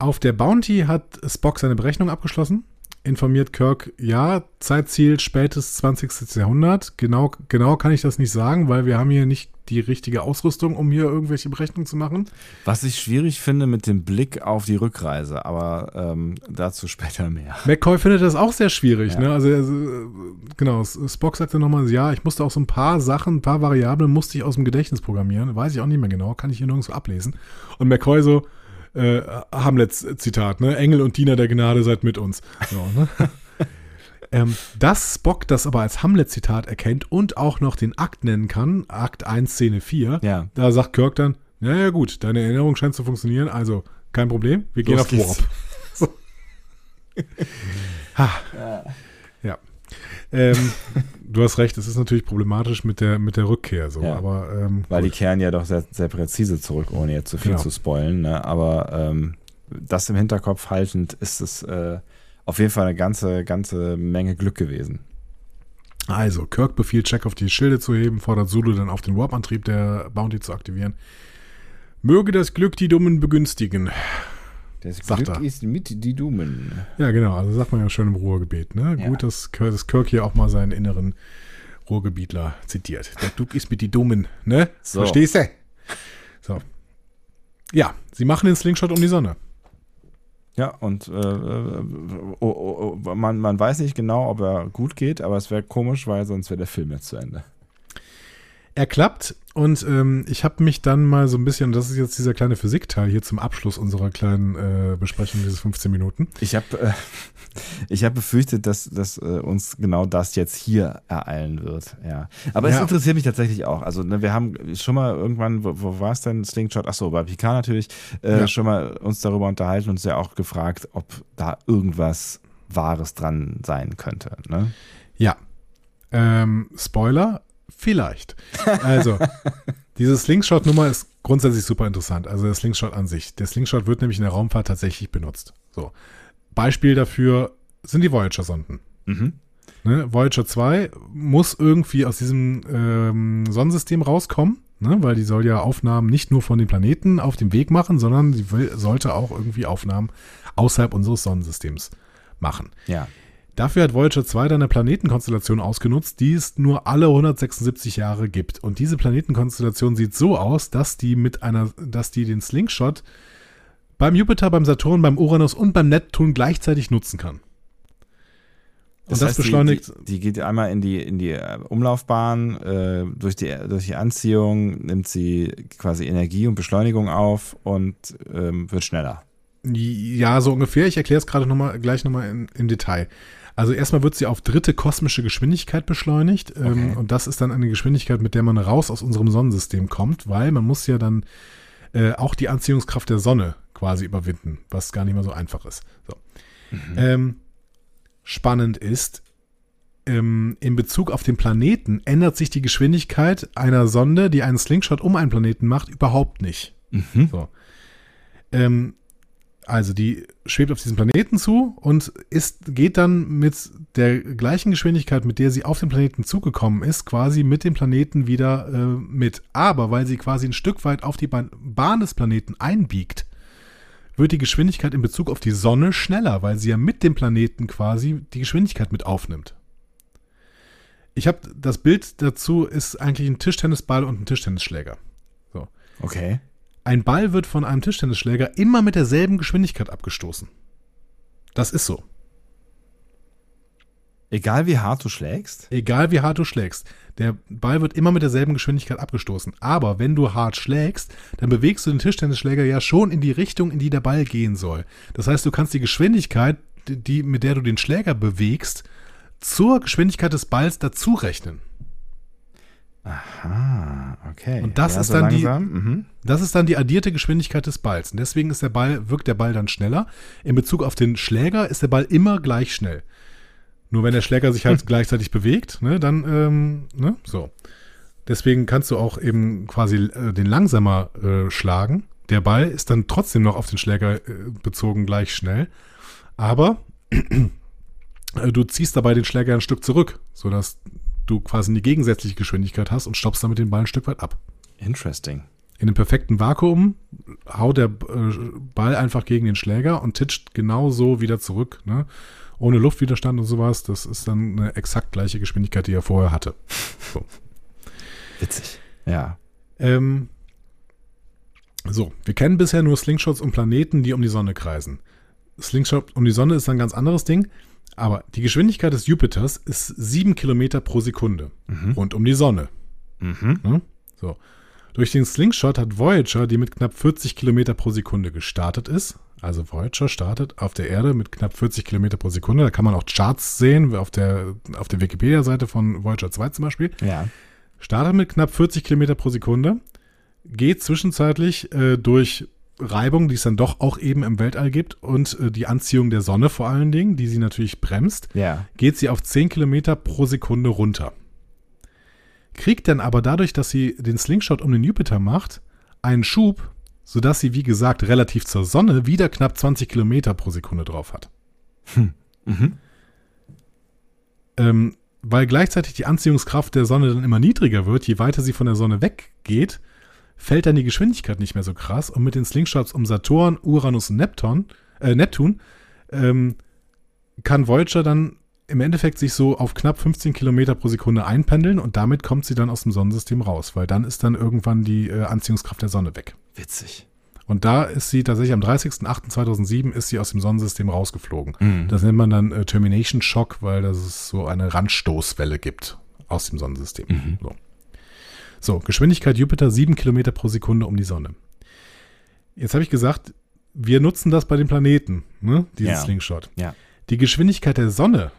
Auf der Bounty hat Spock seine Berechnung abgeschlossen. Informiert Kirk, ja, Zeitziel spätes 20. Jahrhundert. Genau, genau kann ich das nicht sagen, weil wir haben hier nicht die richtige Ausrüstung, um hier irgendwelche Berechnungen zu machen. Was ich schwierig finde mit dem Blick auf die Rückreise, aber ähm, dazu später mehr. McCoy findet das auch sehr schwierig. Ja. Ne? Also, also, genau, Spock sagte nochmal, ja, ich musste auch so ein paar Sachen, ein paar Variablen musste ich aus dem Gedächtnis programmieren. Weiß ich auch nicht mehr genau, kann ich hier nirgendwo ablesen. Und McCoy so, äh, Hamlets Zitat, ne? Engel und Diener der Gnade seid mit uns. So, ne? *laughs* ähm, dass Spock das aber als Hamlet-Zitat erkennt und auch noch den Akt nennen kann, Akt 1, Szene 4, Ja. da sagt Kirk dann, ja, ja gut, deine Erinnerung scheint zu funktionieren, also kein Problem, wir gehen Los auf geht's. Warp. *laughs* So. ha. Ja. Ähm, *laughs* du hast recht, es ist natürlich problematisch mit der, mit der Rückkehr so, Ja. aber ähm, Weil die gut. kehren ja doch sehr, sehr präzise zurück, ohne jetzt zu viel Genau. zu spoilen. Ne? Aber ähm, das im Hinterkopf haltend ist es äh, auf jeden Fall eine ganze, ganze Menge Glück gewesen. Also, Kirk befiehlt Chekhov, die Schilde zu heben, fordert Zulu dann auf, den Warp-Antrieb der Bounty zu aktivieren. Möge das Glück die Dummen begünstigen. Das Sagt Glück er. ist mit die Dummen. Ja, genau, also sagt man ja schön im Ruhrgebiet. Ne? Ja. Gut, dass, Kirk- dass Kirk hier auch mal seinen inneren Ruhrgebietler zitiert. Der Glück ist mit die Dummen, ne? So. Verstehst du? So. Ja, sie machen den Slingshot um die Sonne. Ja, und äh, äh, oh, oh, oh, man, man weiß nicht genau, ob er gut geht, aber es wäre komisch, weil sonst wäre der Film jetzt zu Ende. Er klappt und ähm, ich habe mich dann mal so ein bisschen, das ist jetzt dieser kleine Physikteil hier zum Abschluss unserer kleinen äh, Besprechung, diese 15 Minuten. Ich habe äh, *laughs* ich hab befürchtet, dass, dass äh, uns genau das jetzt hier ereilen wird. Ja. Aber es Ja. interessiert mich tatsächlich auch. Also, ne, wir haben schon mal irgendwann, wo, wo war es denn, Slingshot? Achso, bei Picard natürlich, äh, Ja. schon mal uns darüber unterhalten und uns ja auch gefragt, ob da irgendwas Wahres dran sein könnte. Ne? Ja. Ähm, Spoiler, vielleicht. Also, diese Slingshot-Nummer ist grundsätzlich super interessant. Also der Slingshot an sich. Der Slingshot wird nämlich in der Raumfahrt tatsächlich benutzt. So. Beispiel dafür sind die Voyager-Sonden. Mhm. Ne? Voyager 2 muss irgendwie aus diesem ähm, Sonnensystem rauskommen, ne? weil die soll ja Aufnahmen nicht nur von den Planeten auf dem Weg machen, sondern sie will, sollte auch irgendwie Aufnahmen außerhalb unseres Sonnensystems machen. Ja. Dafür hat Voyager 2 dann eine Planetenkonstellation ausgenutzt, die es nur alle 176 Jahre gibt. Und diese Planetenkonstellation sieht so aus, dass die mit einer, dass die den Slingshot beim Jupiter, beim Saturn, beim Uranus und beim Neptun gleichzeitig nutzen kann. Das, das heißt, beschleunigt. Die, die, die, geht einmal in die, in die äh, Umlaufbahn, äh, durch, die, durch die Anziehung nimmt sie quasi Energie und Beschleunigung auf und ähm, wird schneller. Ja, so ungefähr. Ich erkläre es gerade noch mal, gleich nochmal im Detail. Also erstmal wird sie auf dritte kosmische Geschwindigkeit beschleunigt. Ähm, okay. Ähm, und das ist dann eine Geschwindigkeit, mit der man raus aus unserem Sonnensystem kommt, weil man muss ja dann äh, auch die Anziehungskraft der Sonne quasi überwinden, was gar nicht mehr so einfach ist. So. Mhm. Ähm, spannend ist, ähm, in Bezug auf den Planeten ändert sich die Geschwindigkeit einer Sonde, die einen Slingshot um einen Planeten macht, überhaupt nicht. Mhm. So. Ähm, also die schwebt auf diesen Planeten zu und ist, geht dann mit der gleichen Geschwindigkeit, mit der sie auf den Planeten zugekommen ist, quasi mit dem Planeten wieder äh, mit. Aber weil sie quasi ein Stück weit auf die Bahn, des Planeten einbiegt, wird die Geschwindigkeit in Bezug auf die Sonne schneller, weil sie ja mit dem Planeten quasi die Geschwindigkeit mit aufnimmt. Ich habe das Bild dazu ist eigentlich ein Tischtennisball und ein Tischtennisschläger. So. Okay. Ein Ball wird von einem Tischtennisschläger immer mit derselben Geschwindigkeit abgestoßen. Das ist so. Egal wie hart du schlägst? Egal wie hart du schlägst. Der Ball wird immer mit derselben Geschwindigkeit abgestoßen. Aber wenn du hart schlägst, dann bewegst du den Tischtennisschläger ja schon in die Richtung, in die der Ball gehen soll. Das heißt, du kannst die Geschwindigkeit, die, mit der du den Schläger bewegst, zur Geschwindigkeit des Balls dazu rechnen. Aha, okay. Und das ja, ist so dann langsam. die, mhm. das ist dann die addierte Geschwindigkeit des Balls. Und deswegen ist der Ball, wirkt der Ball dann schneller. In Bezug auf den Schläger ist der Ball immer gleich schnell. Nur wenn der Schläger sich halt *laughs* gleichzeitig bewegt, ne, dann, ähm, ne, so. Deswegen kannst du auch eben quasi äh, den langsamer äh, schlagen. Der Ball ist dann trotzdem noch auf den Schläger äh, bezogen gleich schnell. Aber *clears throat* äh, du ziehst dabei den Schläger ein Stück zurück, sodass du quasi eine gegensätzliche Geschwindigkeit hast und stoppst damit den Ball ein Stück weit ab. Interesting. In einem perfekten Vakuum haut der äh, Ball einfach gegen den Schläger und titscht genauso wieder zurück, ne? Ohne Luftwiderstand und sowas. Das ist dann eine exakt gleiche Geschwindigkeit, die er vorher hatte. *laughs* So. Witzig. Ja. Ähm, so, wir kennen bisher nur Slingshots um Planeten, die um die Sonne kreisen. Slingshot um die Sonne ist ein ganz anderes Ding. Aber die Geschwindigkeit des Jupiters ist 7 Kilometer pro Sekunde mhm. rund um die Sonne. Mhm. Ja? So. Durch den Slingshot hat Voyager, die mit knapp 40 Kilometer pro Sekunde gestartet ist, also Voyager startet auf der Erde mit knapp 40 Kilometer pro Sekunde. Da kann man auch Charts sehen, auf der, auf der Wikipedia-Seite von Voyager 2 zum Beispiel. Ja. Startet mit knapp 40 Kilometer pro Sekunde, geht zwischenzeitlich äh, durch Reibung, die es dann doch auch eben im Weltall gibt und äh, die Anziehung der Sonne vor allen Dingen, die sie natürlich bremst, ja. geht sie auf 10 Kilometer pro Sekunde runter. Kriegt dann aber dadurch, dass sie den Slingshot um den Jupiter macht, einen Schub, sodass sie, wie gesagt, relativ zur Sonne wieder knapp 20 Kilometer pro Sekunde drauf hat. Hm. Mhm. Ähm, weil gleichzeitig die Anziehungskraft der Sonne dann immer niedriger wird, je weiter sie von der Sonne weggeht, fällt dann die Geschwindigkeit nicht mehr so krass und mit den Slingshots um Saturn, Uranus und Neptun, äh, Neptun ähm, kann Voyager dann im Endeffekt sich so auf knapp 15 Kilometer pro Sekunde einpendeln und damit kommt sie dann aus dem Sonnensystem raus, weil dann ist dann irgendwann die äh, Anziehungskraft der Sonne weg. Witzig. Und da ist sie tatsächlich am 30.08.2007 ist sie aus dem Sonnensystem rausgeflogen. Mhm. Das nennt man dann äh, Termination Shock, weil das so eine Randstoßwelle gibt aus dem Sonnensystem. Mhm. So. So, Geschwindigkeit Jupiter 7 Kilometer pro Sekunde um die Sonne. Jetzt habe ich gesagt, wir nutzen das bei den Planeten, ne? dieses ja. Slingshot. Ja. Die Geschwindigkeit der Sonne,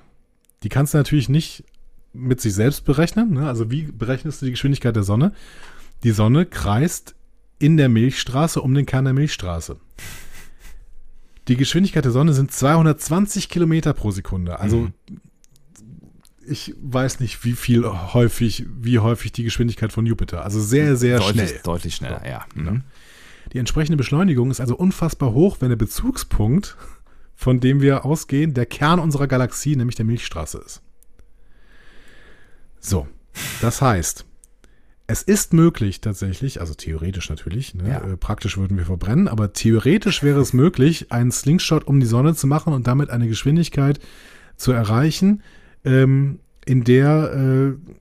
die kannst du natürlich nicht mit sich selbst berechnen. Ne? Also wie berechnest du die Geschwindigkeit der Sonne? Die Sonne kreist in der Milchstraße um den Kern der Milchstraße. Die Geschwindigkeit der Sonne sind 220 Kilometer pro Sekunde. Also mhm ich weiß nicht, wie viel häufig, wie häufig die Geschwindigkeit von Jupiter. Also sehr, sehr deutlich, schnell. Deutlich schneller, ja. Mhm. Die entsprechende Beschleunigung ist also unfassbar hoch, wenn der Bezugspunkt, von dem wir ausgehen, der Kern unserer Galaxie, nämlich der Milchstraße ist. So, das heißt, es ist möglich tatsächlich, also theoretisch natürlich, ne, Ja. äh, praktisch würden wir verbrennen, aber theoretisch wäre es möglich, einen Slingshot um die Sonne zu machen und damit eine Geschwindigkeit zu erreichen, ähm, in der äh,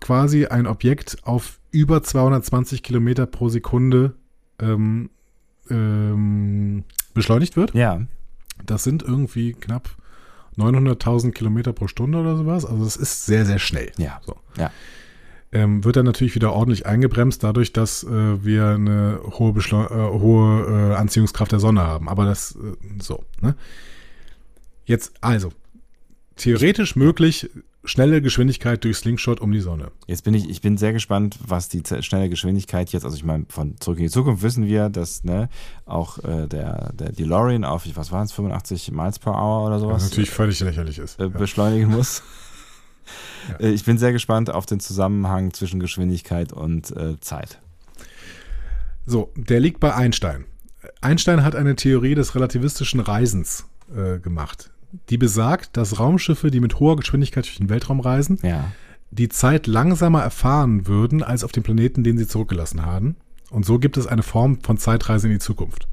quasi ein Objekt auf über 220 Kilometer pro Sekunde ähm, ähm, beschleunigt wird. Ja. Das sind irgendwie knapp 900.000 Kilometer pro Stunde oder sowas. Also das ist sehr, sehr schnell. Ja. So. Ja. Ähm, wird dann natürlich wieder ordentlich eingebremst, dadurch, dass äh, wir eine hohe, Beschleu äh, hohe äh, Anziehungskraft der Sonne haben. Aber das äh, so. Ne? Jetzt also theoretisch möglich schnelle Geschwindigkeit durch Slingshot um die Sonne. Jetzt bin ich, ich bin sehr gespannt, was die schnelle Geschwindigkeit jetzt, also ich meine, von Zurück in die Zukunft wissen wir, dass ne, auch äh, der, der DeLorean auf, was waren es, 85 Miles per Hour oder Was sowas natürlich völlig lächerlich ist. äh, ja. beschleunigen muss. Ja. *laughs* Äh, Ich bin sehr gespannt auf den Zusammenhang zwischen Geschwindigkeit und äh, Zeit. So, der liegt bei Einstein. Einstein hat eine Theorie des relativistischen Reisens äh, gemacht, die besagt, dass Raumschiffe, die mit hoher Geschwindigkeit durch den Weltraum reisen, Ja. die Zeit langsamer erfahren würden als auf dem Planeten, den sie zurückgelassen haben. Und so gibt es eine Form von Zeitreise in die Zukunft.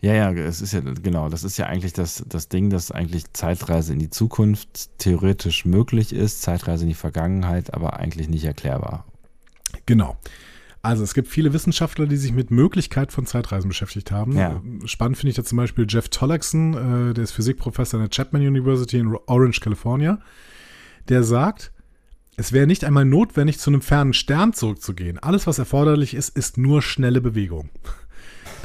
Ja, ja, es ist ja, genau, das ist ja eigentlich das, das Ding, dass eigentlich Zeitreise in die Zukunft theoretisch möglich ist, Zeitreise in die Vergangenheit, aber eigentlich nicht erklärbar. Genau. Also es gibt viele Wissenschaftler, die sich mit Möglichkeit von Zeitreisen beschäftigt haben. Ja. Spannend finde ich da zum Beispiel Jeff Tollekson, äh, der ist Physikprofessor an der Chapman University in Orange, California. Der sagt, es wäre nicht einmal notwendig, zu einem fernen Stern zurückzugehen. Alles, was erforderlich ist, ist nur schnelle Bewegung.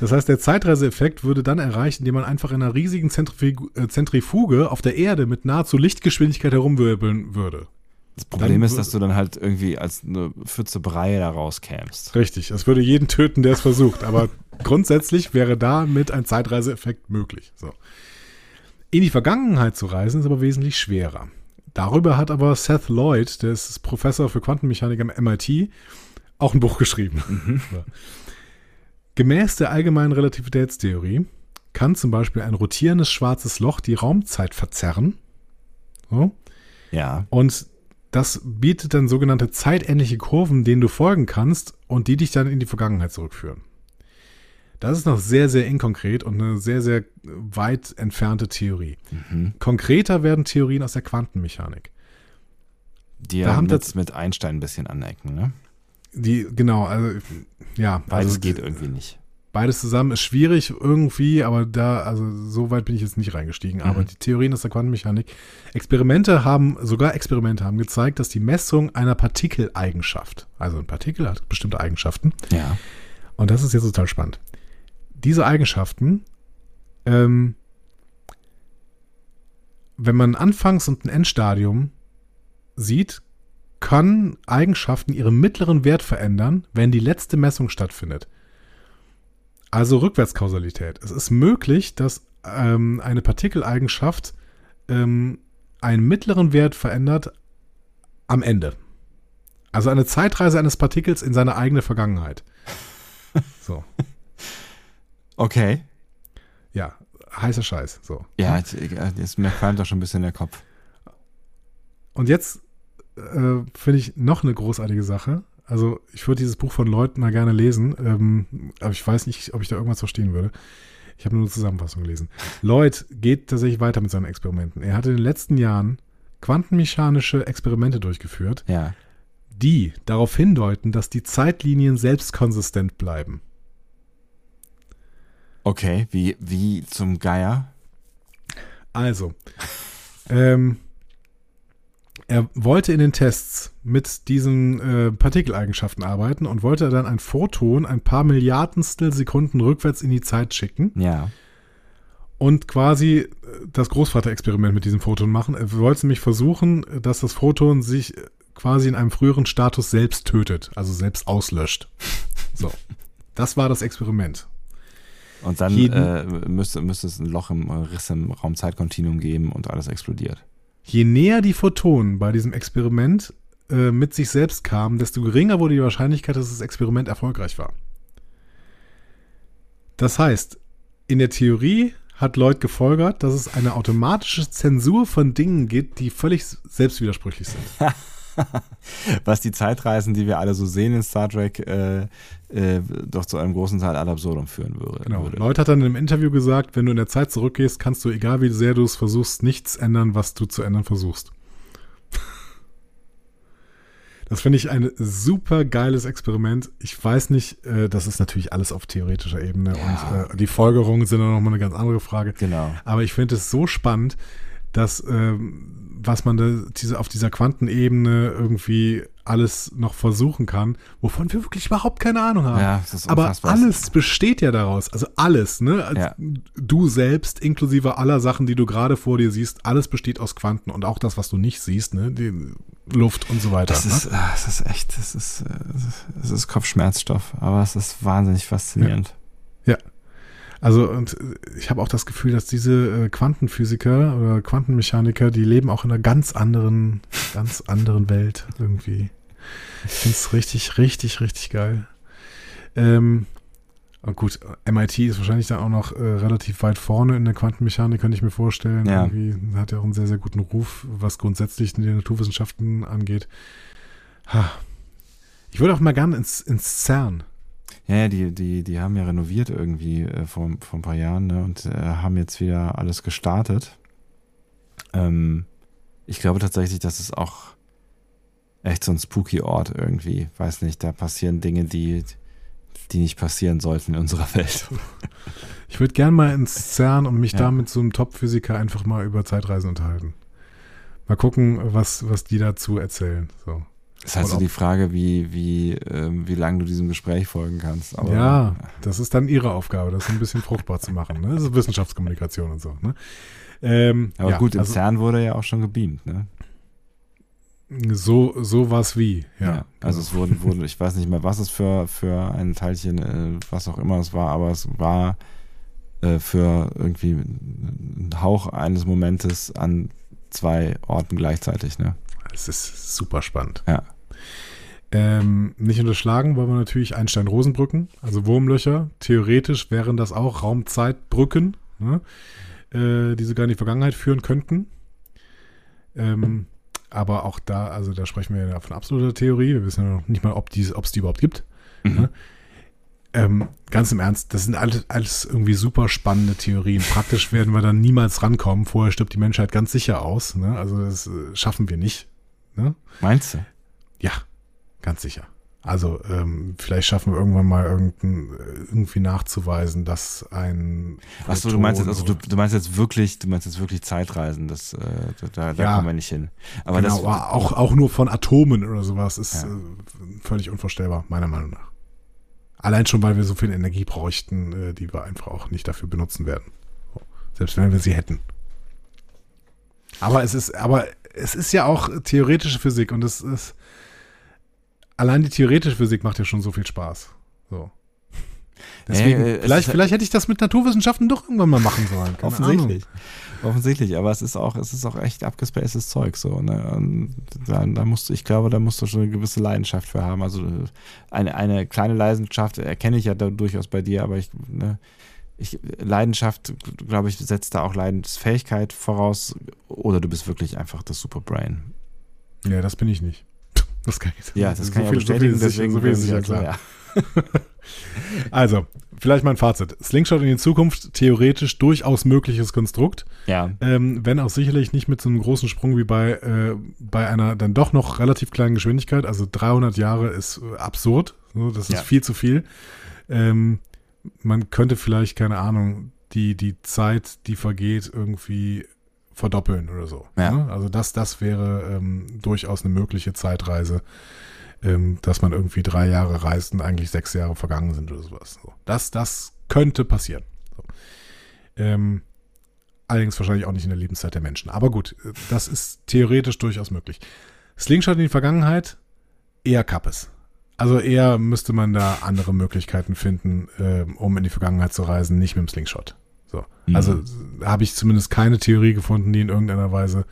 Das heißt, der Zeitreiseeffekt würde dann erreicht, indem man einfach in einer riesigen äh, Zentrifuge auf der Erde mit nahezu Lichtgeschwindigkeit herumwirbeln würde. Das Problem Dann ist, dass du dann halt irgendwie als eine Pfütze Brei da rauskämst. Richtig, es würde jeden töten, der es versucht. Aber *laughs* grundsätzlich wäre damit ein Zeitreiseeffekt möglich. So. In die Vergangenheit zu reisen ist aber wesentlich schwerer. Darüber hat aber Seth Lloyd, der ist Professor für Quantenmechanik am MIT, auch ein Buch geschrieben. *laughs* So. Gemäß der allgemeinen Relativitätstheorie kann zum Beispiel ein rotierendes schwarzes Loch die Raumzeit verzerren. So. Ja. Und das bietet dann sogenannte zeitähnliche Kurven, denen du folgen kannst und die dich dann in die Vergangenheit zurückführen. Das ist noch sehr, sehr inkonkret und eine sehr, sehr weit entfernte Theorie. Mhm. Konkreter werden Theorien aus der Quantenmechanik. Die Da ja haben mit, mit Einstein ein bisschen anecken, ne? Die, genau, also, ja. Beides also, geht irgendwie nicht. Beides zusammen ist schwierig irgendwie, aber da, also so weit bin ich jetzt nicht reingestiegen. Aber Mhm. die Theorien aus der Quantenmechanik, Experimente haben, sogar Experimente haben gezeigt, dass die Messung einer Partikeleigenschaft, also ein Partikel hat bestimmte Eigenschaften, Ja. und das ist jetzt total spannend. Diese Eigenschaften, ähm, wenn man Anfangs- und ein Endstadium sieht, können Eigenschaften ihren mittleren Wert verändern, wenn die letzte Messung stattfindet. Also Rückwärtskausalität. Es ist möglich, dass ähm, eine Partikeleigenschaft ähm, einen mittleren Wert verändert am Ende. Also eine Zeitreise eines Partikels in seine eigene Vergangenheit. *laughs* So. Okay. Ja, heißer Scheiß. So. Ja, jetzt, äh, jetzt mir qualmt doch schon ein bisschen der Kopf. Und jetzt äh, finde ich noch eine großartige Sache. Also ich würde dieses Buch von Leuten mal gerne lesen, ähm, aber ich weiß nicht, ob ich da irgendwas verstehen würde. Ich habe nur eine Zusammenfassung gelesen. Lloyd geht tatsächlich weiter mit seinen Experimenten. Er hat in den letzten Jahren quantenmechanische Experimente durchgeführt, Ja. die darauf hindeuten, dass die Zeitlinien selbst konsistent bleiben. Okay, wie, wie zum Geier? Also, ähm, er wollte in den Tests mit diesen äh, Partikeleigenschaften arbeiten und wollte dann ein Photon ein paar Milliardenstel Sekunden rückwärts in die Zeit schicken Ja. und quasi äh, das Großvaterexperiment mit diesem Photon machen. Er wollte nämlich versuchen, dass das Photon sich äh, quasi in einem früheren Status selbst tötet, also selbst auslöscht. So, das war das Experiment. Und dann äh, müsste, müsste es ein Loch im Riss im Raumzeitkontinuum geben und alles explodiert. Je näher die Photonen bei diesem Experiment äh, mit sich selbst kamen, desto geringer wurde die Wahrscheinlichkeit, dass das Experiment erfolgreich war. Das heißt, in der Theorie hat Lloyd gefolgert, dass es eine automatische Zensur von Dingen gibt, die völlig selbstwidersprüchlich sind. *laughs* *laughs* Was die Zeitreisen, die wir alle so sehen in Star Trek, äh, äh, doch zu einem großen Teil ad absurdum führen würde. Genau. würde. Lloyd hat dann im Interview gesagt, wenn du in der Zeit zurückgehst, kannst du, egal wie sehr du es versuchst, nichts ändern, was du zu ändern versuchst. Das finde ich ein super geiles Experiment. Ich weiß nicht, äh, das ist natürlich alles auf theoretischer Ebene Ja. und äh, die Folgerungen sind dann nochmal eine ganz andere Frage. Genau. Aber ich finde es so spannend, dass ähm, was man da diese, auf dieser Quantenebene irgendwie alles noch versuchen kann, wovon wir wirklich überhaupt keine Ahnung haben. Ja, Aber alles besteht ja daraus. Also alles, ne? Also Ja. Du selbst, inklusive aller Sachen, die du gerade vor dir siehst, alles besteht aus Quanten und auch das, was du nicht siehst, ne? Die Luft und so weiter. Das ne? ist, ah, das ist echt, das ist, äh, das ist Kopfschmerzstoff, aber es ist wahnsinnig faszinierend. Also und äh, ich habe auch das Gefühl, dass diese äh, Quantenphysiker oder Quantenmechaniker, die leben auch in einer ganz anderen, ganz anderen Welt irgendwie. Ich finde es richtig, richtig, richtig geil. Ähm, und gut, MIT ist wahrscheinlich dann auch noch äh, relativ weit vorne in der Quantenmechanik, könnte ich mir vorstellen. Ja. Irgendwie hat ja auch einen sehr, sehr guten Ruf, was grundsätzlich in den Naturwissenschaften angeht. Ha. Ich würde auch mal gern ins, ins CERN. Ja, die, die, die haben ja renoviert irgendwie äh, vor, vor ein paar Jahren ne, und äh, haben jetzt wieder alles gestartet. Ähm, ich glaube tatsächlich, dass es auch echt so ein spooky Ort irgendwie. Weiß nicht, da passieren Dinge, die, die nicht passieren sollten in unserer *laughs* Welt. Ich würde gern mal ins CERN und mich Ja. da mit so einem Top-Physiker einfach mal über Zeitreisen unterhalten. Mal gucken, was, was die dazu erzählen. So. Ist halt Und so die Frage, wie, wie, ähm, wie lange du diesem Gespräch folgen kannst. Aber, ja, das ist dann ihre Aufgabe, das ein bisschen fruchtbar zu machen. Ne? Das ist Wissenschaftskommunikation und so. Ne? Ähm, aber ja, gut, im also CERN wurde ja auch schon gebeamt, ne? so, so was wie. Ja, also es wurden, wurden, ich weiß nicht mehr, was es für, für ein Teilchen, äh, was auch immer es war, aber es war äh, für irgendwie einen Hauch eines Momentes an zwei Orten gleichzeitig, ne? Es ist super spannend. Ja. Ähm, nicht unterschlagen wollen wir natürlich Einstein-Rosenbrücken, also Wurmlöcher. Theoretisch wären das auch Raumzeitbrücken, ne? äh, die sogar in die Vergangenheit führen könnten. Ähm, aber auch da, also da sprechen wir ja von absoluter Theorie. Wir wissen ja noch nicht mal, ob es die überhaupt gibt. Mhm. Ähm, ganz im Ernst, das sind alles, alles irgendwie super spannende Theorien. Praktisch werden wir dann niemals rankommen. Vorher stirbt die Menschheit ganz sicher aus. Ne? Also das äh, schaffen wir nicht. Ne? Meinst du? Ja, ganz sicher. Also ähm, vielleicht schaffen wir irgendwann mal äh, irgendwie nachzuweisen, dass ein Achso, du meinst jetzt, also du, du meinst jetzt wirklich, du meinst jetzt wirklich Zeitreisen, das, äh, da, da Ja. kommen wir nicht hin. Aber genau, das, auch, auch nur von Atomen oder sowas ist Ja. äh, völlig unvorstellbar, meiner Meinung nach. Allein schon, weil wir so viel Energie bräuchten, äh, die wir einfach auch nicht dafür benutzen werden. Selbst wenn wir sie hätten. Aber es ist, aber es ist ja auch theoretische Physik und es ist allein die theoretische Physik macht ja schon so viel Spaß. So. Deswegen, äh, vielleicht, ist- vielleicht hätte ich das mit Naturwissenschaften doch irgendwann mal machen sollen. Keine Offensichtlich. Offensichtlich, aber es ist auch, es ist auch echt abgespacedes Zeug so. Ne? Und da, da musst du, ich glaube, da musst du schon eine gewisse Leidenschaft für haben. Also eine, eine kleine Leidenschaft erkenne ich ja da durchaus bei dir, aber ich, ne, ich Leidenschaft, glaube ich, setzt da auch Leidensfähigkeit voraus. Oder du bist wirklich einfach das Superbrain. Ja, das bin ich nicht. *laughs* Das kann ich Ja, das so kann ich viel- bestätigen, so viel deswegen so viel ist sicher ja klar. *laughs* Also, vielleicht mein Fazit. Slingshot in die Zukunft, theoretisch durchaus mögliches Konstrukt, Ja, ähm, wenn auch sicherlich nicht mit so einem großen Sprung wie bei, äh, bei einer dann doch noch relativ kleinen Geschwindigkeit. Also 300 Jahre ist absurd, so, das ist Ja. viel zu viel. Ähm, man könnte vielleicht, keine Ahnung, die, die Zeit, die vergeht, irgendwie verdoppeln oder so. Ja. Ne? Also das, das wäre ähm, durchaus eine mögliche Zeitreise, ähm, dass man irgendwie drei Jahre reist und eigentlich sechs Jahre vergangen sind oder sowas. So. Das, das könnte passieren. So. Ähm, allerdings wahrscheinlich auch nicht in der Lebenszeit der Menschen. Aber gut, das ist theoretisch durchaus möglich. Slingshot in die Vergangenheit, eher Kappes. Also eher müsste man da andere Möglichkeiten finden, ähm, um in die Vergangenheit zu reisen, nicht mit dem Slingshot. So. Mhm. Also äh, habe ich zumindest keine Theorie gefunden, die in irgendeiner Weise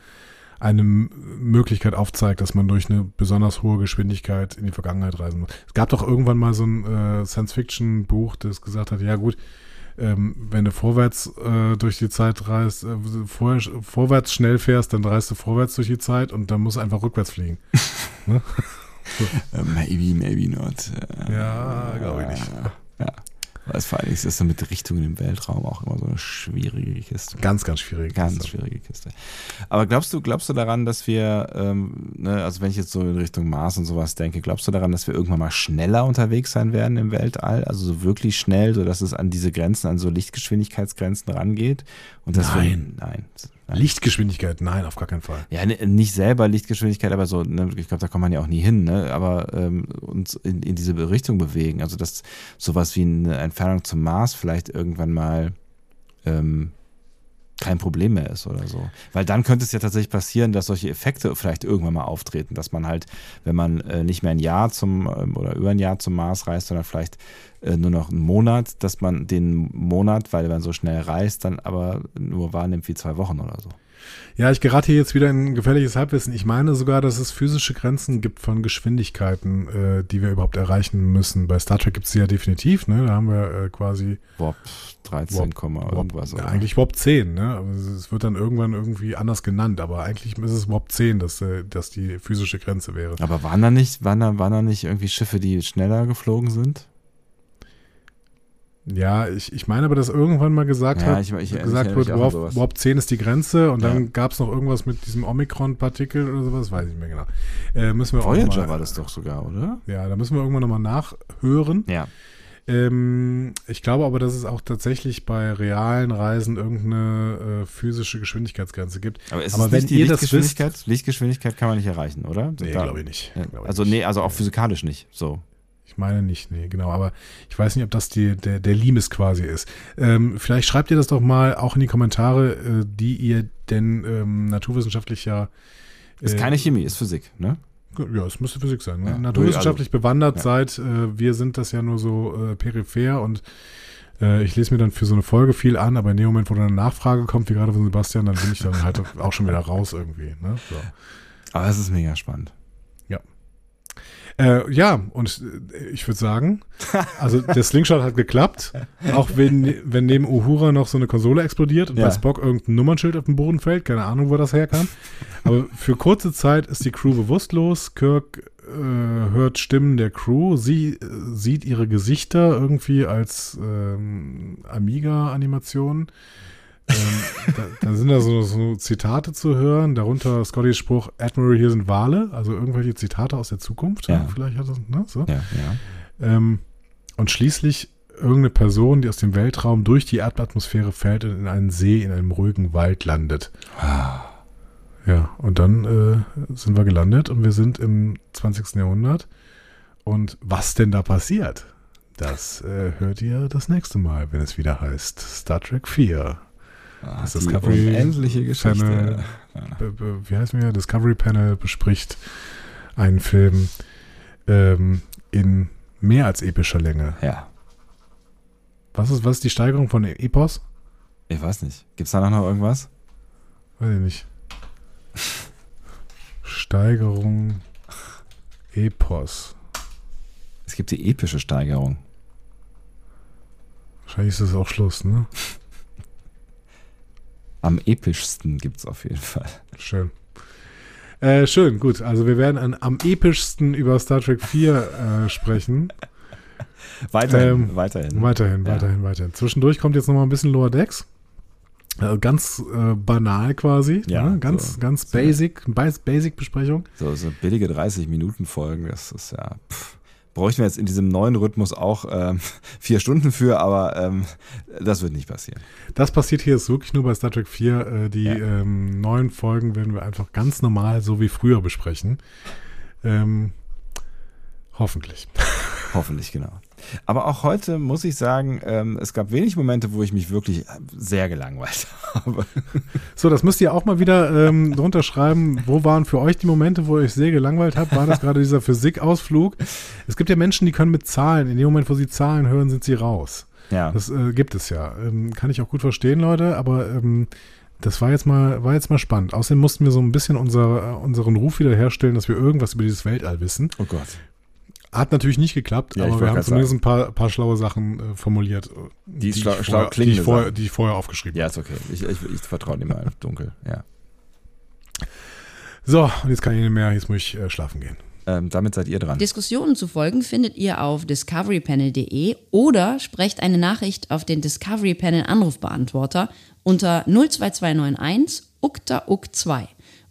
eine Möglichkeit aufzeigt, dass man durch eine besonders hohe Geschwindigkeit in die Vergangenheit reisen muss. Es gab doch irgendwann mal so ein äh, Science-Fiction-Buch, das gesagt hat, ja gut, ähm, wenn du vorwärts äh, durch die Zeit reist, äh, vorher, vorwärts schnell fährst, dann reist du vorwärts durch die Zeit und dann musst du einfach rückwärts fliegen. *laughs* ne? Uh, *laughs* maybe, maybe not. Ja, glaube ich nicht. Ja. Weil es vor allem ist mit Richtungen im Weltraum auch immer so eine schwierige Kiste. Ganz, ganz schwierige Ganz Kiste. schwierige Kiste. Aber glaubst du, glaubst du daran, dass wir, ähm, ne, also wenn ich jetzt so in Richtung Mars und sowas denke, glaubst du daran, dass wir irgendwann mal schneller unterwegs sein werden im Weltall? Also so wirklich schnell, sodass es an diese Grenzen, an so Lichtgeschwindigkeitsgrenzen rangeht? Und dass Nein. Wir, nein. Lichtgeschwindigkeit, nein, auf gar keinen Fall. Ja, ne, nicht selber Lichtgeschwindigkeit, aber so, ne, ich glaube, da kommt man ja auch nie hin, ne? aber ähm, uns in, in diese Richtung bewegen. Also, dass sowas wie eine Entfernung zum Mars vielleicht irgendwann mal ähm, kein Problem mehr ist oder so. Weil dann könnte es ja tatsächlich passieren, dass solche Effekte vielleicht irgendwann mal auftreten, dass man halt, wenn man äh, nicht mehr ein Jahr zum ähm, oder über ein Jahr zum Mars reist, sondern vielleicht äh, nur noch einen Monat, dass man den Monat, weil man so schnell reist, dann aber nur wahrnimmt wie zwei Wochen oder so. Ja, ich gerate hier jetzt wieder in gefährliches Halbwissen. Ich meine sogar, dass es physische Grenzen gibt von Geschwindigkeiten, äh, die wir überhaupt erreichen müssen. Bei Star Trek gibt es sie ja definitiv, ne? Da haben wir äh, quasi Warp 13, Warp, irgendwas. Ja, eigentlich Warp 10, ne? Aber es wird dann irgendwann irgendwie anders genannt, aber eigentlich ist es Warp 10, dass, äh, dass die physische Grenze wäre. Aber waren da nicht, waren da, waren da nicht irgendwie Schiffe, die schneller geflogen sind? Ja, ich, ich meine aber, dass irgendwann mal gesagt Ja, hat, ich- ich- ich gesagt wird, sowas. Warp 10 ist die Grenze und Ja. dann gab es noch irgendwas mit diesem Omikron-Partikel oder sowas, weiß ich nicht mehr genau. Äh, müssen wir Voyager mal, war das doch sogar, oder? Ja, da müssen wir irgendwann nochmal nachhören. Ja. Ähm, ich glaube aber, dass es auch tatsächlich bei realen Reisen irgendeine äh, physische Geschwindigkeitsgrenze gibt. Aber ist Aber es wenn nicht die ihr das Lichtgeschwindigkeit? Lichtgeschwindigkeit kann man nicht erreichen, oder? Nee, glaube ich nicht. Ich Also nicht. nee, also auch physikalisch nicht. So. Ich meine nicht, nee, genau. Aber ich weiß nicht, ob das die, der, der Limes quasi ist. Ähm, vielleicht schreibt ihr das doch mal auch in die Kommentare, äh, die ihr denn ähm, naturwissenschaftlicher Ist äh, keine Chemie, ist Physik, ne? Ja, es müsste Physik sein. Ne? Ja. Naturwissenschaftlich bewandert ja. seid. Äh, wir sind das ja nur so äh, peripher und äh, ich lese mir dann für so eine Folge viel an, aber in dem Moment, wo dann eine Nachfrage kommt, wie gerade von Sebastian, dann bin ich dann halt auch schon wieder raus irgendwie. Ne? So. Aber es ist mega spannend. Äh, ja, und äh, ich würde sagen, *laughs* also der Slingshot hat geklappt, auch wenn, wenn neben Uhura noch so eine Konsole explodiert und Ja. bei Spock irgendein Nummernschild auf den Boden fällt, keine Ahnung, wo das herkam. Aber für kurze Zeit ist die Crew bewusstlos. Kirk äh, hört Stimmen der Crew, sie äh, sieht ihre Gesichter irgendwie als ähm, Amiga-Animationen. Ähm, da, da sind da so, so Zitate zu hören, darunter Scottys Spruch, Admiral, hier sind Wale, also irgendwelche Zitate aus der Zukunft. Ja. Vielleicht hat das, ne, so. Ja, ja. Ähm, und schließlich irgendeine Person, die aus dem Weltraum durch die Erdatmosphäre fällt und in einen See, in einem ruhigen Wald landet. Ja, und dann äh, sind wir gelandet und wir sind im 20. Jahrhundert. Und was denn da passiert, das äh, hört ihr das nächste Mal, wenn es wieder heißt Star Trek 4. Ah, Das Discovery unendliche Geschichte. Be- Wie heißt mir? Discovery Panel bespricht einen Film ähm, in mehr als epischer Länge. Ja, Was ist, was ist die Steigerung von Epos? ich weiß nicht. Gibt's da noch irgendwas? Weiß ich nicht. Steigerung Epos. Es gibt die epische Steigerung. Wahrscheinlich ist das auch Schluss, ne? *laughs* Am epischsten gibt's auf jeden Fall. Schön. Äh, schön, gut. Also wir werden an, am epischsten über Star Trek 4 äh, sprechen. *laughs* Weiterhin, Ähm, weiterhin. Weiterhin, Ja. weiterhin, weiterhin. Zwischendurch kommt jetzt noch mal ein bisschen Lower Decks. Äh, ganz äh, banal quasi. Ja, ne? Ganz, so. ganz basic. Bas- Basic-Besprechung. So, so billige 30-Minuten-Folgen, das ist ja. Pff, bräuchten wir jetzt in diesem neuen Rhythmus auch ähm, *laughs* vier Stunden für, aber ähm, das wird nicht passieren. Das passiert hier jetzt wirklich nur bei Star Trek 4. Äh, die Ja. ähm, neuen Folgen werden wir einfach ganz normal, so wie früher, besprechen. Ähm, hoffentlich. *laughs* Hoffentlich, genau. Aber auch heute muss ich sagen, ähm, es gab wenig Momente, wo ich mich wirklich sehr gelangweilt *laughs* habe. So, das müsst ihr auch mal wieder ähm, drunter schreiben. Wo waren für euch die Momente, wo ihr euch sehr gelangweilt habt? War das gerade dieser Physikausflug? Es gibt ja Menschen, die können mit Zahlen, in dem Moment, wo sie Zahlen hören, sind sie raus. Ja. Das äh, gibt es ja. Ähm, kann ich auch gut verstehen, Leute, aber ähm, das war jetzt mal, war jetzt mal spannend. Außerdem mussten wir so ein bisschen unser, äh, unseren Ruf wiederherstellen, dass wir irgendwas über dieses Weltall wissen. oh Gott. Hat natürlich nicht geklappt, Ja, ich aber wir haben zumindest ein paar, paar schlaue Sachen äh, formuliert, äh, Die ich schlau- schlau vorher, die, ich vorher, die ich vorher aufgeschrieben Ja, ist okay. Ich, ich, ich vertraue dir mal *laughs* dunkel, ja. habe. So, und jetzt kann ich nicht mehr, jetzt muss ich äh, schlafen gehen. Ähm, damit seid ihr dran. Diskussionen zu folgen findet ihr auf discoverypanel.de oder sprecht eine Nachricht auf den Discovery Panel Anrufbeantworter unter 02291 ukta uk 2.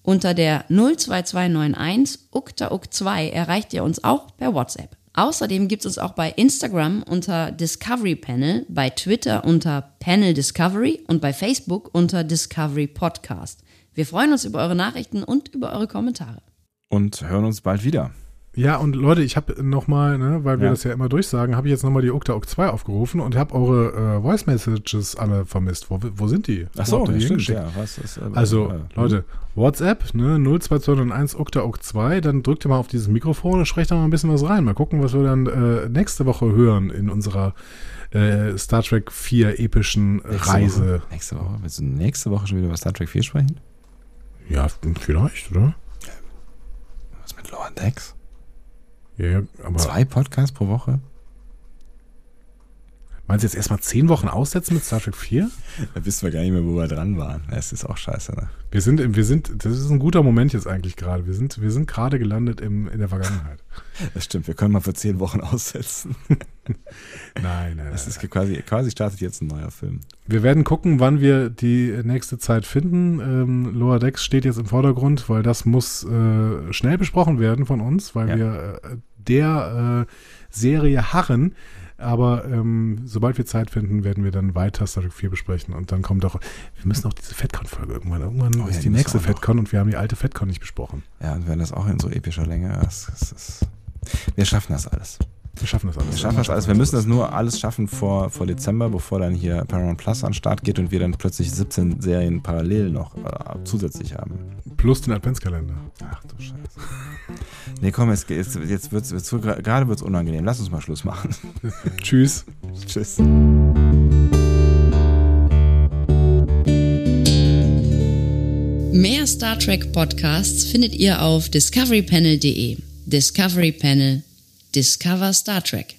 Unter der 02291 ukta uk 2 erreicht ihr uns auch per WhatsApp. Außerdem gibt es uns auch bei Instagram unter Discovery Panel, bei Twitter unter Panel Discovery und bei Facebook unter Discovery Podcast. Wir freuen uns über eure Nachrichten und über eure Kommentare. Und hören uns bald wieder. Ja, und Leute, ich habe nochmal, ne, weil wir Ja. das ja immer durchsagen, habe ich jetzt nochmal die Okta Ok 2 aufgerufen und habe eure äh, Voice Messages alle vermisst. Wo, wo sind die? Ach so, die stimmt, ja. Was ist, äh, Also, äh, Leute, WhatsApp, ne, 02291 Okta Ok 2, dann drückt ihr mal auf dieses Mikrofon und sprecht da mal ein bisschen was rein. Mal gucken, was wir dann äh, nächste Woche hören in unserer äh, Star Trek 4 epischen nächste Reise. Woche, nächste Woche. Willst du nächste Woche schon wieder über Star Trek 4 sprechen? Ja, vielleicht, oder? Was mit Lower Decks? Ja, aber Zwei Podcasts pro Woche? Meinst du jetzt erstmal zehn Wochen aussetzen mit Star Trek 4? Da wissen wir gar nicht mehr, wo wir dran waren. Das ist auch scheiße, ne? Wir sind, wir sind, das ist ein guter Moment jetzt eigentlich gerade. Wir sind, wir sind gerade gelandet im, in der Vergangenheit. Das stimmt, wir können mal für zehn Wochen aussetzen. *laughs* Nein, nein, nein. ist quasi, quasi startet jetzt ein neuer Film. Wir werden gucken, wann wir die nächste Zeit finden. Ähm, Lower Decks steht jetzt im Vordergrund, weil das muss äh, schnell besprochen werden von uns, weil Ja. wir äh, der äh, Serie harren. Aber ähm, sobald wir Zeit finden, werden wir dann weiter Star Trek 4 besprechen. Und dann kommt auch, wir müssen auch diese FedCon-Folge irgendwann. Irgendwann Oh ja, ist die die nächste. FedCon und wir haben die alte FedCon nicht besprochen. Ja, und wenn das auch in so epischer Länge ist, das ist wir schaffen das alles. Wir schaffen das alles. Wir schaffen das alles. Wir müssen das nur alles schaffen vor, vor Dezember, bevor dann hier Paramount Plus an den Start geht und wir dann plötzlich 17 Serien parallel noch äh, zusätzlich haben. Plus den Adventskalender. Ach du Scheiße. Nee, komm, jetzt, jetzt, jetzt wird's, wird's, gerade wird's unangenehm. Lass uns mal Schluss machen. *laughs* Tschüss. Tschüss. Mehr Star Trek Podcasts findet ihr auf discoverypanel.de. Discovery Panel. Discover Star Trek.